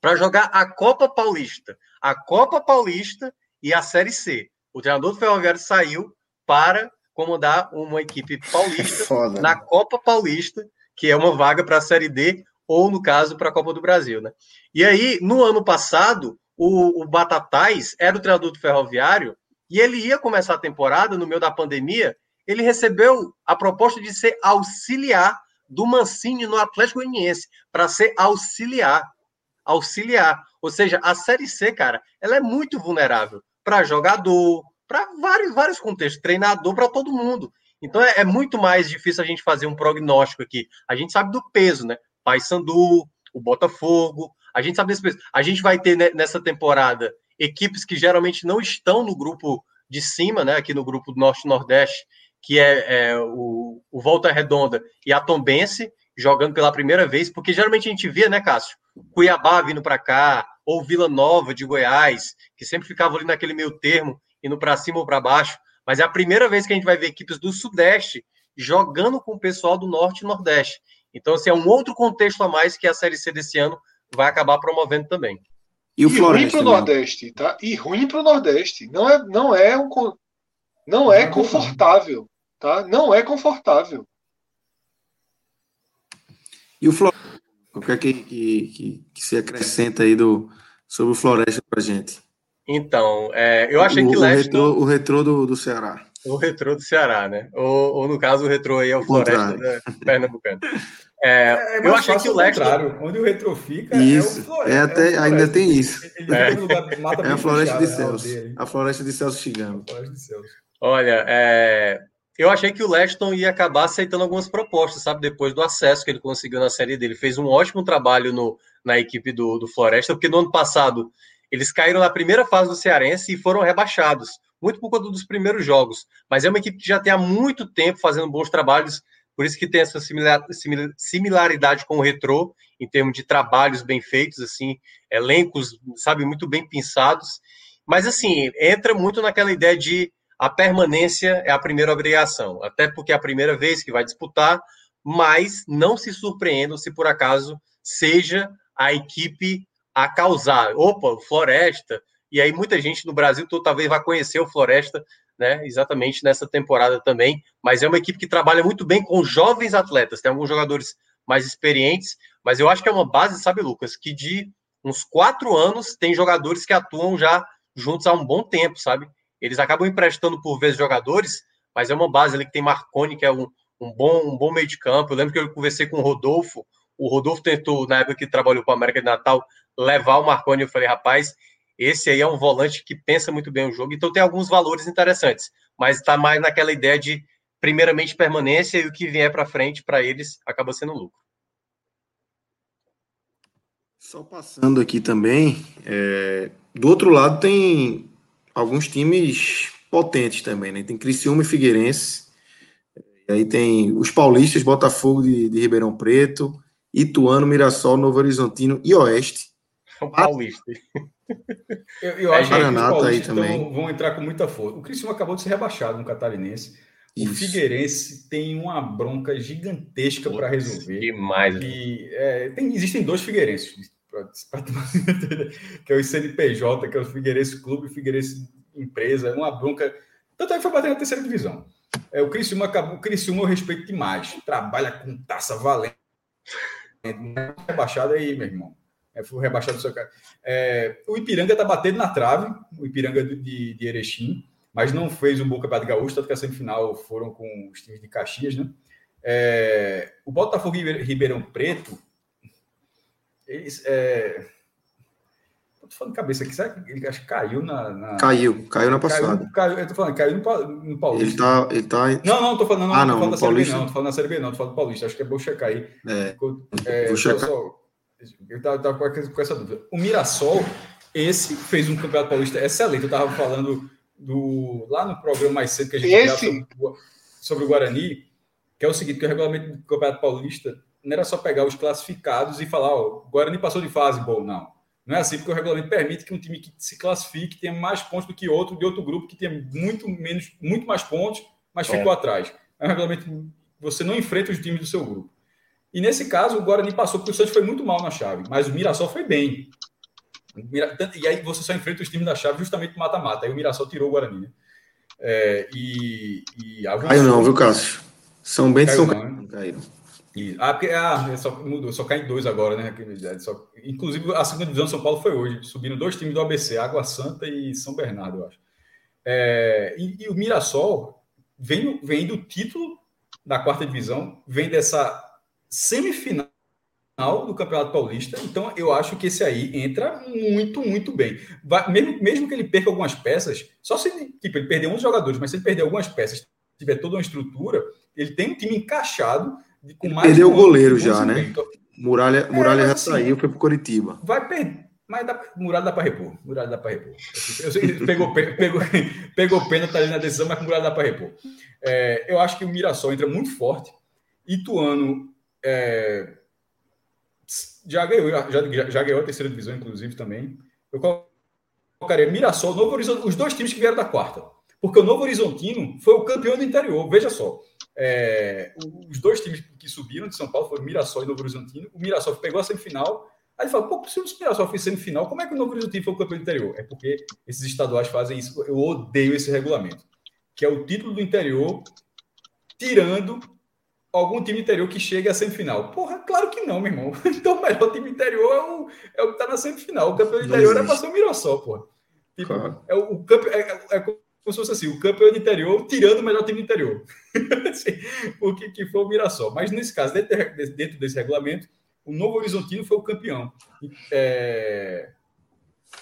para jogar a Copa Paulista. A Copa Paulista e a Série C. O treinador do Ferroviário saiu para comandar uma equipe paulista Foda, na Copa Paulista, que é uma vaga para a Série D, ou no caso para a Copa do Brasil, né? E aí, no ano passado, o, o Batatais era o treinador do Ferroviário e ele ia começar a temporada no meio da pandemia. Ele recebeu a proposta de ser auxiliar do Mancini no Atlético Goianiense para ser auxiliar, auxiliar. Ou seja, a Série C, cara, ela é muito vulnerável para jogador, para vários vários contextos, treinador para todo mundo. Então é, é, muito mais difícil a gente fazer um prognóstico aqui. A gente sabe do peso, né? Paysandu, o Botafogo. A gente sabe desse peso. A gente vai ter nessa temporada equipes que geralmente não estão no grupo de cima, né? Aqui no grupo do Norte Nordeste, que é, é o, o, Volta Redonda e a Tombense jogando pela primeira vez, porque geralmente a gente via, né, Cássio? Cuiabá vindo para cá, ou Vila Nova de Goiás, que sempre ficava ali naquele meio termo, indo para cima ou para baixo. Mas é a primeira vez que a gente vai ver equipes do Sudeste jogando com o pessoal do Norte e Nordeste. Então, assim, é um outro contexto a mais que a Série C desse ano vai acabar promovendo também.
E, o e ruim para o Nordeste, tá? E ruim para o Nordeste. Não é, não é um, não é confortável, tá? Não é confortável.
E o Floresta, o que é que, que, que, que, se acrescenta aí do, sobre o Floresta para gente?
Então, é, eu achei
o,
que
o retrô, o retrô do, do Ceará.
O retrô do Ceará, né? Ou, ou no caso, o retrô aí é o Floresta da Pernambucano. É, é, é eu achei que o Leston.
Onde o retrô fica
isso,
é
o Floresta. É até, é ainda tem isso. Ele, é. Lugar, é a Floresta de Celso. A Floresta de Celso chegando.
Olha, é, eu achei que o Leston ia acabar aceitando algumas propostas, sabe? Depois do acesso que ele conseguiu na série dele. Fez um ótimo trabalho no, na equipe do, do Floresta, porque no ano passado eles caíram na primeira fase do Cearense e foram rebaixados muito por conta dos primeiros jogos. Mas é uma equipe que já tem há muito tempo fazendo bons trabalhos, por isso que tem essa similaridade com o Retrô, em termos de trabalhos bem feitos, assim, elencos, sabe, muito bem pensados. Mas, assim, entra muito naquela ideia de a permanência é a primeira obrigação, até porque é a primeira vez que vai disputar, mas não se surpreendam se por acaso seja a equipe a causar. Opa, Floresta, e aí muita gente no Brasil talvez vá conhecer o Floresta, né? Exatamente nessa temporada também. Mas é uma equipe que trabalha muito bem com jovens atletas. Tem alguns jogadores mais experientes, mas eu acho que é uma base, sabe, Lucas, que de uns quatro anos tem jogadores que atuam já juntos há um bom tempo, sabe? Eles acabam emprestando por vezes jogadores, mas é uma base ali que tem Marconi, que é um, um bom, um bom meio de campo. Eu lembro que eu conversei com o Rodolfo. O Rodolfo tentou, na época que trabalhou para a América de Natal, levar o Marconi. Eu falei, rapaz, esse aí é um volante que pensa muito bem o jogo, então tem alguns valores interessantes, mas está mais naquela ideia de, primeiramente, permanência e o que vier para frente, para eles, acaba sendo lucro.
Só passando aqui também, é... do outro lado tem alguns times potentes também, né? Tem Criciúma e Figueirense, e aí tem os paulistas, Botafogo de, de Ribeirão Preto, Ituano, Mirassol, Novo Horizontino e Oeste.
O paulista.
Eu, eu é, acho que os paulistas então, vão entrar com muita força. O Criciúma acabou de ser rebaixado no Catarinense. Isso. O Figueirense tem uma bronca gigantesca para resolver.
Demais.
Que, é, tem, existem dois Figueirenses, que é o CNPJ, que é o Figueirense Clube e o Figueirense Empresa. É uma bronca. Tanto é que foi bater na terceira divisão. É, o Criciúma acabou. O Criciúma eu respeito demais. Trabalha com taça valendo. Rebaixado aí, meu irmão. É, foi rebaixado do seu cara. É, o Ipiranga está batendo na trave, o Ipiranga de, de Erechim, mas não fez um bom campeonato gaúcho, tanto que a semifinal foram com os times de Caxias, né? É, o Botafogo e Ribeirão Preto, eles. É, tô falando de cabeça aqui, será que ele acho que caiu na, na.
Caiu, caiu na passada.
Caiu, caiu, eu tô falando, caiu no, no Paulista.
Ele tá. Ele tá...
Não, não, tô falando, não,
ah, não,
tô falando
da
Série B, não, tô falando da Série B, não, tô falando do Paulista, acho que é bom checar aí.
É,
é vou checar. Só, eu estava com essa dúvida. O Mirassol, esse fez um campeonato paulista excelente. Eu estava falando do lá no programa mais cedo que a gente
esse...
sobre, sobre, o Guarani, que é o seguinte: que o regulamento do campeonato paulista não era só pegar os classificados e falar, ó, o Guarani passou de fase, bom, não. Não é assim, porque o regulamento permite que um time que se classifique tenha mais pontos do que outro de outro grupo que tenha muito menos, muito mais pontos, mas ficou é. atrás. É um regulamento você não enfrenta os times do seu grupo. E nesse caso, o Guarani passou, porque o Santos foi muito mal na chave, mas o Mirassol foi bem. E aí você só enfrenta os times da chave justamente no mata-mata. Aí o Mirassol tirou o Guarani. Né? É, e, e
avançou. Caiu não, viu, Cássio? São Bento e São não, né?
Caíram. E, ah, porque ah, é só mudou, só cai em dois agora, né? Só, inclusive, a segunda divisão de São Paulo foi hoje. Subiram dois times do ABC, Água Santa e São Bernardo, eu acho. É, e, e, o Mirassol vem, vem do título da quarta divisão, vem dessa semifinal do Campeonato Paulista. Então, eu acho que esse aí entra muito, muito bem. Vai, mesmo, mesmo que ele perca algumas peças, só se ele, tipo, ele perder 11 jogadores, mas se ele perder algumas peças, tiver toda uma estrutura, ele tem um time encaixado
com mais. Perdeu o goleiro já, né? Então, Muralha, Muralha é, já assim, saiu, foi para Curitiba.
Vai perder. Mas dá, Muralha dá para repor. Muralha dá para repor. Eu sei, pegou, pegou, pegou pena, tá ali na decisão, mas Muralha dá para repor. É, eu acho que o Mirassol entra muito forte. Ituano é, já ganhou, já, já ganhou a terceira divisão, inclusive, também. Eu colocaria Mirassol, Novo Horizonte, os dois times que vieram da quarta. Porque o Novo Horizontino foi o campeão do interior. Veja só. É, os dois times que subiram de São Paulo foram Mirassol e Novo Horizontino. O Mirassol pegou a semifinal. Aí fala, pô, se o Mirassol foi semifinal, como é que o Novo Horizontino foi o campeão do interior? É porque esses estaduais fazem isso. Eu odeio esse regulamento. Que é o título do interior, tirando algum time interior que chegue à semifinal? Porra, claro que não, meu irmão. Então o melhor time interior é o, é o que está na semifinal. O campeão interior é para ser o Mirassol, porra. Tipo, claro. é o, o campe, é, é, como se fosse assim, o campeão de interior tirando o melhor time interior. assim, o que, que foi o Mirassol. Mas nesse caso, dentro, dentro desse regulamento, o Novo Horizontino foi o campeão. É,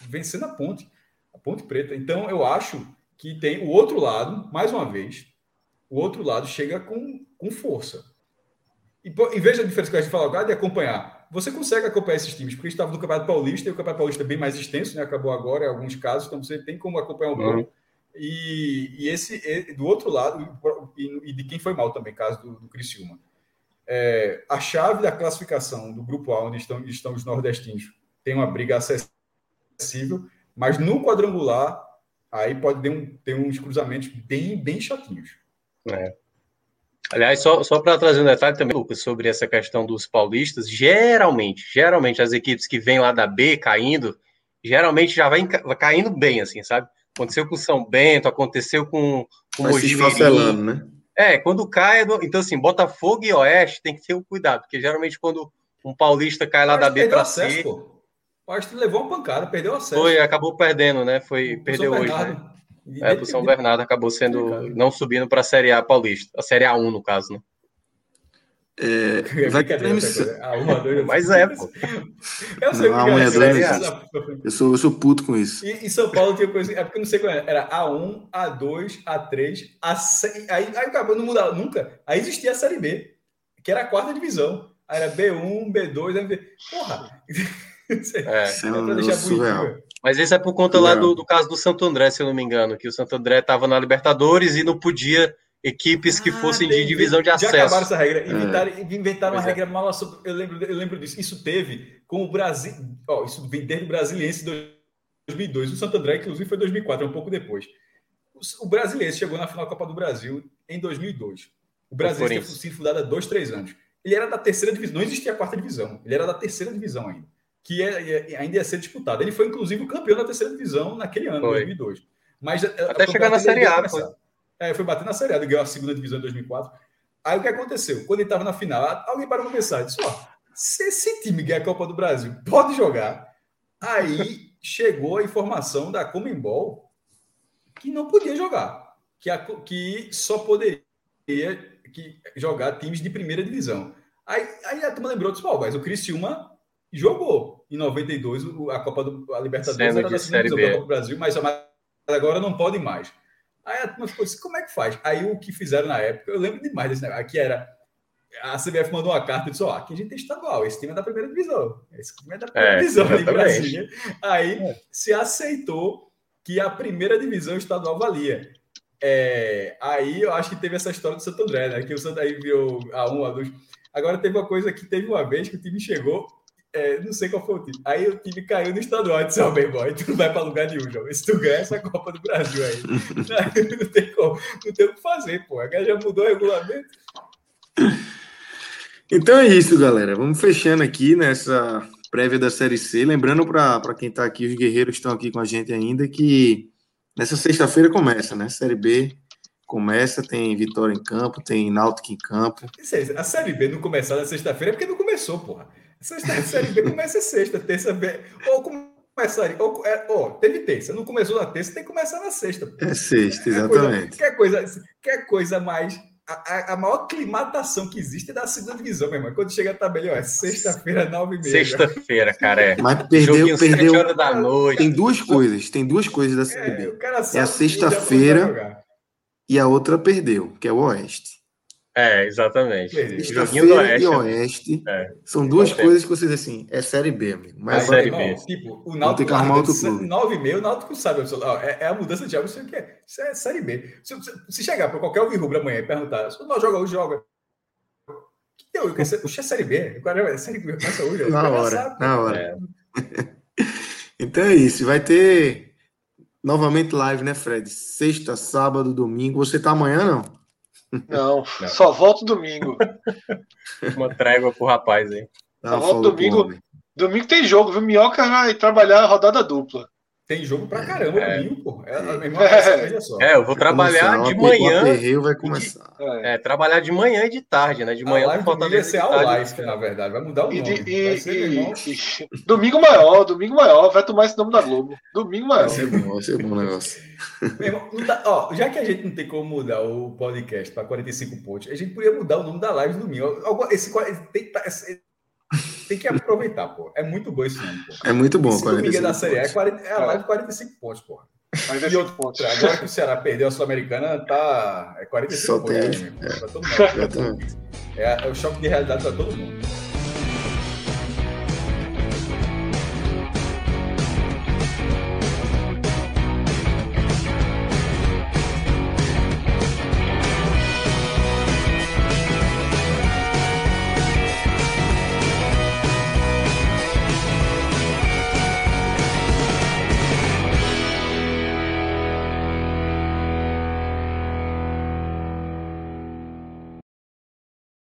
vencendo a ponte, a ponte preta. Então eu acho que tem o outro lado, mais uma vez, o outro lado chega com com força. E, e veja a diferença que a gente fala de acompanhar. Você consegue acompanhar esses times, porque estava no Campeonato Paulista, e o Campeonato Paulista é bem mais extenso, né? acabou agora em alguns casos, então você tem como acompanhar um pouco. Uhum. E, e, esse, do outro lado, e, e, de quem foi mal também, caso do, do Criciúma. É, a chave da classificação do grupo A, onde estão, estão os nordestinos, tem uma briga acessível, mas no quadrangular, aí pode ter, um, ter uns cruzamentos bem, bem chatinhos.
É. Aliás, só, só para trazer um detalhe também, Lucas, sobre essa questão dos paulistas, geralmente, geralmente as equipes que vêm lá da B caindo, geralmente já vai, caindo bem, assim, sabe? Aconteceu com São Bento, aconteceu com, com
o Mojimirim. né?
É, quando cai, é então assim, Botafogo e Oeste tem que ter o um cuidado, porque geralmente quando um paulista cai lá da B para C...
Pô. O Oeste levou uma pancada, perdeu acesso.
Foi, acabou perdendo, né? Foi, perdeu hoje, né? É, do São Bernardo acabou sendo não subindo para a Série A paulista, a Série A1 no caso, né?
É, vai ter transmissão.
Mas é, pô.
Eu, sei não, que é, eu, sou, eu sou puto com isso.
E, e São Paulo tinha coisa. É porque eu não sei qual era. Era A1, A2, A3, A6. Aí, aí acabou, não mudava nunca. Aí existia a Série B, que era a quarta divisão. Aí era B1, B2, MB. Porra!
É, é pra deixar surreal. Mas isso é por conta lá do, do, caso do Santo André, se eu não me engano, que o Santo André estava na Libertadores e não podia equipes que ah, fossem de divisão de acesso. Já
acabaram essa regra. Inventaram, é. inventaram uma é. regra mal. Eu lembro, eu lembro disso. Isso teve com o Brasil. Ó, isso vem desde o Brasiliense de 2002. O Santo André, inclusive, foi 2004, é um pouco depois. O, o Brasiliense chegou na final da Copa do Brasil em 2002. O Brasiliense tinha sido fundado há dois, três anos. Ele era da terceira divisão. Não existia a quarta divisão. Ele era da terceira divisão ainda. Que é, ainda ia ser disputado. Ele foi, inclusive, o campeão da terceira divisão naquele ano, foi. 2002. Mas,
Até chegar na Série A. Foi.
É, foi bater na Série A, ganhou a segunda divisão em 2004. Aí o que aconteceu? Quando ele estava na final, alguém parou para pensar, disse, ó, se esse time ganhar a Copa do Brasil, pode jogar. Aí chegou a informação da Comembol que não podia jogar, que, a, que só poderia que jogar times de primeira divisão. Aí, aí a turma lembrou, disse, mas o Criciúma jogou em 92 a Copa do a Libertadores
Sendo era da segunda divisão da Copa
do Brasil, mas agora não pode mais. Aí a turma ficou assim, como é que faz? Aí o que fizeram na época, eu lembro demais desse negócio, aqui era, a CBF mandou uma carta e disse, ó, aqui a gente tem estadual, esse time é da primeira divisão, esse time é da primeira é, divisão ali Brasília. Aí é. se aceitou que a primeira divisão estadual valia. É, aí eu acho que teve essa história do Santo André, né? Que o Santo aí viu a um, a dois. Agora teve uma coisa que teve uma vez que o time chegou é, não sei qual foi o time. Aí o time caiu no estadual e disse: Ó, oh, meu boy, tu não vai para lugar nenhum, João. Se tu ganha essa Copa do Brasil aí, não tem como, não tem o que fazer, pô. Agora já mudou o regulamento.
Então é isso, galera. Vamos fechando aqui nessa prévia da Série C. Lembrando para quem está aqui, os guerreiros estão aqui com a gente ainda, que nessa sexta-feira começa, né? Série B começa, tem Vitória em campo, tem Náutico em campo.
A Série B não começar na sexta-feira é porque não começou, porra. Sexta série B começa sexta, terça B. Ou começaria. Ou, é, ou, teve terça. Não começou na terça, tem que começar na sexta.
É sexta, exatamente.
Quer coisa, quer coisa, quer coisa mais. A, a, maior climatação que existe é da segunda divisão, meu irmão. Quando chega a tabela, ó, é sexta-feira, nove e meia.
Sexta-feira, cara. É.
Mas perdeu, perdeu. Horas da noite. Tem duas coisas, tem duas coisas da Série B. É, é a sexta-feira e a outra perdeu, que é o Oeste.
É, exatamente.
Sexta-feira e Oeste é. são duas coisas que vocês assim, é Série B, amigo. Mas
é Série B. Tipo, o Náutico tem que arrumar outro clube. 9 e meio, o Náutico sabe, é, é a mudança de algo, isso que é, isso é Série B. Se, se chegar para qualquer rubro amanhã e perguntar, se o Náutico joga hoje, joga. Que deu? Eu Puxa, é Série B. Agora é Série B, começa hoje.
Na hora, sabe, na hora. É. então é isso, vai ter novamente live, né, Fred? Sexta, sábado, domingo. Você tá amanhã, não?
Não, não. só volto domingo.
Uma trégua pro rapaz aí.
Só volto domingo. Domingo tem jogo, viu? Minhoca vai trabalhar rodada dupla.
Tem jogo pra caramba é. domingo, pô. É,
é, é, eu vou trabalhar de manhã.
O vai começar.
É, trabalhar de manhã e de tarde, né? De manhã
vai faltar ser ao live, na verdade. Vai mudar o nome. E, e,
e, domingo maior, domingo maior. Vai tomar esse nome da Globo. Domingo maior.
Vai ser bom, vai ser bom negócio.
Irmão, tá, ó, já que a gente não tem como mudar o podcast para 45 pontos, a gente podia mudar o nome da live do domingo. Esse, tem, esse, tem que aproveitar, pô. É muito bom esse nome, pô.
É muito bom,
Esse domingo é da Série A, é, 40, é a live 45 pontos, pô. E outro ponto, agora que o Ceará perdeu a Sul-Americana, tá. É 45 Só
pontos. Tem,
é. Pra todo mundo. É, é o choque de realidade para todo mundo.